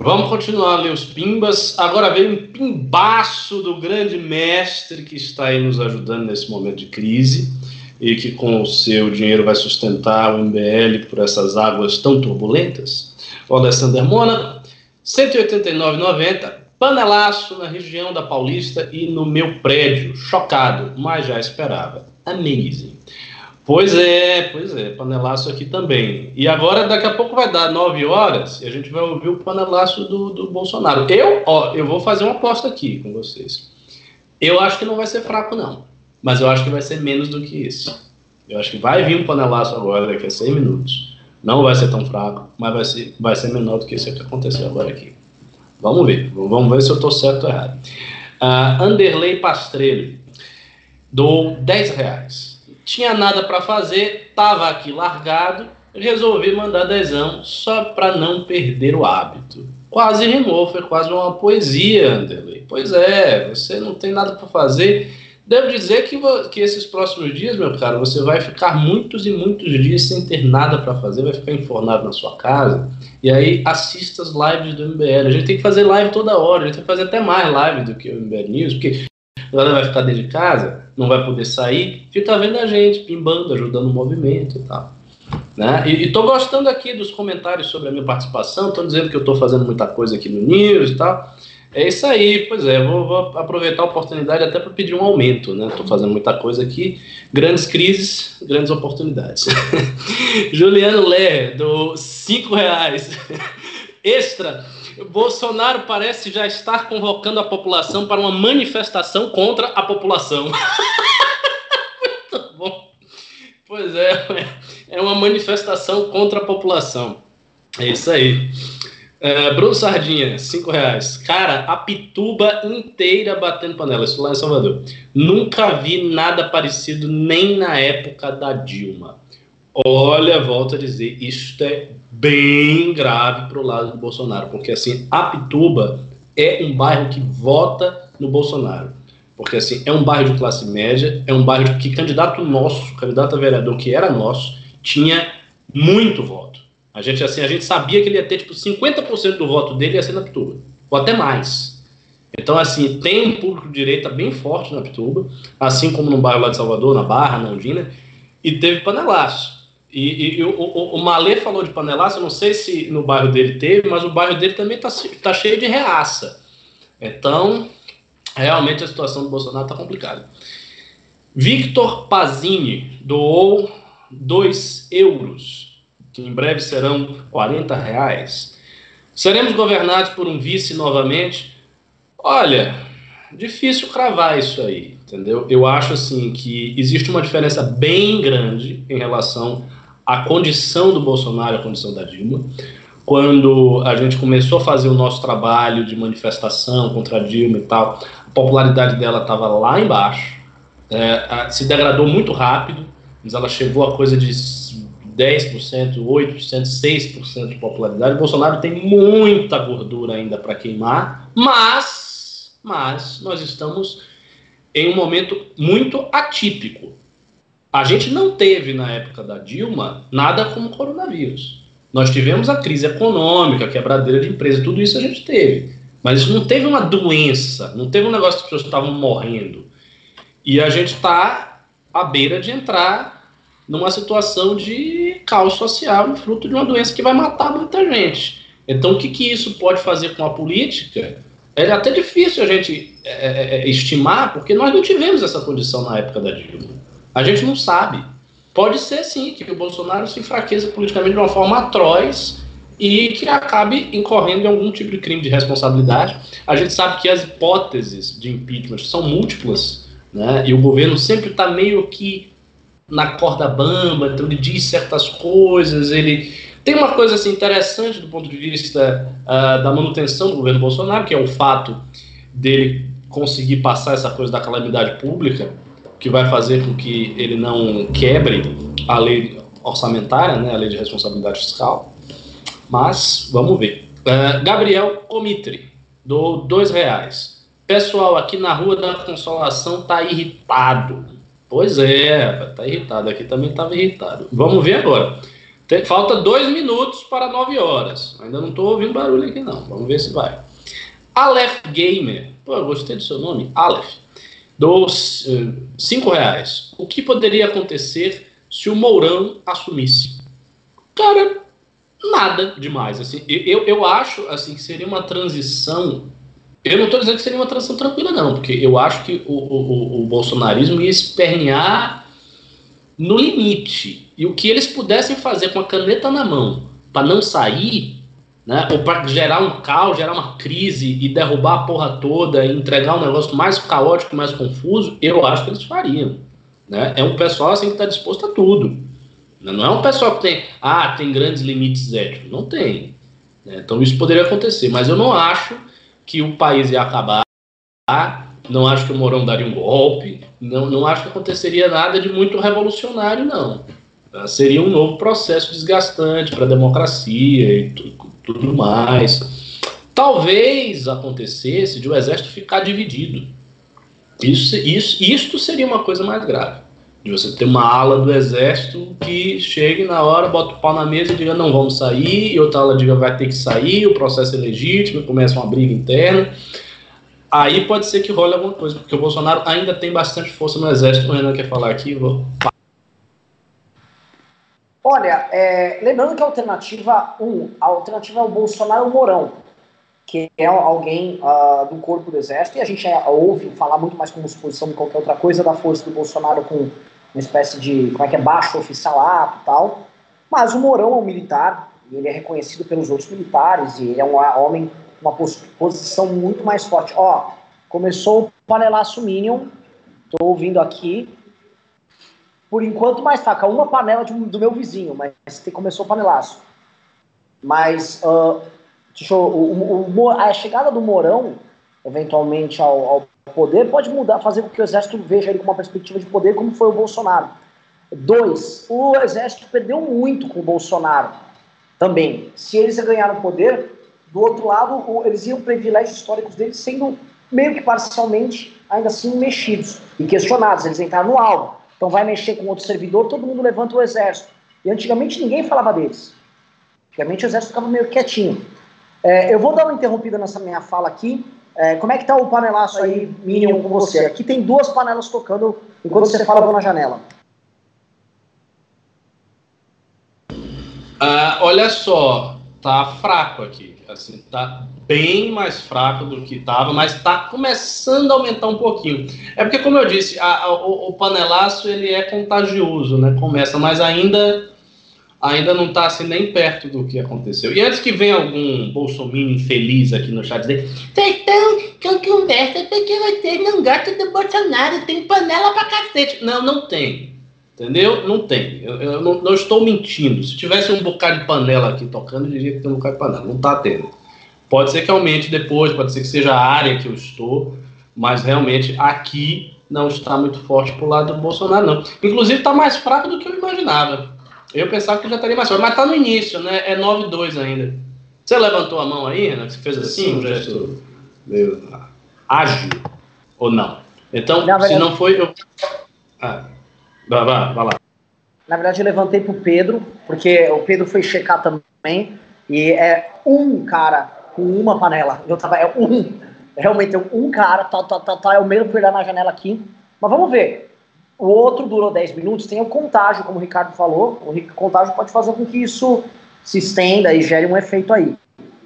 Vamos continuar a os pimbas. Agora vem um pimbaço do grande mestre que está aí nos ajudando nesse momento de crise e que com o seu dinheiro vai sustentar o MBL por essas águas tão turbulentas. O Alessandro Mônaco, 189,90 Panelaço na região da Paulista e no meu prédio. Chocado, mas já esperava. Amazing. Pois é, pois é, panelaço aqui também. E agora, daqui a pouco vai dar 9 horas e a gente vai ouvir o panelaço do, do Bolsonaro. Eu, ó, eu vou fazer uma aposta aqui com vocês. Eu acho que não vai ser fraco, não. Mas eu acho que vai ser menos do que esse. Eu acho que vai vir um panelaço agora daqui a 100 minutos. Não vai ser tão fraco, mas vai ser, vai ser menor do que esse que aconteceu agora aqui. Vamos ver, vamos ver se eu estou certo ou errado. Uh, Anderley Pastrello, dou 10 reais. Tinha nada para fazer, estava aqui largado, resolvi mandar dezão só para não perder o hábito. Quase rimou, foi quase uma poesia, Anderley. Pois é, você não tem nada para fazer. Devo dizer que, que esses próximos dias, meu caro, você vai ficar muitos e muitos dias sem ter nada para fazer, vai ficar enfornado na sua casa. E aí assista as lives do MBL. A gente tem que fazer live toda hora, a gente tem que fazer até mais live do que o MBL News, porque a galera vai ficar dentro de casa, não vai poder sair, fica vendo a gente, pimbando, ajudando o movimento e tal. Né? E estou gostando aqui dos comentários sobre a minha participação, estão dizendo que eu estou fazendo muita coisa aqui no News e tal. É isso aí, pois é, vou, vou aproveitar a oportunidade até para pedir um aumento, né? Estou fazendo muita coisa aqui, grandes crises, grandes oportunidades. Juliano Lé, do cinco reais. Extra, Bolsonaro parece já estar convocando a população para uma manifestação contra a população. Muito bom. Pois é, é uma manifestação contra a população. É isso aí. É, Bruno Sardinha, 5 reais. Cara, a pituba inteira batendo panela. Isso lá em Salvador. Nunca vi nada parecido nem na época da Dilma. Olha, volto a dizer, isto é bem grave para o lado do Bolsonaro, porque assim, a Pituba é um bairro que vota no Bolsonaro. Porque assim, é um bairro de classe média, é um bairro que candidato nosso, candidato a vereador que era nosso, tinha muito voto. A gente, assim, a gente sabia que ele ia ter, tipo, 50% do voto dele ia ser na Pituba, ou até mais. Então, assim, tem um público de direita bem forte na Pituba, assim como no bairro lá de Salvador, na Barra, na Undina, e teve panelaço. E, e o, o, o Malê falou de panelaço, eu não sei se no bairro dele teve, mas o bairro dele também está tá cheio de reaça. Então, realmente a situação do Bolsonaro está complicada. Victor Pazini doou 2 euros que em breve serão 40 reais. Seremos governados por um vice novamente? Olha, difícil cravar isso aí, entendeu? Eu acho assim que existe uma diferença bem grande em relação à condição do Bolsonaro à condição da Dilma. Quando a gente começou a fazer o nosso trabalho de manifestação contra a Dilma e tal, a popularidade dela estava lá embaixo, é, se degradou muito rápido, mas ela chegou a coisa de 10%, 8%, 6% de popularidade. O Bolsonaro tem muita gordura ainda para queimar, mas, mas nós estamos em um momento muito atípico. A gente não teve na época da Dilma nada como coronavírus. Nós tivemos a crise econômica, quebradeira de empresa, tudo isso a gente teve. Mas não teve uma doença, não teve um negócio que as pessoas estavam morrendo. E a gente está à beira de entrar numa situação de caos social, fruto de uma doença que vai matar muita gente. Então, o que, que isso pode fazer com a política? É até difícil a gente é, é, é, estimar, porque nós não tivemos essa condição na época da Dilma. A gente não sabe. Pode ser, sim, que o Bolsonaro se enfraqueça politicamente de uma forma atroz e que acabe incorrendo em algum tipo de crime de responsabilidade. A gente sabe que as hipóteses de impeachment são múltiplas, né? e o governo sempre está meio que na corda bamba, então ele diz certas coisas, ele tem uma coisa assim, interessante do ponto de vista uh, da manutenção do governo Bolsonaro, que é o fato dele conseguir passar essa coisa da calamidade pública, que vai fazer com que ele não quebre a lei orçamentária, né, a lei de responsabilidade fiscal. Mas vamos ver. Uh, Gabriel Comitri, do dois reais. Pessoal, aqui na Rua da Consolação tá irritado. Pois é, tá irritado. Aqui também estava irritado. Vamos ver agora. Tem, falta dois minutos para nove horas. Ainda não estou ouvindo barulho aqui, não. Vamos ver se vai. Aleph Gamer. Pô, eu gostei do seu nome. Aleph. Dos uh, cinco reais. O que poderia acontecer se o Mourão assumisse? Cara, nada demais. Assim, eu, eu acho assim que seria uma transição eu não estou dizendo que seria uma transição tranquila, não, porque eu acho que o, o, o bolsonarismo ia espernear no limite. E o que eles pudessem fazer com a caneta na mão para não sair, né, ou para gerar um caos, gerar uma crise e derrubar a porra toda e entregar um negócio mais caótico, mais confuso, eu acho que eles fariam. Né? É um pessoal assim que está disposto a tudo. Não é um pessoal que tem, ah, tem grandes limites éticos. Não tem. Né? Então isso poderia acontecer, mas eu não acho que o país ia acabar, não acho que o Mourão daria um golpe, não, não acho que aconteceria nada de muito revolucionário, não. Seria um novo processo desgastante para a democracia e tudo mais. Talvez acontecesse de o exército ficar dividido. Isso, isso, isto seria uma coisa mais grave. De você ter uma ala do exército que chegue na hora, bota o pau na mesa e diga não vamos sair, e outra ala diga vai ter que sair, o processo é legítimo, começa uma briga interna. Aí pode ser que role alguma coisa, porque o Bolsonaro ainda tem bastante força no exército, o Renan quer falar aqui, vou Olha, é, lembrando que a alternativa 1, um, a alternativa é o Bolsonaro Mourão, que é alguém uh, do corpo do exército, e a gente é, ouve falar muito mais como suposição de qualquer outra coisa da força do Bolsonaro com uma espécie de, como é que é, baixo oficialato e tal. Mas o Mourão é um militar, e ele é reconhecido pelos outros militares, e ele é um homem com uma posição muito mais forte. Ó, começou o panelaço Minion, estou ouvindo aqui, por enquanto, mais fraca. Uma panela de, do meu vizinho, mas começou o panelaço. Mas uh, eu, o, o, a chegada do Mourão, eventualmente, ao, ao, poder, pode mudar, fazer com que o exército veja ele com uma perspectiva de poder, como foi o Bolsonaro. Dois, o exército perdeu muito com o Bolsonaro também. Se eles ganharam poder, do outro lado, eles iam privilégios históricos deles sendo meio que parcialmente, ainda assim, mexidos e questionados. Eles entraram no alvo. Então vai mexer com outro servidor, todo mundo levanta o exército. E antigamente ninguém falava deles. Antigamente o exército ficava meio quietinho. É, eu vou dar uma interrompida nessa minha fala aqui. É, como é que tá o panelaço aí, Minion, com você? Aqui tem duas panelas tocando enquanto você fala, vou na janela. Ah, olha só, tá fraco aqui. Assim, tá bem mais fraco do que estava, mas está começando a aumentar um pouquinho. É porque, como eu disse, a, a, o, o, panelaço ele é contagioso, né? Começa, mas ainda ainda não está assim nem perto do que aconteceu. E antes que venha algum bolsominion infeliz aqui no chat dizer, então, que conversa porque você não gosta do Bolsonaro, tem panela pra cacete. Não, não tem. Entendeu? Não tem. Eu, eu não, não, estou mentindo. Se tivesse um bocado de panela aqui tocando, eu diria que tem um bocado de panela. Não está tendo. Pode ser que aumente depois, pode ser que seja a área que eu estou, mas realmente aqui não está muito forte para o lado do Bolsonaro, não. Inclusive está mais fraco do que eu imaginava. Eu pensava que já estaria mais forte, mas está no início, né? É 9-2 ainda. Você levantou a mão aí, Renan? Você fez assim, um gesto meio ágil ou não? Então, não, se não foi, eu. Ah. Vai, vai, vai lá. Na verdade, eu levantei pro Pedro, porque o Pedro foi checar também, e é um cara com uma panela. Eu tava, é um, realmente é um cara, tá, tá, tá, tá, é o mesmo que olhar na janela aqui. Mas vamos ver. O outro durou 10 minutos, tem o contágio, como o Ricardo falou. O contágio pode fazer com que isso se estenda e gere um efeito aí.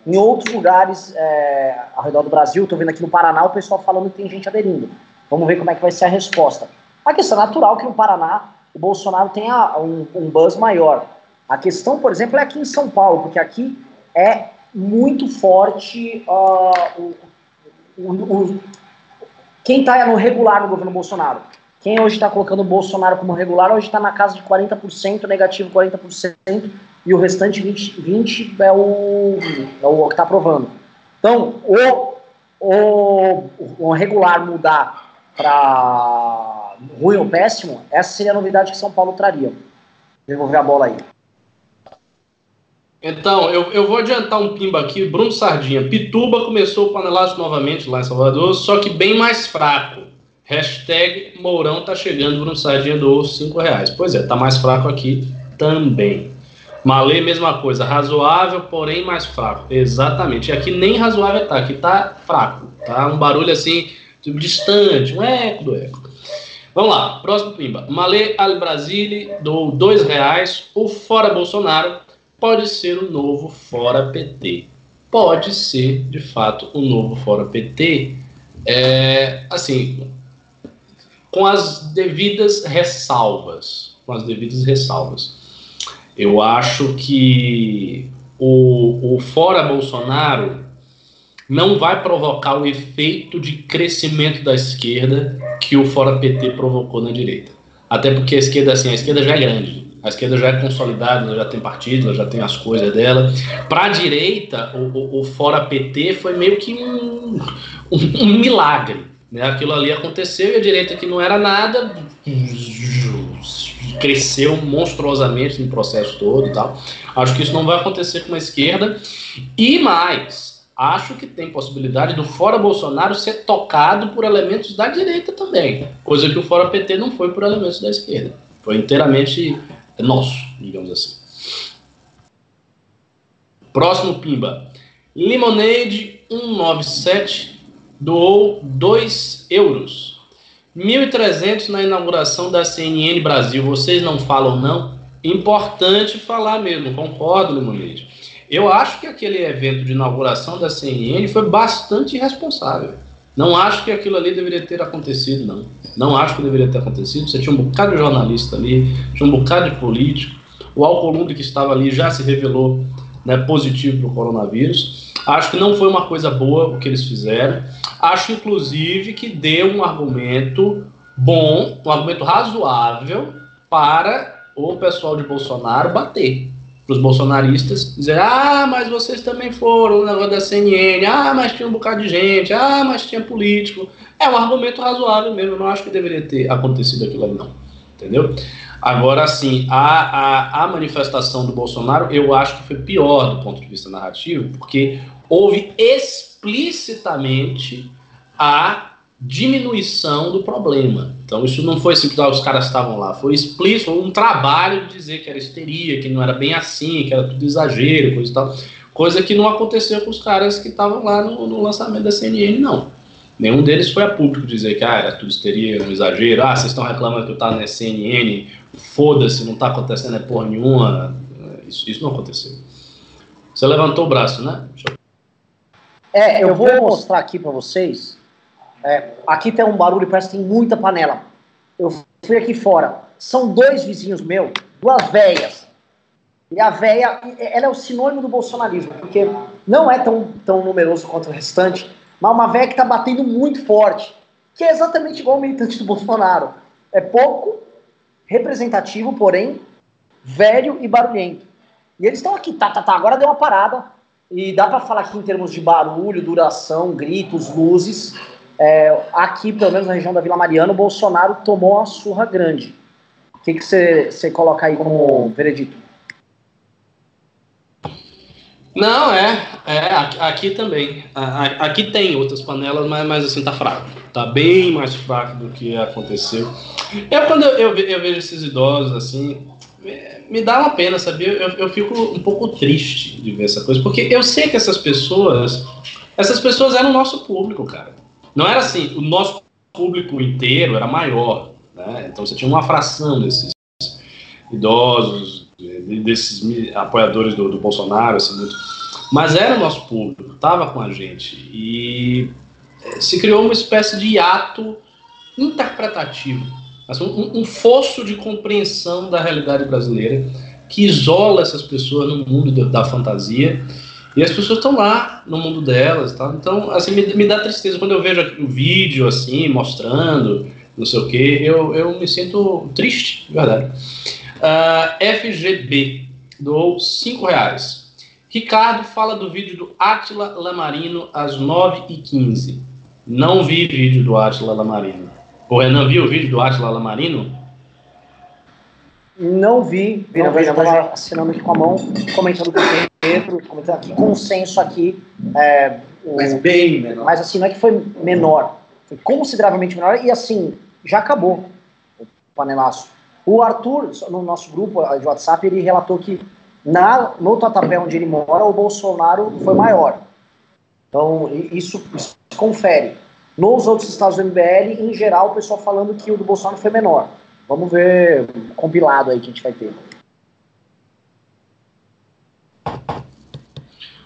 Em outros lugares é, ao redor do Brasil, estou vendo aqui no Paraná o pessoal falando que tem gente aderindo. Vamos ver como é que vai ser a resposta. A questão é natural que no Paraná o Bolsonaro tenha um, um buzz maior. A questão, por exemplo, é aqui em São Paulo, porque aqui é muito forte uh, o, o, o, quem está no regular no governo Bolsonaro. Quem hoje está colocando o Bolsonaro como regular, hoje está na casa de 40%, negativo 40%, e o restante 20%, 20 é, o, é o que está aprovando. Então, o, o, o regular mudar para ruim ou péssimo, essa seria a novidade que São Paulo traria. Devolver a bola aí. Então, eu, eu vou adiantar um pimba aqui. Bruno Sardinha. Pituba começou o panelaço novamente lá em Salvador, só que bem mais fraco. Hashtag Mourão tá chegando, Bruno Sardinha do 5 reais. Pois é, tá mais fraco aqui também. Malê, mesma coisa. Razoável, porém mais fraco. Exatamente. E aqui nem razoável tá, aqui tá fraco. Tá um barulho assim, distante, um eco do eco. Vamos lá, próximo pimba. Malê Al Brasile do dois reais. O Fora Bolsonaro pode ser o novo Fora PT. Pode ser, de fato, o novo Fora PT. É, assim, com as devidas ressalvas. Com as devidas ressalvas. Eu acho que o, o Fora Bolsonaro não vai provocar o efeito de crescimento da esquerda que o Fora PT provocou na direita. Até porque a esquerda, assim, a esquerda já é grande. A esquerda já é consolidada, já tem partido, já tem as coisas dela. Para a direita, o, o, o, Fora PT foi meio que um, um, um milagre. Né? Aquilo ali aconteceu e a direita, que não era nada, cresceu monstruosamente no processo todo e tal. Acho que isso não vai acontecer com a esquerda. E mais, acho que tem possibilidade do Fora Bolsonaro ser tocado por elementos da direita também. Coisa que o Fora PT não foi por elementos da esquerda. Foi inteiramente nosso, digamos assim. Próximo Pimba. Lemonade 197 doou 2 euros. 1.300 na inauguração da CNN Brasil. Vocês não falam, não? Importante falar mesmo, concordo, Lemonade. Eu acho que aquele evento de inauguração da CNN foi bastante irresponsável. Não acho que aquilo ali deveria ter acontecido, não. Não acho que deveria ter acontecido. Você tinha um bocado de jornalista ali, tinha um bocado de político. O Alcolumbre que estava ali já se revelou né, positivo para o coronavírus. Acho que não foi uma coisa boa o que eles fizeram. Acho, inclusive, que deu um argumento bom, um argumento razoável para o pessoal de Bolsonaro bater para os bolsonaristas, dizer, ah, mas vocês também foram no negócio da CNN, ah, mas tinha um bocado de gente, ah, mas tinha político. É um argumento razoável mesmo, eu não acho que deveria ter acontecido aquilo ali, não. Entendeu? Agora, sim, a, a, a manifestação do Bolsonaro, eu acho que foi pior do ponto de vista narrativo, porque houve explicitamente a diminuição do problema. Então isso não foi simplesmente assim os caras estavam lá, foi explícito, um trabalho de dizer que era histeria, que não era bem assim, que era tudo exagero, coisa e tal. Coisa que não aconteceu com os caras que estavam lá no, no, lançamento da CNN, não. Nenhum deles foi a público dizer que ah, era tudo histeria, um exagero, ah, vocês estão reclamando que eu tá na CNN, foda-se, não tá acontecendo é porra nenhuma. Isso, isso não aconteceu. Você levantou o braço, né? É, eu vou mostrar aqui para vocês é, aqui tem um barulho, parece que tem muita panela. Eu fui aqui fora. São dois vizinhos meus, duas velhas. E a véia, ela é o sinônimo do bolsonarismo, porque não é tão, tão numeroso quanto o restante, mas uma véia que está batendo muito forte, que é exatamente igual o militante do Bolsonaro. É pouco representativo, porém velho e barulhento. E eles estão aqui, tá, tá, tá, agora deu uma parada, e dá para falar aqui em termos de barulho, duração, gritos, luzes, é, aqui, pelo menos na região da Vila Mariana, o Bolsonaro tomou uma surra grande. O que você coloca aí como veredito? Não, é, é aqui também. Aqui tem outras panelas, mas, mas assim, tá fraco. Tá bem mais fraco do que aconteceu. Eu, quando eu, eu, eu vejo esses idosos assim, me dá uma pena, sabia? Eu, eu fico um pouco triste de ver essa coisa, porque eu sei que essas pessoas, essas pessoas eram nosso público, cara. Não era assim, o nosso público inteiro era maior, né? Então você tinha uma fração desses idosos, desses apoiadores do, do Bolsonaro, assim, muito. mas era o nosso público, estava com a gente e eh, se criou uma espécie de ato interpretativo, assim, um, um fosso de compreensão da realidade brasileira que isola essas pessoas no mundo da fantasia e as pessoas estão lá no mundo delas, tá? Então, assim, me, me dá tristeza quando eu vejo o vídeo, assim, mostrando, não sei o quê, eu, eu me sinto triste, de verdade. Uh, ah, FGB doou 5 reais. Ricardo fala do vídeo do Atila Lamarino às 9h15. Não vi vídeo do Atila Lamarino. O Renan viu o vídeo do Atila Lamarino? Não vi, vi não vi, estava assinando aqui com a mão, comentando com o Pedro, comentando aqui, consenso aqui. É, o, mas bem menor. Mas assim, não é que foi menor, foi consideravelmente menor e assim, já acabou o panelaço. O Arthur, no nosso grupo de WhatsApp, ele relatou que na, no Tatuapé onde ele mora, o Bolsonaro foi maior. Então, isso, isso confere. Nos outros estados do MBL, em geral, o pessoal falando que o do Bolsonaro foi menor. Vamos ver o compilado aí que a gente vai ter.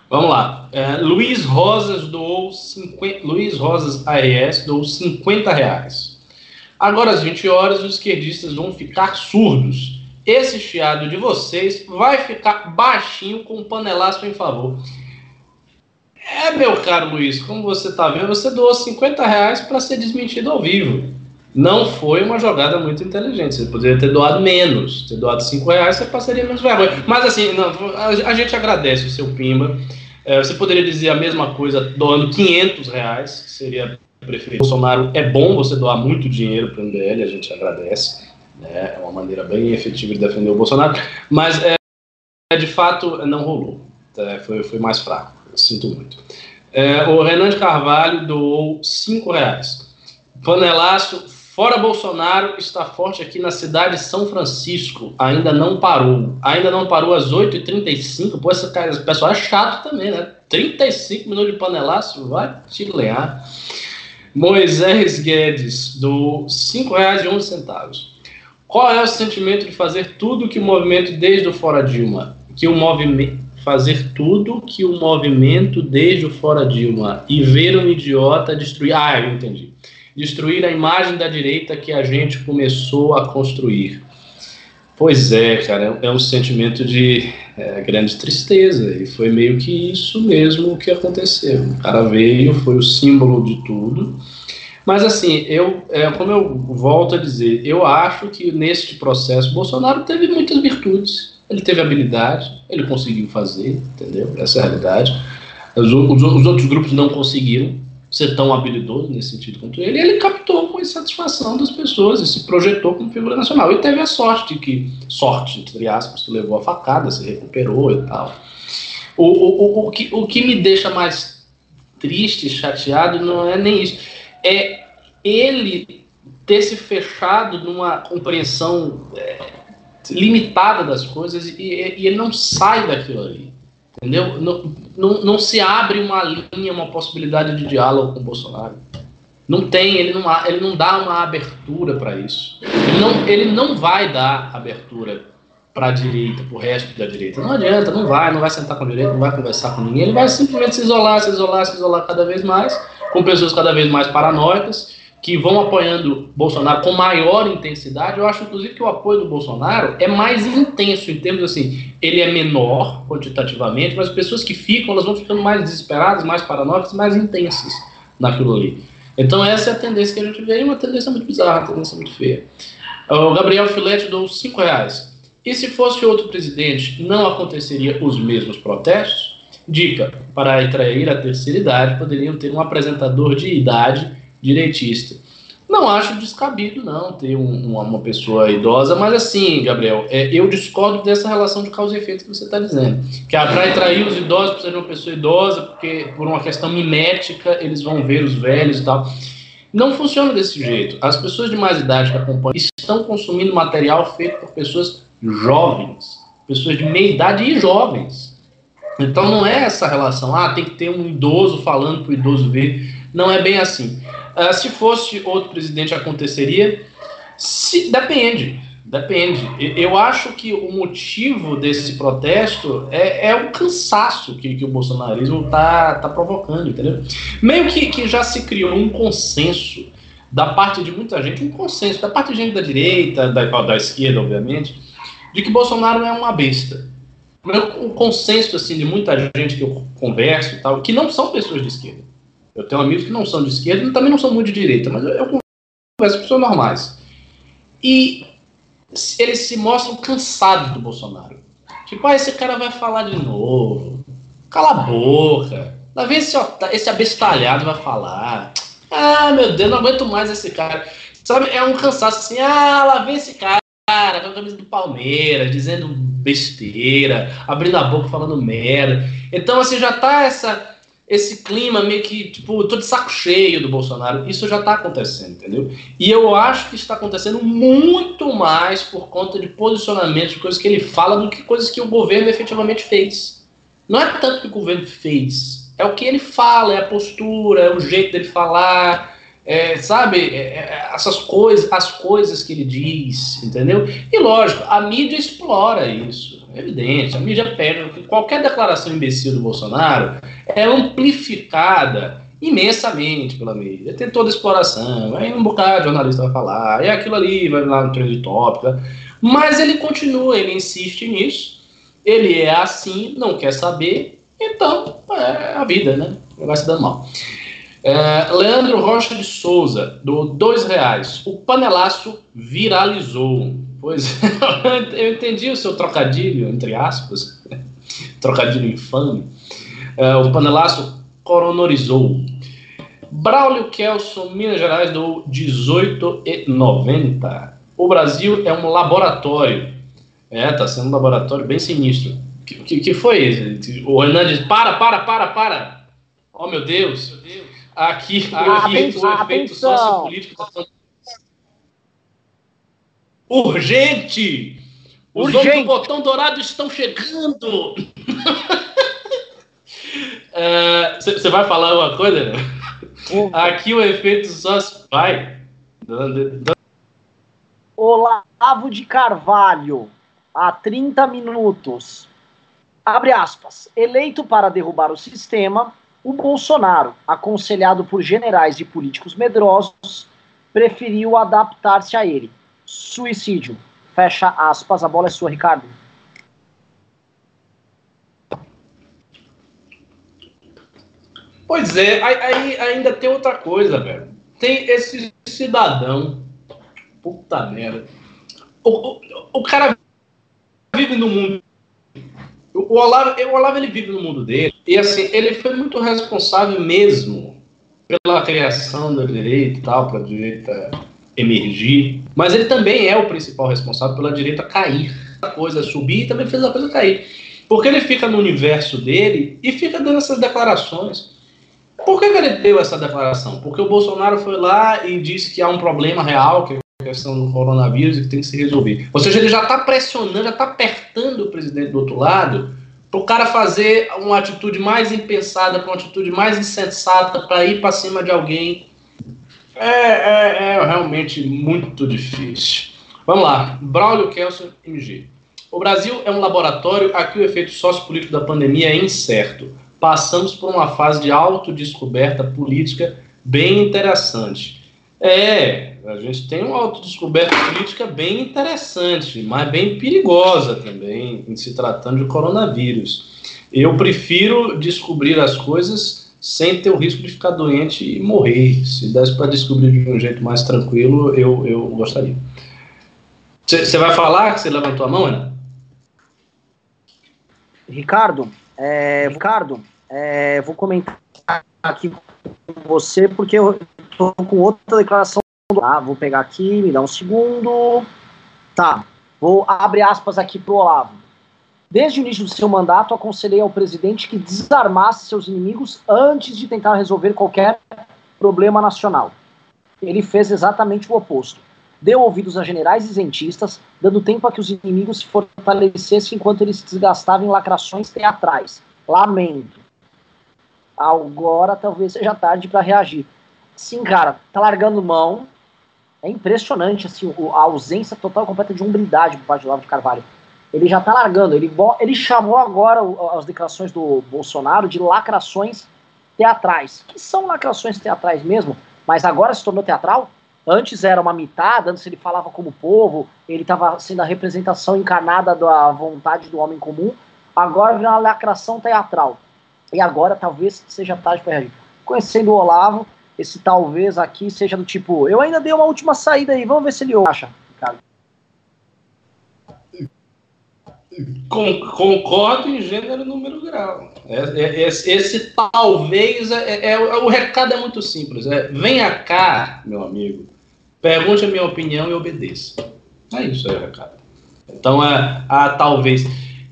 Vamos lá. É, Luiz Rosas doou 50, Luiz Rosas AES doou 50 reais. Agora às 20 horas os esquerdistas vão ficar surdos. Esse chiado de vocês vai ficar baixinho com um panelaço em favor. É, meu caro Luiz, como você está vendo, você doou 50 reais para ser desmentido ao vivo. Não foi uma jogada muito inteligente. Você poderia ter doado menos, ter doado 5 reais, você passaria menos vergonha. Mas assim, não, a, gente agradece o seu Pimba. É, você poderia dizer a mesma coisa doando 500 reais, seria preferível. Bolsonaro é bom você doar muito dinheiro para o MBL, a gente agradece. Né? É uma maneira bem efetiva de defender o Bolsonaro. Mas é, de fato não rolou. É, foi, foi mais fraco. Eu sinto muito. É, o Renan de Carvalho doou 5 reais. Panelaço Fora Bolsonaro está forte aqui na cidade de São Francisco. Ainda não parou. Ainda não parou às 8h35. Pô, esse, cara, esse pessoal é chato também, né? 35 minutos de panelaço, vai te lear. Moisés Guedes, do R$ 5,11. Qual é o sentimento de fazer tudo que o movimento desde o Fora Dilma, que o movimento fazer tudo que o movimento desde o Fora Dilma e ver um idiota destruir. Ah, eu entendi destruir a imagem da direita que a gente começou a construir. Pois é, cara, é um é sentimento de é, grande tristeza, e foi meio que isso mesmo que aconteceu. O cara veio, foi o símbolo de tudo. Mas assim, eu, é, como eu volto a dizer, eu acho que neste processo Bolsonaro teve muitas virtudes. Ele teve habilidade, ele conseguiu fazer, entendeu? Essa é a realidade. Os, os, os outros grupos não conseguiram ser tão habilidoso nesse sentido quanto ele, ele captou com insatisfação das pessoas e se projetou como figura nacional. E teve a sorte de que, sorte, entre aspas, que levou a facada, se recuperou e tal. O, o, o, o, que, o que me deixa mais triste, chateado, não é nem isso. É ele ter se fechado numa compreensão é, limitada das coisas e, e ele não sai daquilo ali. Entendeu? Não, não, não se abre uma linha, uma possibilidade de diálogo com o Bolsonaro. Não tem, ele não, ele não dá uma abertura para isso. Ele não, ele não vai dar abertura para a direita, para o resto da direita. Não adianta, não vai, não vai sentar com a direita, não vai conversar com ninguém. Ele vai simplesmente se isolar, se isolar, se isolar cada vez mais, com pessoas cada vez mais paranoicas que vão apoiando Bolsonaro com maior intensidade. Eu acho, inclusive, que o apoio do Bolsonaro é mais intenso em termos assim, ele é menor quantitativamente, mas as pessoas que ficam, elas vão ficando mais desesperadas, mais paranoicas, mais intensas naquilo ali. Então essa é a tendência que a gente vê, e uma tendência muito bizarra, uma tendência muito feia. O Gabriel Filete deu 5 reais. E se fosse outro presidente, não aconteceria os mesmos protestos? Dica: para atrair a terceira idade, poderiam ter um apresentador de idade direitista. Não acho descabido, não, ter um, uma, pessoa idosa, mas assim, Gabriel, é, eu discordo dessa relação de causa e efeito que você está dizendo. Que atrai trair os idosos por ser uma pessoa idosa, porque por uma questão mimética eles vão ver os velhos e tal. Não funciona desse jeito. As pessoas de mais idade que acompanham estão consumindo material feito por pessoas jovens, pessoas de meia idade e jovens. Então não é essa relação, ah, tem que ter um idoso falando para o idoso ver. Não é bem assim. Uh, se fosse outro presidente, aconteceria? Se, depende. Depende. Eu acho que o motivo desse protesto é, é o cansaço que, que o bolsonarismo está tá provocando, entendeu? Meio que, que já se criou um consenso da parte de muita gente, um consenso da parte de gente da direita, da, da esquerda, obviamente, de que Bolsonaro é uma besta. Um consenso assim de muita gente que eu converso tal, que não são pessoas de esquerda. Eu tenho amigos que não são de esquerda e também não são muito de direita, mas eu, converso com pessoas normais. E eles se mostram cansados do Bolsonaro. Tipo, ah, esse cara vai falar de novo. Cala a boca. Lá vem esse, esse abestalhado vai falar. Ah, meu Deus, não aguento mais esse cara. Sabe, é um cansaço assim, ah, lá vem esse cara com a camisa do Palmeiras, dizendo besteira, abrindo a boca falando merda. Então, assim, já tá essa esse clima meio que, tipo, tô de saco cheio do Bolsonaro. Isso já está acontecendo, entendeu? E eu acho que está acontecendo muito mais por conta de posicionamentos, de coisas que ele fala, do que coisas que o governo efetivamente fez. Não é tanto que o governo fez, é o que ele fala, é a postura, é o jeito dele falar, é, sabe, é, é, essas coisas, as coisas que ele diz, entendeu? E lógico, a mídia explora isso, é evidente, a mídia pega qualquer declaração imbecil do Bolsonaro é amplificada imensamente pela mídia. Tem toda a exploração, aí um bocado de jornalista vai falar, e aquilo ali vai lá no trend tópico, mas ele continua, ele insiste nisso, ele é assim, não quer saber, então é a vida, né? Vai se dando mal. É, Leandro Rocha de Souza, do dois reais. O panelaço viralizou. Pois eu entendi o seu trocadilho, entre aspas, trocadilho infame. É, o panelaço coronorizou. Braulio Kelson, Minas Gerais, do 18,90. O Brasil é um laboratório. É, tá sendo um laboratório bem sinistro. Que, que, que foi? O Hernandes, para, para, para, para. Oh, meu Deus. Meu Deus. Aqui, aqui o efeito sociopolítico está Urgente! Os Urgente. homens do botão dourado estão chegando! Você é, vai falar uma coisa, né? Aqui o efeito só vai. Olavo de Carvalho, há 30 minutos. Abre aspas. Eleito para derrubar o sistema, o Bolsonaro, aconselhado por generais e políticos medrosos, preferiu adaptar-se a ele. Suicídio. Fecha aspas. A bola é sua, Ricardo. Pois é, aí, ainda tem outra coisa, velho. Tem esse cidadão. Puta merda. O, o, o cara vive no mundo. O Olavo, o Olavo ele vive no mundo dele. E assim, ele foi muito responsável mesmo pela criação da direita e tal, para a direita emergir. Mas ele também é o principal responsável pela direita cair. A coisa subir também fez a coisa cair. Porque ele fica no universo dele e fica dando essas declarações. Por que, que, ele deu essa declaração? Porque o Bolsonaro foi lá e disse que há um problema real, que questão do coronavírus e que tem que se resolver. Ou seja, ele já está pressionando, já está apertando o presidente do outro lado para o cara fazer uma atitude mais impensada, uma atitude mais insensata, para ir para cima de alguém. É, é, é, realmente muito difícil. Vamos lá. Braulio Kelson, MG. O Brasil é um laboratório, aqui o efeito sociopolítico da pandemia é incerto passamos por uma fase de autodescoberta política bem interessante. É, a gente tem uma autodescoberta política bem interessante, mas bem perigosa também, em se tratando de coronavírus. Eu prefiro descobrir as coisas sem ter o risco de ficar doente e morrer. Se desse para descobrir de um jeito mais tranquilo, eu, eu gostaria. Você vai falar que você levantou a mão, Ana? Ricardo, é, Ricardo, é, vou comentar aqui com você, porque eu estou com outra declaração. Ah, vou pegar aqui, me dá um segundo. Tá, vou abrir aspas aqui para o Olavo. Desde o início do seu mandato, aconselhei ao presidente que desarmasse seus inimigos antes de tentar resolver qualquer problema nacional. Ele fez exatamente o oposto. Deu ouvidos a generais isentistas, dando tempo a que os inimigos se fortalecessem enquanto eles se desgastavam em lacrações teatrais. Lamento. Agora talvez seja tarde para reagir. Sim, cara, tá largando mão. É impressionante assim, a ausência total e completa de umbridade por parte do Lavo de Carvalho. Ele já tá largando. Ele, ele chamou agora as declarações do Bolsonaro de lacrações teatrais. Que são lacrações teatrais mesmo, mas agora se tornou teatral Antes era uma mitada, antes ele falava como povo, ele estava sendo a representação encarnada da vontade do homem comum. Agora virou uma lacração teatral. E agora talvez seja tarde para reagir. Conhecendo o Olavo, esse talvez aqui seja do tipo, eu ainda dei uma última saída aí, vamos ver se ele acha, Ricardo. Concordo em gênero, número, grau. É, é, esse, esse, talvez é, é, o recado é muito simples. É, venha cá, meu amigo, Pergunte a minha opinião e obedeça. É isso aí, recado. Então, é, a, talvez.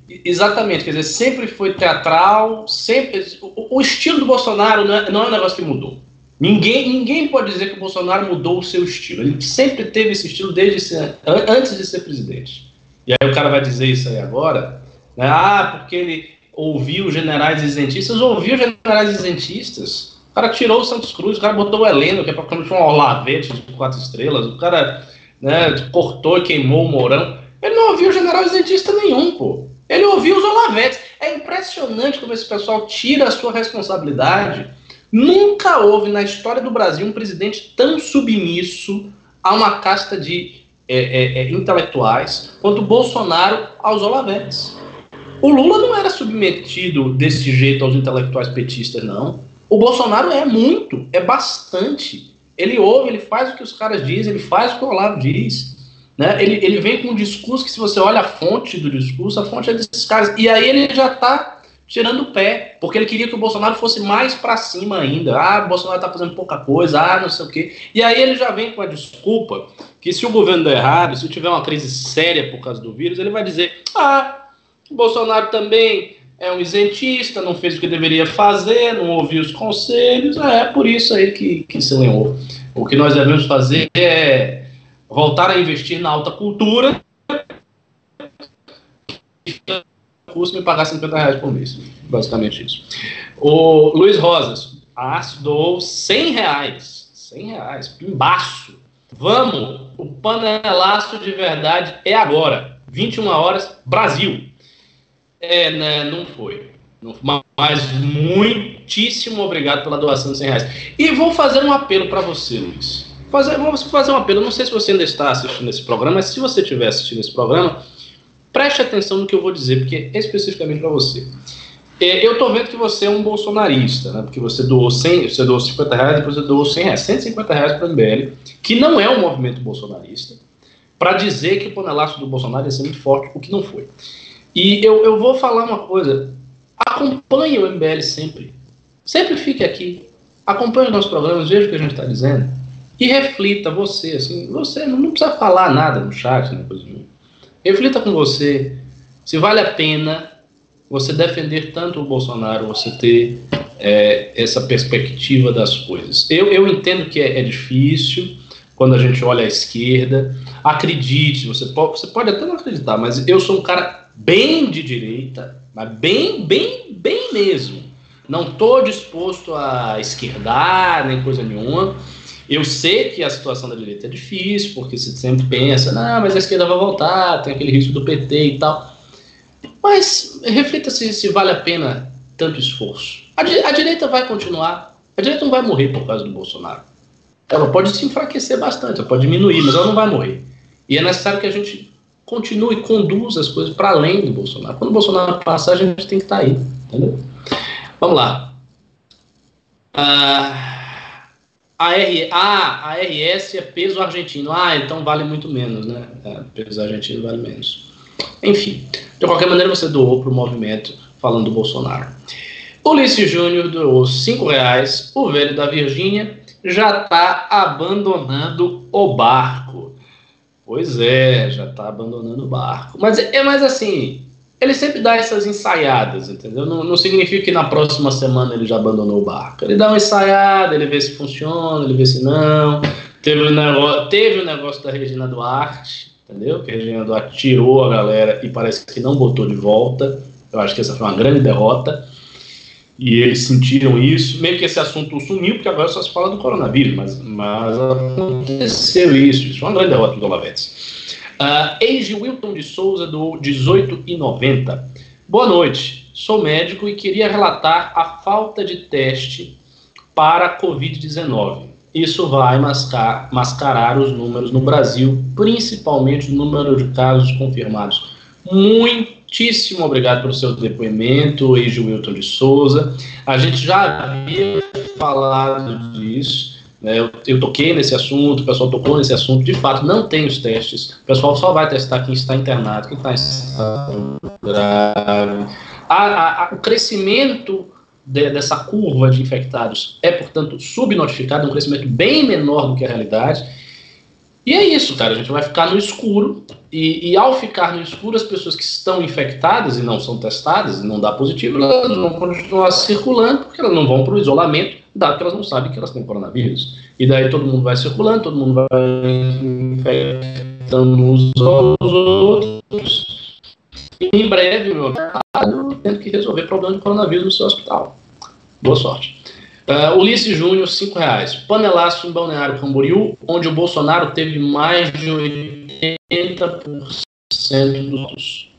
Exatamente, quer dizer, sempre foi teatral, sempre. O, o estilo do Bolsonaro não é, não é um negócio que mudou. Ninguém, ninguém pode dizer que o Bolsonaro mudou o seu estilo. Ele sempre teve esse estilo desde ser, antes de ser presidente. E aí o cara vai dizer isso aí agora, né? Ah, porque ele ouviu generais isentistas, ouviu generais isentistas cara tirou o Santos Cruz, o cara botou o Heleno, que é praticamente um Olavete de quatro estrelas, o cara né, cortou e queimou o Mourão. Ele não ouviu general isentista nenhum, pô. Ele ouviu os Olavetes. É impressionante como esse pessoal tira a sua responsabilidade. Nunca houve na história do Brasil um presidente tão submisso a uma casta de é, é, é, intelectuais quanto Bolsonaro aos Olavetes. O Lula não era submetido desse jeito aos intelectuais petistas, não. O Bolsonaro é muito, é bastante. Ele ouve, ele faz o que os caras dizem, ele faz o que o Olavo diz. Né? Ele, ele vem com um discurso que, se você olha a fonte do discurso, a fonte é desses caras. E aí ele já está tirando o pé, porque ele queria que o Bolsonaro fosse mais para cima ainda. Ah, o Bolsonaro está fazendo pouca coisa, ah, não sei o quê. E aí ele já vem com a desculpa que se o governo der errado, se tiver uma crise séria por causa do vírus, ele vai dizer: ah, o Bolsonaro também é um isentista, não fez o que deveria fazer, não ouviu os conselhos, é por isso aí que, que se lenhou. O que nós devemos fazer é voltar a investir na alta cultura custo me pagar 50 reais por mês. Basicamente isso. O Luiz Rosas, a doou 100 reais. 100 reais, pimbaço. Vamos, o panelaço de verdade é agora. 21 horas, Brasil. É, né, não foi. Mas muitíssimo obrigado pela doação de 100 reais. E vou fazer um apelo para você, Luiz. Fazer, vou fazer um apelo. Não sei se você ainda está assistindo esse programa, mas se você estiver assistindo esse programa, preste atenção no que eu vou dizer, porque é especificamente para você. É, eu estou vendo que você é um bolsonarista, né? porque você doou 100, você doou 50 reais, depois você doou 100 reais, 150 reais para o MBL, que não é um movimento bolsonarista, para dizer que o panelaço do Bolsonaro ia ser muito forte, o que não foi. E eu, eu vou falar uma coisa, acompanhe o MBL sempre, sempre fique aqui, acompanhe os nossos programas, veja o que a gente está dizendo, e reflita você, assim, você não, não precisa falar nada no chat, né, coisa nenhuma. Reflita com você se vale a pena você defender tanto o Bolsonaro, você ter é, essa perspectiva das coisas. Eu, eu entendo que é, é, difícil quando a gente olha à esquerda. Acredite, você pode, você pode até não acreditar, mas eu sou um cara bem de direita, mas bem, bem, bem mesmo. Não estou disposto a esquerdar nem coisa nenhuma. Eu sei que a situação da direita é difícil, porque você sempre pensa, não, mas a esquerda vai voltar, tem aquele risco do PT e tal. Mas reflita se, se vale a pena tanto esforço. A, a direita vai continuar. A direita não vai morrer por causa do Bolsonaro. Ela pode se enfraquecer bastante, ela pode diminuir, mas ela não vai morrer. E é necessário que a gente continue e conduza as coisas para além do Bolsonaro. Quando o Bolsonaro passar, a gente tem que estar tá aí, entendeu? Vamos lá. Ah, a, R, ah, a RS é peso argentino. Ah, então vale muito menos, né? É, peso argentino vale menos. Enfim, de qualquer maneira você doou para o movimento falando do Bolsonaro. Ulisses Júnior doou cinco reais. O velho da Virgínia já está abandonando o barco. Pois é, já está abandonando o barco. Mas é mais assim, ele sempre dá essas ensaiadas, entendeu? Não, não, significa que na próxima semana ele já abandonou o barco. Ele dá uma ensaiada, ele vê se funciona, ele vê se não. Teve o um negócio, um negócio da Regina Duarte, entendeu? Que a Regina Duarte tirou a galera e parece que não botou de volta. Eu acho que essa foi uma grande derrota. E eles sentiram isso. Meio que esse assunto sumiu, porque agora só se fala do coronavírus, mas, mas aconteceu isso. Isso foi uma grande derrota do Olavetes. Uh, Wilton de Souza, do 18,90. Boa noite. Sou médico e queria relatar a falta de teste para a Covid-19. Isso vai mascar, mascarar os números no Brasil, principalmente o número de casos confirmados. Muitíssimo obrigado pelo seu depoimento, Eiji Wilton de Souza. A gente já havia falado disso. Né? Eu, eu, toquei nesse assunto, o pessoal tocou nesse assunto. De fato, não tem os testes. O pessoal só vai testar quem está internado, quem está em estado grave. O crescimento de, dessa curva de infectados é, portanto, subnotificado, um crescimento bem menor do que a realidade. E é isso, cara. A gente vai ficar no escuro. E, e, ao ficar no escuro, as pessoas que estão infectadas e não são testadas, e não dá positivo, elas vão continuar circulando, porque elas não vão para o isolamento dado que elas não sabem que elas têm coronavírus. E daí todo mundo vai circulando, todo mundo vai infectando uns aos outros. E em breve, meu amigo, tendo que resolver problema de coronavírus no seu hospital. Boa sorte. Uh, Ulisses Júnior, 5 reais. Panelaço em Balneário Camboriú, onde o Bolsonaro teve mais de 80% dos.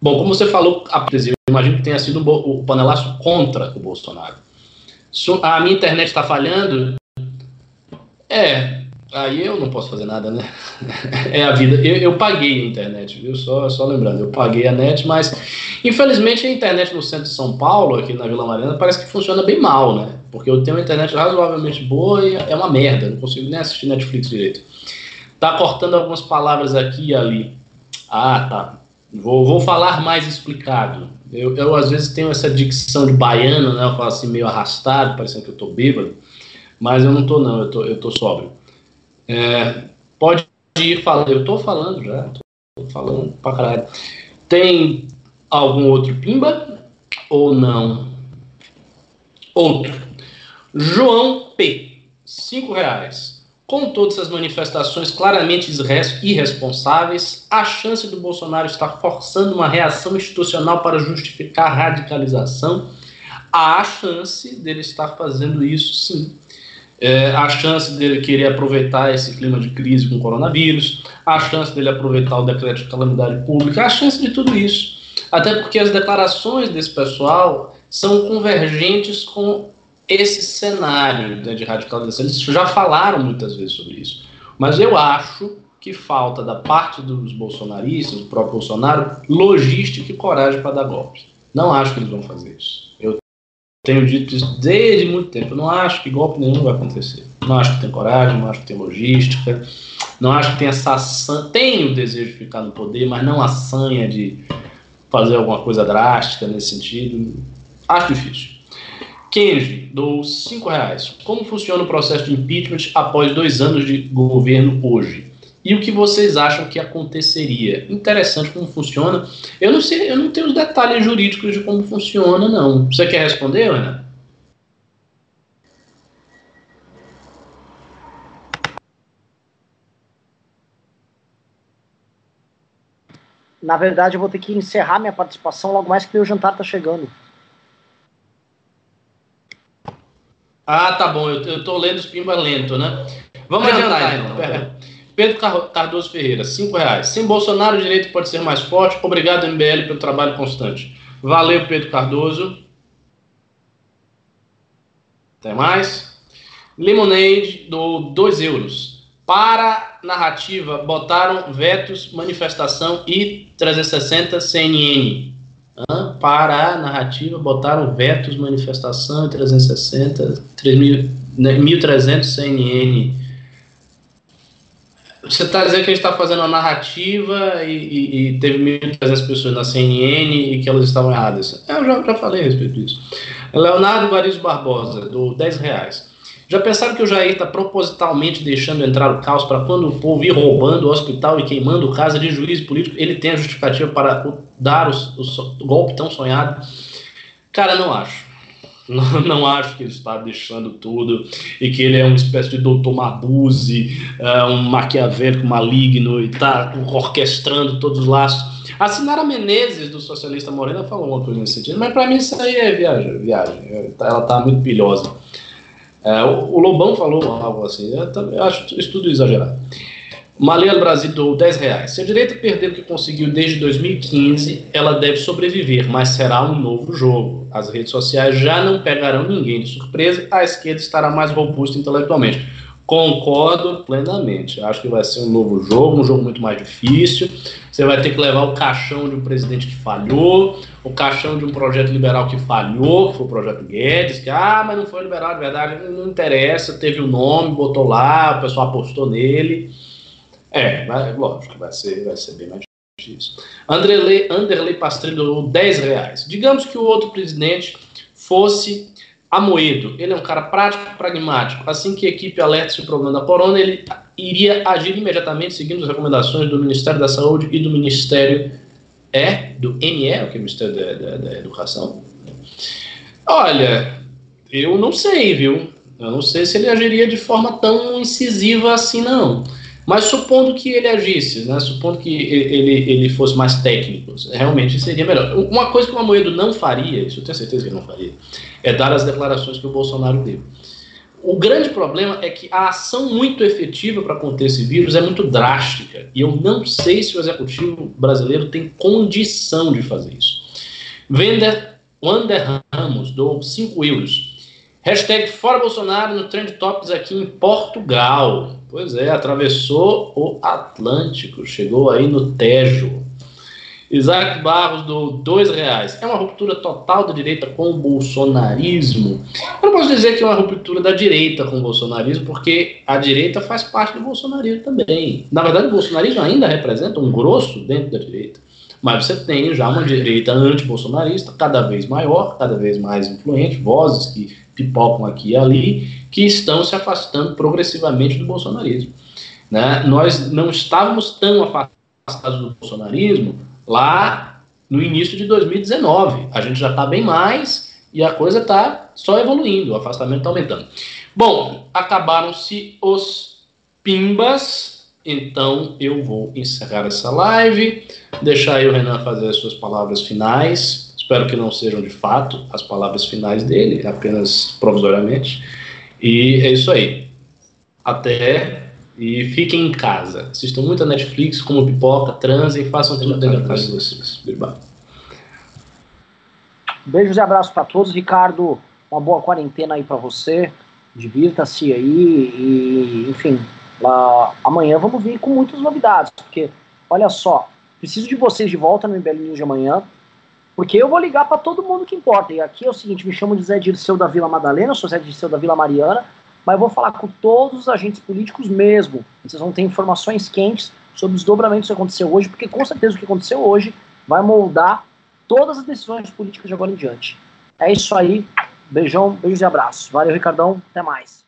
Bom, como você falou, eu imagino que tenha sido o panelaço contra o Bolsonaro a minha internet está falhando? É, aí eu não posso fazer nada, né? É a vida. Eu, eu paguei a internet, viu? Só, só lembrando, eu paguei a net, mas infelizmente a internet no centro de São Paulo, aqui na Vila Mariana, parece que funciona bem mal, né? Porque eu tenho uma internet razoavelmente boa e é uma merda, não consigo nem assistir Netflix direito. Tá cortando algumas palavras aqui e ali. Ah, tá. Vou, vou falar mais explicado. Eu, eu, às vezes, tenho essa dicção de baiano, né? Eu falo assim, meio arrastado, parecendo que eu tô bêbado. Mas eu não tô, não. Eu tô, eu tô sóbrio. É, pode ir falando. Eu tô falando já. Tô falando pra caralho. Tem algum outro pimba? Ou não? Outro. João P. Cinco reais. Com todas essas manifestações claramente irresponsáveis, a chance do Bolsonaro estar forçando uma reação institucional para justificar a radicalização, há a chance dele estar fazendo isso sim. É, a chance dele querer aproveitar esse clima de crise com o coronavírus, a chance dele aproveitar o decreto de calamidade pública, a chance de tudo isso. Até porque as declarações desse pessoal são convergentes com esse cenário né, de radicalização. Eles já falaram muitas vezes sobre isso. Mas eu acho que falta da parte dos bolsonaristas, do próprio Bolsonaro, logística e coragem para dar golpes. Não acho que eles vão fazer isso. Eu tenho dito isso desde muito tempo. Eu não acho que golpe nenhum vai acontecer. Não acho que tem coragem, não acho que tem logística, não acho que tem essa sanha. Tem o desejo de ficar no poder, mas não a sanha de fazer alguma coisa drástica nesse sentido. Acho difícil. Kenji, dou 5 reais. Como funciona o processo de impeachment após dois anos de governo hoje? E o que vocês acham que aconteceria? Interessante como funciona. Eu não sei, eu não tenho os detalhes jurídicos de como funciona, não. Você quer responder, Ana? Na verdade, eu vou ter que encerrar minha participação logo mais que meu jantar está chegando. Ah, tá bom, eu, tô lendo os pimba lento, né? Vamos adiantar, então. Pedro Cardoso Ferreira, 5 reais. Sem Bolsonaro, o direito pode ser mais forte. Obrigado, MBL, pelo trabalho constante. Valeu, Pedro Cardoso. Até mais. Lemonade, do 2 euros. Para narrativa, botaram vetos, manifestação e 360 CNN para a narrativa, botaram vetos, manifestação 360, 1.300 CNN. Você está dizendo que a gente está fazendo uma narrativa e, e, e teve 1.300 pessoas na CNN e que elas estavam erradas. Eu já, já falei a respeito disso. Leonardo Guarizo Barbosa, do 10 reais. Já pensaram que o Jair está propositalmente deixando entrar o caos para quando o povo ir roubando o hospital e queimando casa de juiz político, ele tem a justificativa para dar o, o, o golpe tão sonhado? Cara, não acho. Não, não, acho que ele está deixando tudo e que ele é uma espécie de doutor Mabuse, uh, um maquiavélico maligno e está orquestrando todos os laços. A Sinara Menezes, do Socialista Morena, falou uma coisa nesse sentido, mas para mim isso aí é viagem. viagem. Ela está muito pilhosa. É, o, Lobão falou algo assim, eu, eu acho isso tudo exagerado. Malia Brasil doou 10 reais. Se a direita perder o que conseguiu desde 2015, ela deve sobreviver, mas será um novo jogo. As redes sociais já não pegarão ninguém de surpresa, a esquerda estará mais robusta intelectualmente. Concordo plenamente. Acho que vai ser um novo jogo, um jogo muito mais difícil. Você vai ter que levar o caixão de um presidente que falhou, o caixão de um projeto liberal que falhou, que foi o projeto Guedes, que, ah, mas não foi liberal de verdade, não interessa, teve o um nome, botou lá, o pessoal apostou nele. É, vai, lógico vai ser, vai ser bem mais difícil. Anderley, Anderley Pastrello, 10 reais. Digamos que o outro presidente fosse Amoedo, ele é um cara prático, pragmático. Assim que a equipe alerta o problema da corona, ele iria agir imediatamente seguindo as recomendações do Ministério da Saúde e do Ministério é do ME, o que é o Ministério da, da, da Educação. Olha, eu não sei, viu? Eu não sei se ele agiria de forma tão incisiva assim, não. Mas supondo que ele agisse, né, supondo que ele, ele fosse mais técnico, realmente seria melhor. Uma coisa que o Amoedo não faria, isso eu tenho certeza que ele não faria, é dar as declarações que o Bolsonaro deu. O grande problema é que a ação muito efetiva para conter esse vírus é muito drástica. E eu não sei se o executivo brasileiro tem condição de fazer isso. Vender Wander Ramos dou 5 euros. Hashtag Fora Bolsonaro no Trend Topics aqui em Portugal. Pois é, atravessou o Atlântico, chegou aí no Tejo. Isaac Barros do dois reais. É uma ruptura total da direita com o bolsonarismo? Eu não posso dizer que é uma ruptura da direita com o bolsonarismo, porque a direita faz parte do bolsonarismo também. Na verdade, o bolsonarismo ainda representa um grosso dentro da direita. Mas você tem já uma direita anti-bolsonarista cada vez maior, cada vez mais influente, vozes que pipocam aqui e ali, que estão se afastando progressivamente do bolsonarismo. Né? Nós não estávamos tão afastados do bolsonarismo lá no início de 2019. A gente já está bem mais e a coisa está só evoluindo, o afastamento está aumentando. Bom, acabaram-se os pimbas, então eu vou encerrar essa live, deixar aí o Renan fazer as suas palavras finais. Espero que não sejam de fato as palavras finais dele, apenas provisoriamente. E é isso aí. Até e fiquem em casa. Assistam muito a Netflix, como pipoca, transem, façam tudo dentro da casa de vocês. Beijos e abraços para todos. Ricardo, uma boa quarentena aí para você. Divirta-se aí e, enfim, lá, amanhã vamos vir com muitas novidades, porque, olha só, preciso de vocês de volta no MBL News de amanhã, porque eu vou ligar para todo mundo que importa. E aqui é o seguinte, me chamo de Zé Dirceu da Vila Madalena, sou Zé Dirceu da Vila Mariana, mas vou falar com todos os agentes políticos mesmo. Vocês vão ter informações quentes sobre os dobramentos que aconteceu hoje, porque com certeza o que aconteceu hoje vai moldar todas as decisões políticas de agora em diante. É isso aí. Beijão, beijos e abraços. Valeu, Ricardão. Até mais.